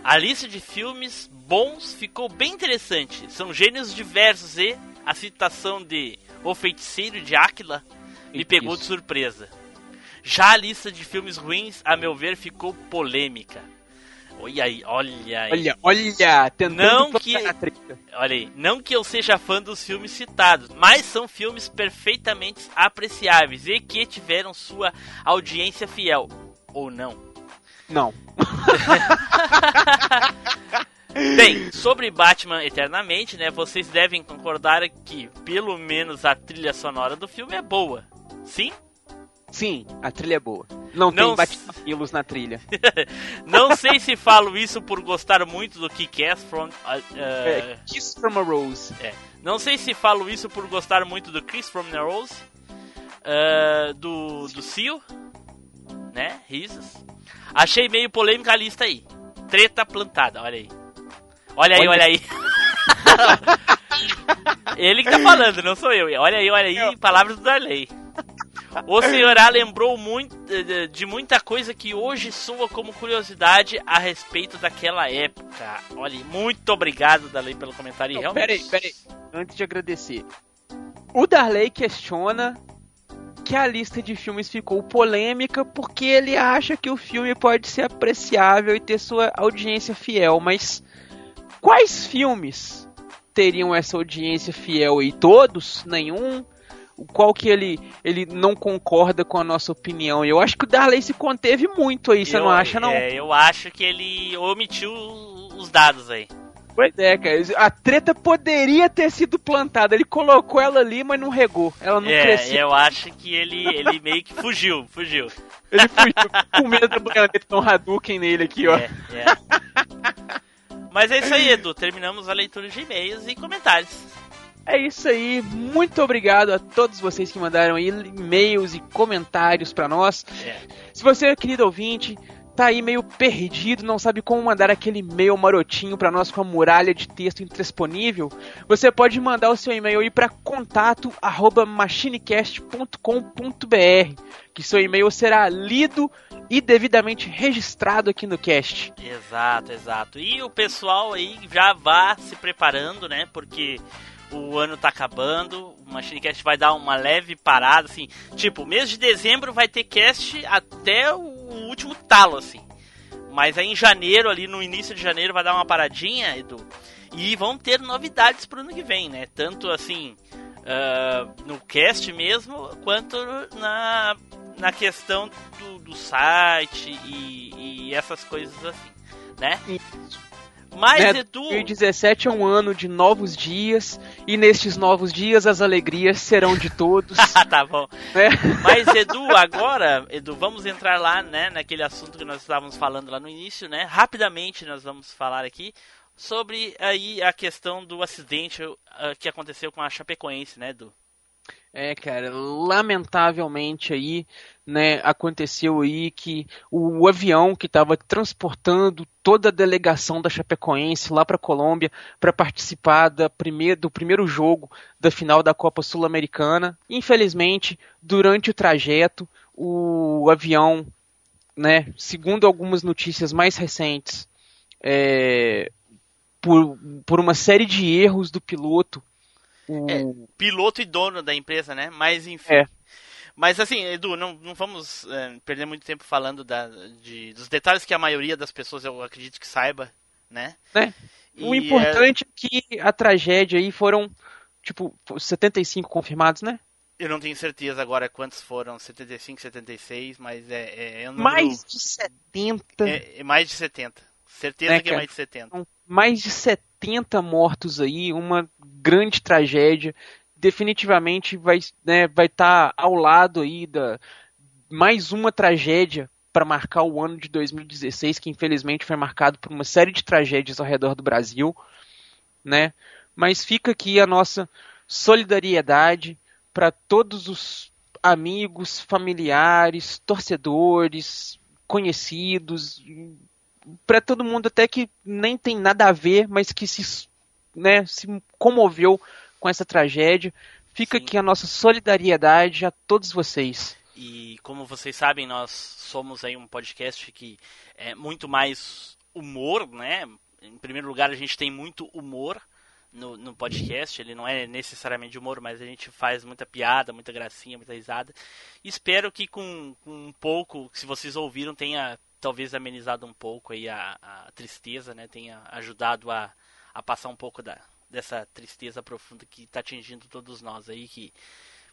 a lista de filmes bons ficou bem interessante. São gêneros diversos e a citação de O Feiticeiro de Áquila me pegou de surpresa. Já a lista de filmes ruins, a meu ver, ficou polêmica. Olha aí, olha aí. Olha, olha, tentando Não que- a treta. Olha aí, não que eu seja fã dos filmes citados, mas são filmes perfeitamente apreciáveis e que tiveram sua audiência fiel. Ou não. Não. [LAUGHS] Bem, sobre Batman Eternamente, né? Vocês devem concordar que pelo menos a trilha sonora do filme é boa. Sim? Sim, a trilha é boa. Não, Não tem bate-papilos na trilha. [LAUGHS] Não sei se falo isso por gostar muito do Kick-Ass from... ah, ah, É, Kiss from a Rose. É. Não sei se falo isso por gostar muito do Chris from the Rose, ah, do, do Seal, né? Risos. Achei meio polêmica a lista aí. Treta plantada, olha aí. Olha aí, Olha. olha aí. [LAUGHS] Ele que tá falando, não sou eu. Olha aí, olha aí, palavras do Darley. O senhorá lembrou muito, de- de muita coisa que hoje soa como curiosidade a respeito daquela época. Olha, muito obrigado, Darley, pelo comentário. Não, realmente... peraí, peraí. Antes de agradecer. O Darley questiona que a lista de filmes ficou polêmica porque ele acha que o filme pode ser apreciável e ter sua audiência fiel, mas quais filmes teriam essa audiência fiel aí? Todos? Nenhum? Qual que ele, ele não concorda com a nossa opinião? Eu acho que o Darley se conteve muito aí, você Eu- não acha, não? É, eu acho que ele omitiu os dados aí. Pois é, cara. A treta poderia ter sido plantada. Ele colocou ela ali, mas não regou. Ela não é, cresceu. eu acho que ele, ele meio que fugiu, fugiu. Ele fugiu com medo da baioneta um Hadouken nele aqui, ó. É, é. Mas é isso aí, Edu. Terminamos a leitura de e-mails e comentários. É isso aí. Muito obrigado a todos vocês que mandaram e-mails e comentários pra nós. É. Se você, querido ouvinte, tá aí meio perdido, não sabe como mandar aquele e-mail marotinho pra nós com a muralha de texto intransponível, você pode mandar o seu e-mail aí para contato arroba machinecast.com.br, que seu e-mail será lido e devidamente registrado aqui no cast. Exato, exato. E o pessoal aí já vá se preparando, né? Porque o ano tá acabando, o Machinecast vai dar uma leve parada, assim. Tipo, mês de dezembro vai ter cast até o último talo, assim. Mas aí em janeiro, ali no início de janeiro, vai dar uma paradinha, Edu. E vão ter novidades pro ano que vem, né? Tanto assim, ah, no cast mesmo, quanto na, na questão do, do site e, e essas coisas assim, né? Mas, né? Edu. 2017 é um ano de novos dias, e nestes novos dias as alegrias serão de todos. [LAUGHS] tá bom. né? Mas, Edu, agora, Edu, vamos entrar lá, né, naquele assunto que nós estávamos falando lá no início, né? Rapidamente nós vamos falar aqui sobre aí a questão do acidente uh, que aconteceu com a Chapecoense, né, Edu? É, cara, lamentavelmente aí, né, aconteceu aí que o, o avião que estava transportando toda a delegação da Chapecoense lá para Colômbia para participar da primeir, do primeiro jogo da final da Copa Sul-Americana, infelizmente, durante o trajeto, o avião, né, segundo algumas notícias mais recentes, é, por, por uma série de erros do piloto, o... É, piloto e dono da empresa, né? Mas enfim. É. Mas assim, Edu, não, não vamos é, perder muito tempo falando da, de, dos detalhes que a maioria das pessoas eu acredito que saiba, né? né? O importante é... que a tragédia aí foram, tipo, 75 confirmados, né? Eu não tenho certeza agora quantos foram, 75, 76, mas é. é, é um número... Mais de 70. É, é, mais de 70. Certeza né, que é mais de 70. Mais de 70 mortos aí, uma grande tragédia. Definitivamente vai estar né, vai tá ao lado aí da mais uma tragédia para marcar o ano de 2016, que infelizmente foi marcado por uma série de tragédias ao redor do Brasil, né? Mas fica aqui a nossa solidariedade para todos os amigos, familiares, torcedores, conhecidos, para todo mundo até que nem tem nada a ver, mas que se, né, se comoveu com essa tragédia. Fica Sim. aqui a nossa solidariedade a todos vocês. E como vocês sabem, nós somos aí um podcast que é muito mais humor, né? Em primeiro lugar, a gente tem muito humor no, no podcast. Ele não é necessariamente humor, mas a gente faz muita piada, muita gracinha, muita risada. Espero que com, com um pouco, se vocês ouviram, tenha talvez amenizado um pouco aí a, a tristeza, né? Tenha ajudado a, a passar um pouco da, dessa tristeza profunda que está atingindo todos nós aí, que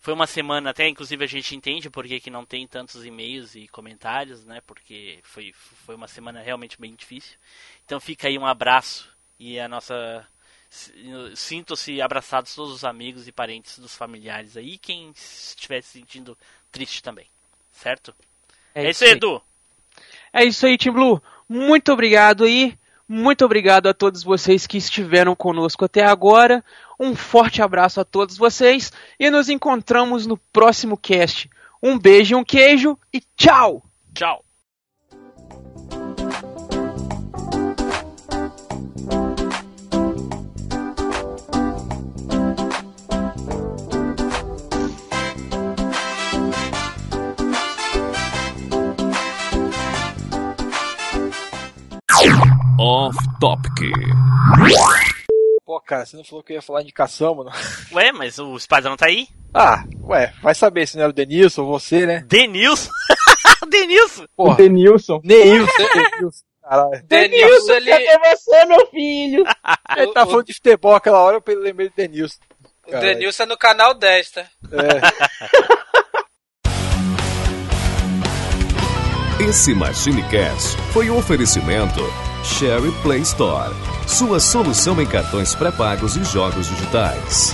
foi uma semana, até inclusive a gente entende por que, que não tem tantos e-mails e comentários, né? Porque foi, foi uma semana realmente bem difícil. Então fica aí um abraço e a nossa. Sinto-se abraçados todos os amigos e parentes dos familiares aí, quem estiver se sentindo triste também. Certo? É, é isso aí, Edu! É isso aí, Tim Blue. Muito obrigado aí. Muito obrigado a todos vocês que estiveram conosco até agora. Um forte abraço a todos vocês e nos encontramos no próximo cast. Um beijo, um queijo e tchau! Tchau! Off Topic. Pô, cara, você não falou que eu ia falar indicação, mano? Ué, mas o Espadão tá aí? Ah, ué, vai saber se não era o Denilson ou você, né? Denilson? [LAUGHS] Denilson? Porra. Denilson. Neilson. Denilson. Caralho. Denilson, ele... cadê você, meu filho? [LAUGHS] ele tá falando de futebol aquela hora, eu lembrei de Denilson. O Denilson é no canal 10, tá? É. [LAUGHS] Esse Machine Cash foi um oferecimento Sherry Play Store, sua solução em cartões pré-pagos e jogos digitais.